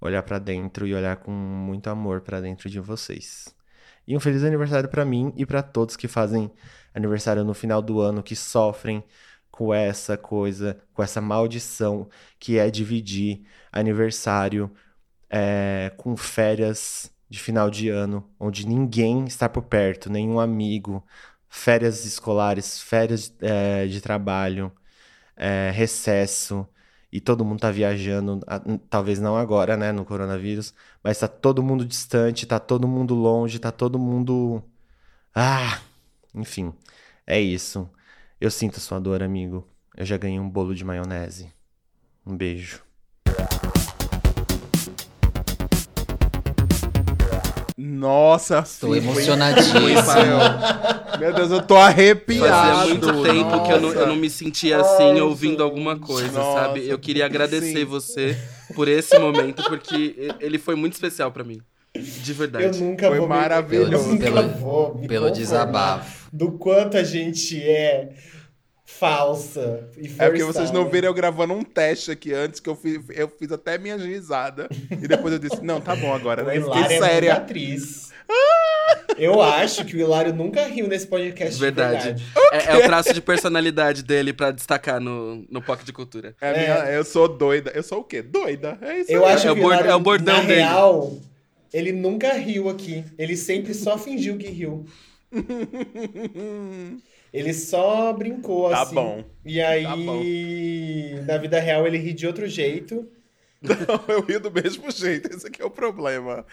Olhar para dentro e olhar com muito amor para dentro de vocês. E um feliz aniversário para mim e para todos que fazem aniversário no final do ano, que sofrem com essa coisa, com essa maldição que é dividir aniversário é, com férias de final de ano, onde ninguém está por perto, nenhum amigo, férias escolares, férias é, de trabalho. é, recesso e todo mundo tá viajando, talvez não agora, né, no coronavírus, mas tá todo mundo distante, tá todo mundo longe, tá todo mundo. Ah! Enfim, é isso. Eu sinto a sua dor, amigo. Eu já ganhei um bolo de maionese. Um beijo. Nossa, Tô emocionadíssimo. Meu Deus, eu tô arrepiado. Fazia muito tempo que eu não, eu não Nossa. me sentia assim ouvindo alguma coisa, Nossa, sabe? Eu queria agradecer sim. você por esse momento, porque ele foi muito especial pra mim. De Eu verdade. nunca Foi vou me- maravilhoso. eu nunca Pelo- vou me Pelo desabafo. Do quanto a gente é falsa e É porque vocês não viram eu gravando um teste aqui antes, que eu fiz, eu fiz até minha risada. E depois eu disse, não, tá bom agora, né? Hilário Fiquei é séria. atriz. Eu acho que o Hilário nunca riu nesse podcast de Verdade. verdade. É, é o traço de personalidade dele pra destacar no, no POC de Cultura. É minha- eu sou doida. Eu sou o quê? Doida. É isso Eu aí. acho é o que o Hilário, é o bordão na dele. real, ele nunca riu aqui. Ele sempre só fingiu que riu. (laughs) Ele só brincou Tá assim. bom. E aí, Tá bom. na vida real, ele ri de outro jeito. Não, eu rio do mesmo jeito. Esse aqui é o problema.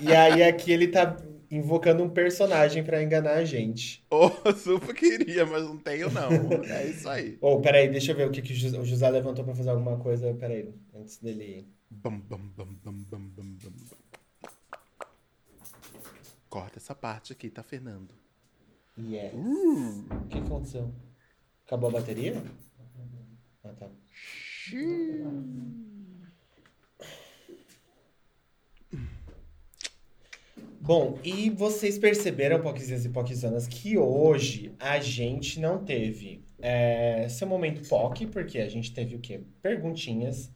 E aí, aqui ele tá invocando um personagem pra enganar a gente. Oh, super queria, mas não tenho, não. É isso aí. Ô, peraí, deixa eu ver o que, que o José- levantou pra fazer alguma coisa. Peraí, antes dele. Bam, bam, bam, bam, bam, bam, bam. Corta essa parte aqui, tá, Fernando? Yes. Uh. O que aconteceu? Acabou a bateria? Ah, tá. Bom, e vocês perceberam, Poquezinhas e Poquezanas, que hoje a gente não teve é, seu momento POC, porque a gente teve o quê? Perguntinhas.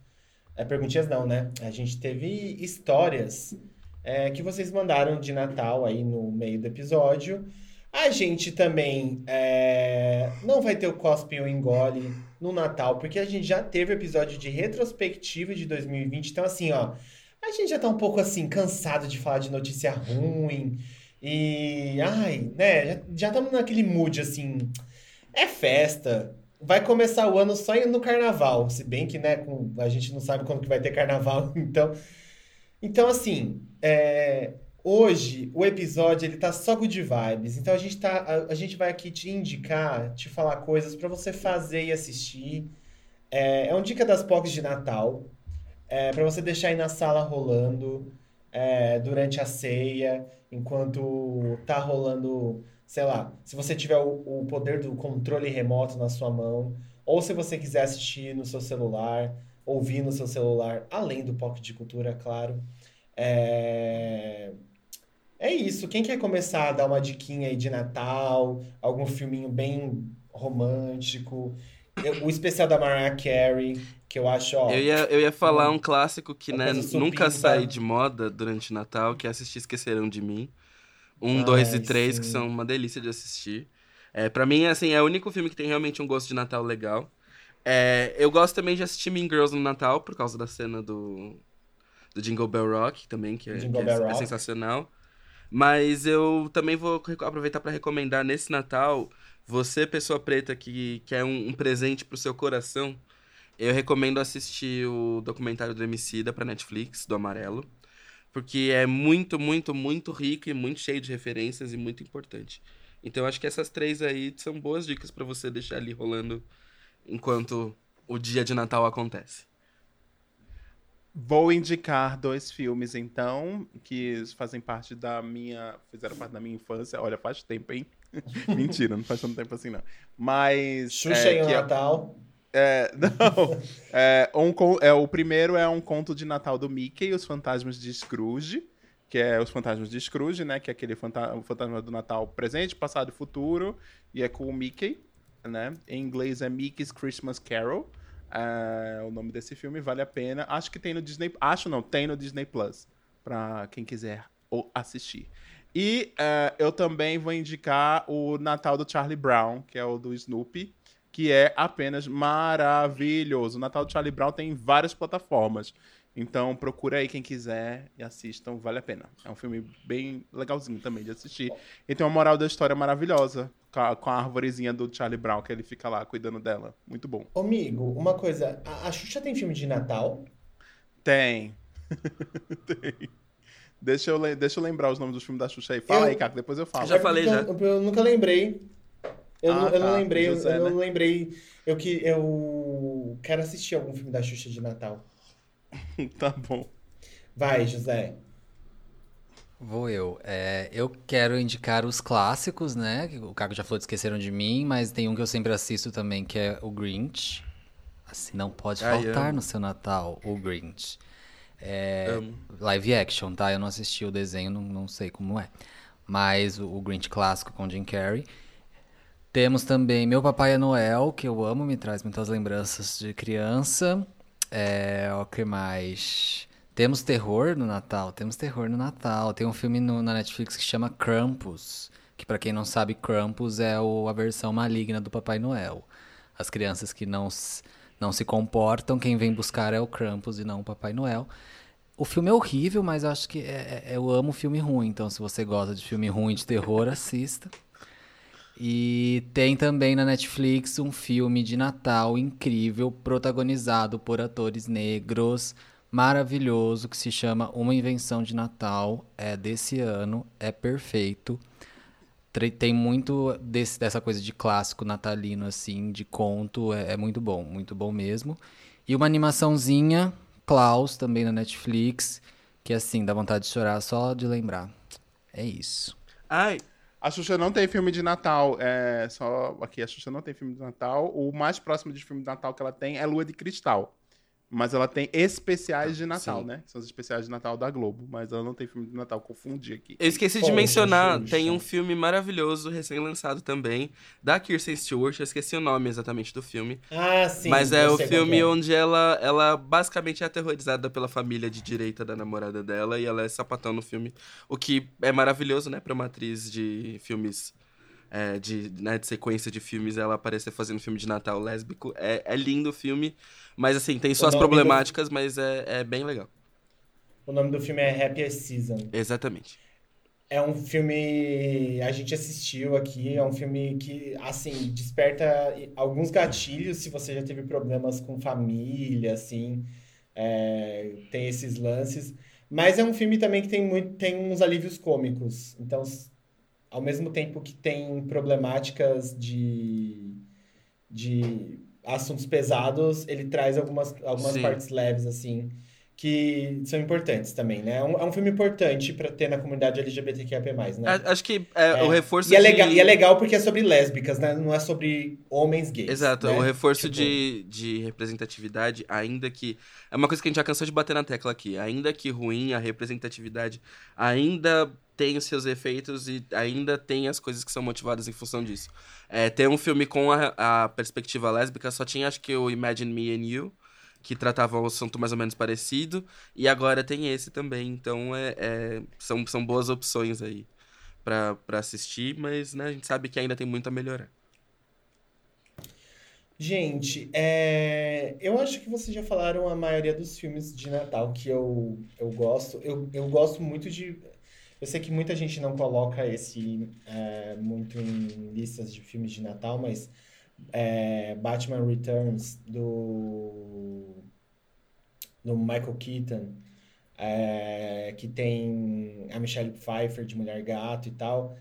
É, perguntinhas não, né? A gente teve histórias é, que vocês mandaram de Natal aí no meio do episódio. A gente também é, não vai ter o Cospe ou Engole no Natal, porque a gente já teve o episódio de retrospectiva de 2020. Então, assim, ó, a gente já tá um pouco assim, cansado de falar de notícia ruim. E, ai, né, já estamos naquele mood assim. É festa. Vai começar o ano só no carnaval. Se bem que, né, com, a gente não sabe quando que vai ter carnaval, (laughs) então. Então, assim, é, hoje o episódio ele tá só good vibes. Então a gente tá, a, a gente vai aqui te indicar, te falar coisas pra você fazer e assistir. É, é um dica das POCs de Natal. É, para você deixar aí na sala rolando é, durante a ceia, enquanto tá rolando, sei lá, se você tiver o, o poder do controle remoto na sua mão, ou se você quiser assistir no seu celular, ouvir no seu celular, além do POC de Cultura, claro. É... é isso. Quem quer começar a dar uma diquinha aí de Natal, algum filminho bem romântico? Eu- O especial da Mariah Carey, que eu acho, ó. Eu ia, eu ia falar um clássico que, né, nunca sai de moda durante Natal, que é assistir Esqueceram de Mim. Um, Ai, dois e três, que sim. são uma delícia de assistir. É, para mim, assim, é o único filme que tem realmente um gosto de Natal legal. É, eu gosto também de assistir Mean Girls no Natal, por causa da cena do, do Jingle Bell Rock também, que, é, que é- é sensacional. Mas eu também vou aproveitar para recomendar nesse Natal, você, pessoa preta, que quer um, um presente pro seu coração, eu recomendo assistir o documentário do Emicida pra Netflix, do Amarelo. Porque é muito, muito, muito rico e muito cheio de referências e muito importante. Então acho que essas três aí são boas dicas pra você deixar ali rolando enquanto o dia de Natal acontece. Vou indicar dois filmes, então, que fazem parte da minha. Fizeram parte da minha infância. Olha, faz tempo, hein? (laughs) Mentira, não faz tanto tempo assim, não. Mas. Xuxa é, no que é- Natal. É, (laughs) não. É, um, é, o primeiro é um conto de Natal do Mickey e os Fantasmas de Scrooge, que é os Fantasmas de Scrooge, né? Que é aquele fanta o fantasma do Natal presente, passado e futuro, e é com o Mickey, né? Em inglês é Mickey's Christmas Carol. É o nome desse filme, vale a pena. Acho que tem no Disney. Acho não, tem no Disney Plus. Pra quem quiser ou assistir. E é, eu também vou indicar o Natal do Charlie Brown, que é o do Snoopy que é apenas maravilhoso. O Natal do Charlie Brown tem várias plataformas. Então procura aí quem quiser e assistam, vale a pena. É um filme bem legalzinho também de assistir. E tem uma moral da história maravilhosa, com a, com a arvorezinha do Charlie Brown, que ele fica lá cuidando dela. Muito bom. Ô, amigo, uma coisa, a, a Xuxa tem filme de Natal? Tem. (laughs) tem. Deixa eu, deixa eu lembrar os nomes dos filmes da Xuxa aí. Fala Eu- aí, Caco, depois eu falo. Já falei, já. Eu, eu nunca lembrei. Eu, Ah, não, eu não tá, lembrei, eu- José, eu, né? não lembrei. Eu que eu quero assistir algum filme da Xuxa de Natal. (laughs) tá bom. Vai, José. Vou eu. É, eu quero indicar os clássicos, né? O Caco já falou de Esqueceram de Mim, mas tem um que eu sempre assisto também, que é o Grinch. Assim, não pode Ai, faltar amo. no seu Natal, o Grinch. É, Amo. live action, tá? Eu não assisti o desenho, não, não sei como é. Mas o, o Grinch clássico com Jim Carrey. Temos também Meu Papai é Noel, que eu amo, me traz muitas lembranças de criança. É, o que mais? Temos terror no Natal, temos terror no Natal. Tem um filme no- na Netflix que chama Krampus, que pra quem não sabe, Krampus é o- a versão maligna do Papai Noel. As crianças que não, não se comportam, quem vem buscar é o Krampus e não o Papai Noel. O filme é horrível, mas eu acho que é- é- eu amo filme ruim, então se você gosta de filme ruim de terror, assista. E tem também na Netflix um filme de Natal incrível, protagonizado por atores negros, maravilhoso, que se chama Uma Invenção de Natal. É desse ano, é perfeito. Tem muito desse- dessa coisa de clássico natalino, assim, de conto. É, é muito bom, muito bom mesmo. E uma animaçãozinha, Klaus, também na Netflix, que assim, dá vontade de chorar só de lembrar. É isso. Ai, A Xuxa não tem filme de Natal. É só aqui, a Xuxa não tem filme de Natal. O mais próximo de filme de Natal que ela tem é Lua de Cristal. Mas ela tem especiais de Natal, Sim. né? São os especiais de Natal da Globo. Mas ela não tem filme de Natal, confundi aqui. eu esqueci de mencionar, Xuxa. tem um filme maravilhoso, recém-lançado também, da Kirsten Stewart, eu esqueci o nome exatamente do filme. Ah, sim. mas é o filme é. onde ela, ela basicamente é aterrorizada pela família de direita da namorada dela e ela é sapatão no filme. O que é maravilhoso, né, pra uma atriz de filmes. É, de, né, de sequência de filmes, ela aparecer fazendo filme de Natal lésbico. É, é lindo o filme, mas assim, tem suas nome do- problemáticas, mas é, é bem legal. O nome do filme é Happiest Season. Exatamente. É um filme. A gente assistiu aqui. É um filme que, assim, desperta alguns gatilhos se você já teve problemas com família, assim. é, tem esses lances. Mas é um filme também que tem, muito, tem uns alívios cômicos. Então, ao mesmo tempo que tem problemáticas de, de assuntos pesados, ele traz algumas, algumas Sim. partes leves, assim, que são importantes também, né? É um, é um filme importante pra ter na comunidade LGBTQIA+, né? Acho que é, É. o reforço E é, de... legal, e é legal porque é sobre lésbicas, né? Não é sobre homens gays. Exato, né? o reforço Tipo, de, de representatividade, ainda que. É uma coisa que a gente já cansou de bater na tecla aqui. Ainda que ruim, a representatividade ainda tem os seus efeitos e ainda tem as coisas que são motivadas em função disso. É, tem um filme com a, a perspectiva lésbica, só tinha acho que o Imagine Me and You, que tratava o assunto mais ou menos parecido, e agora tem esse também. Então é, é- são, são boas opções aí pra assistir, mas né, a gente sabe que ainda tem muito a melhorar. Gente, é, eu acho que vocês já falaram a maioria dos filmes de Natal que eu, eu gosto. Eu, eu gosto muito de. Eu sei que muita gente não coloca esse é, muito em listas de filmes de Natal, mas é, Batman Returns do, do Michael Keaton, é, que tem a Michelle Pfeiffer de Mulher Gato e tal.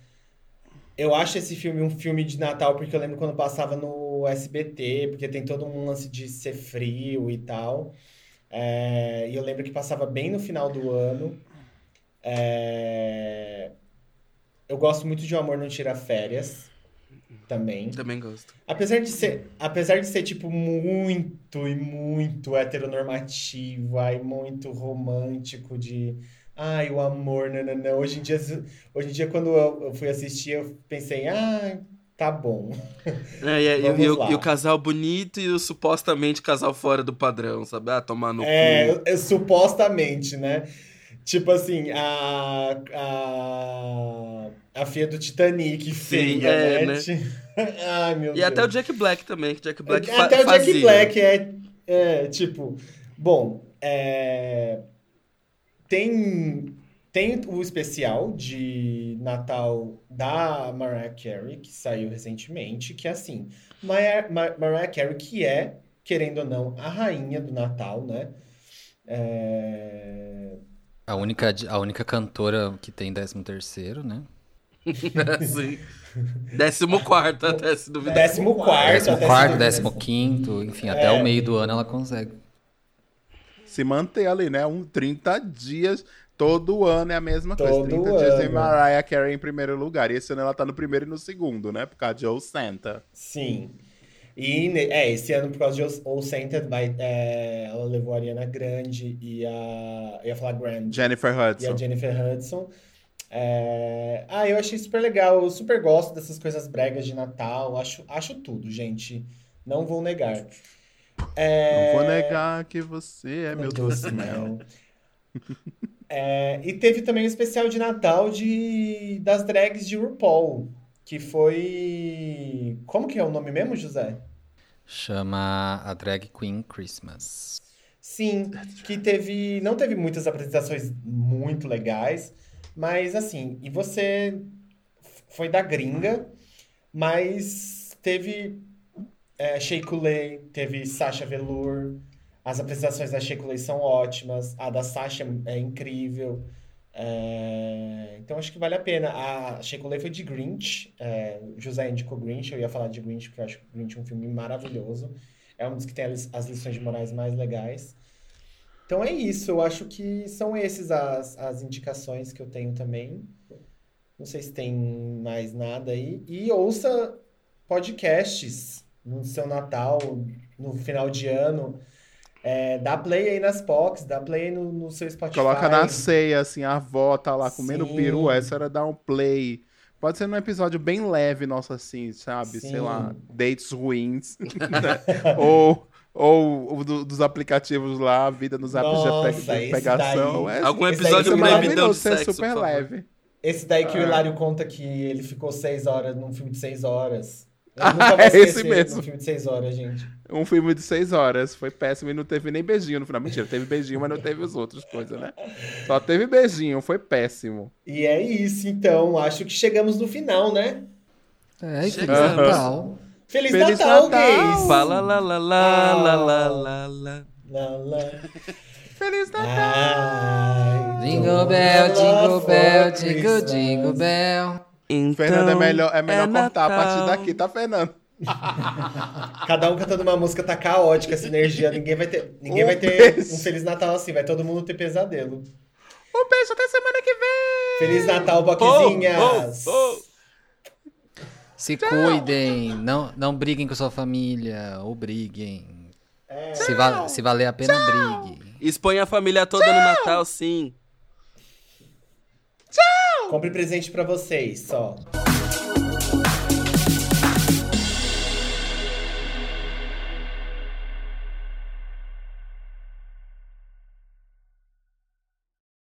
Eu acho esse filme um filme de Natal porque eu lembro quando passava no SBT, porque tem todo um lance de ser frio e tal. É, e eu lembro que passava bem no final do ano. É, eu gosto muito de O Amor Não Tira Férias também. Também gosto. Apesar de ser, apesar de ser tipo muito e muito heteronormativo, ai, muito romântico de ai, o amor, não, não, não. Hoje em dia, hoje em dia quando eu, eu fui assistir, eu pensei, ah, tá bom. É, e, e- Vamos e e o casal bonito e o supostamente casal fora do padrão, sabe? Ah, tomar no É, cu. é, supostamente, né? Tipo assim, a, a, a filha do Titanic, feia, é, né? né? (laughs) Ai, meu E até o Deus. Jack Black também, que Jack Black fa Até o Jack fazia. Black é, é, tipo, bom, É, Tem, tem o especial de Natal da Mariah Carey, que saiu recentemente, que é assim, Mariah, Ma- Mariah Carey, que é, querendo ou não, a rainha do Natal, né? É, A única, a única cantora que tem 13 terceiro, né? (laughs) Sim. Décimo quarto, até se duvidar. Décimo quarto. Décimo quarto, décimo quinto, enfim, até o meio do ano ela consegue. Se manter ali, né? Um 30 dias. Todo ano é a mesma Todo coisa. 30 dias ano. em Mariah Carey em primeiro lugar. E esse ano ela tá no primeiro e no segundo, né? Por causa de Oh Santa. Sim. E é, esse ano, por causa de All Centered, by, é, ela levou a Ariana Grande e a. Eu ia falar Grande. Jennifer E a Hudson. Jennifer Hudson. É, Ah, eu achei super legal. Eu super gosto dessas coisas bregas de Natal. Acho, acho tudo, gente. Não vou negar. É, Não vou negar que você é meu doce mel. É, e teve também o especial de Natal de, das drags de RuPaul. Que foi. Como que é o nome mesmo, José? Chama a Drag Queen Christmas. Sim, que teve, não teve muitas apresentações muito legais, mas assim, e você foi da gringa, mas teve é, Shea Coulee, teve Sasha Velour, as apresentações da Shea Coulee são ótimas, a da Sasha é incrível, é, então acho que vale a pena. A Shea Coulee foi de Grinch, é, José indicou Grinch, eu ia falar de Grinch porque eu acho Grinch um filme maravilhoso. É um dos que tem as lições de morais mais legais. Então é isso, eu acho que são esses as, as indicações que eu tenho também. Não sei se tem mais nada aí. E ouça podcasts no seu Natal, no final de ano. É, dá play aí nas POCs, dá play aí no, no seu Spotify. Coloca na ceia, assim, a avó tá lá comendo Sim. peru, essa era dar um play. Pode ser num episódio bem leve nosso, assim, sabe? Sei Sim. lá, dates ruins. (laughs) né? (laughs) ou ou o do- dos aplicativos lá, a vida nos apps de Nossa, pe- de pegação. É, Algum episódio daí é de maravilhoso, ser sexo, super leve. Esse daí que o Ah. Hilário conta que ele ficou seis horas num filme de seis horas. Eu Ah, (laughs) nunca vou é esse mesmo. num filme de seis horas, gente. Um filme de seis horas. Foi péssimo e não teve nem beijinho no final. Mentira, teve beijinho, mas não teve as outras coisas, né? Só teve beijinho, foi péssimo. E é isso, então. Acho que chegamos no final, né? É, Feliz. Natal. Feliz, Feliz Natal, Natal! gays! Fala lá lá lá lá lá lá lá. Lá, lá. Feliz Natal! Ai, Jingle bell, jingle bell, jingle, jingle bell. Então, Fernando, é melhor, é melhor é cortar a partir daqui, tá, Fernando? (laughs) Cada um cantando uma música tá caótica essa energia. Ninguém vai ter, ninguém Um vai ter beijo. um Feliz Natal assim. Vai todo mundo ter pesadelo. Um beijo até semana que vem! Feliz Natal, boquezinhas! Oh, oh, oh. Se cuidem, não, não briguem com sua família, ou briguem. Se, va- se valer a pena, brigue. Expõe a família toda no Natal, sim. Compre presente pra vocês, só.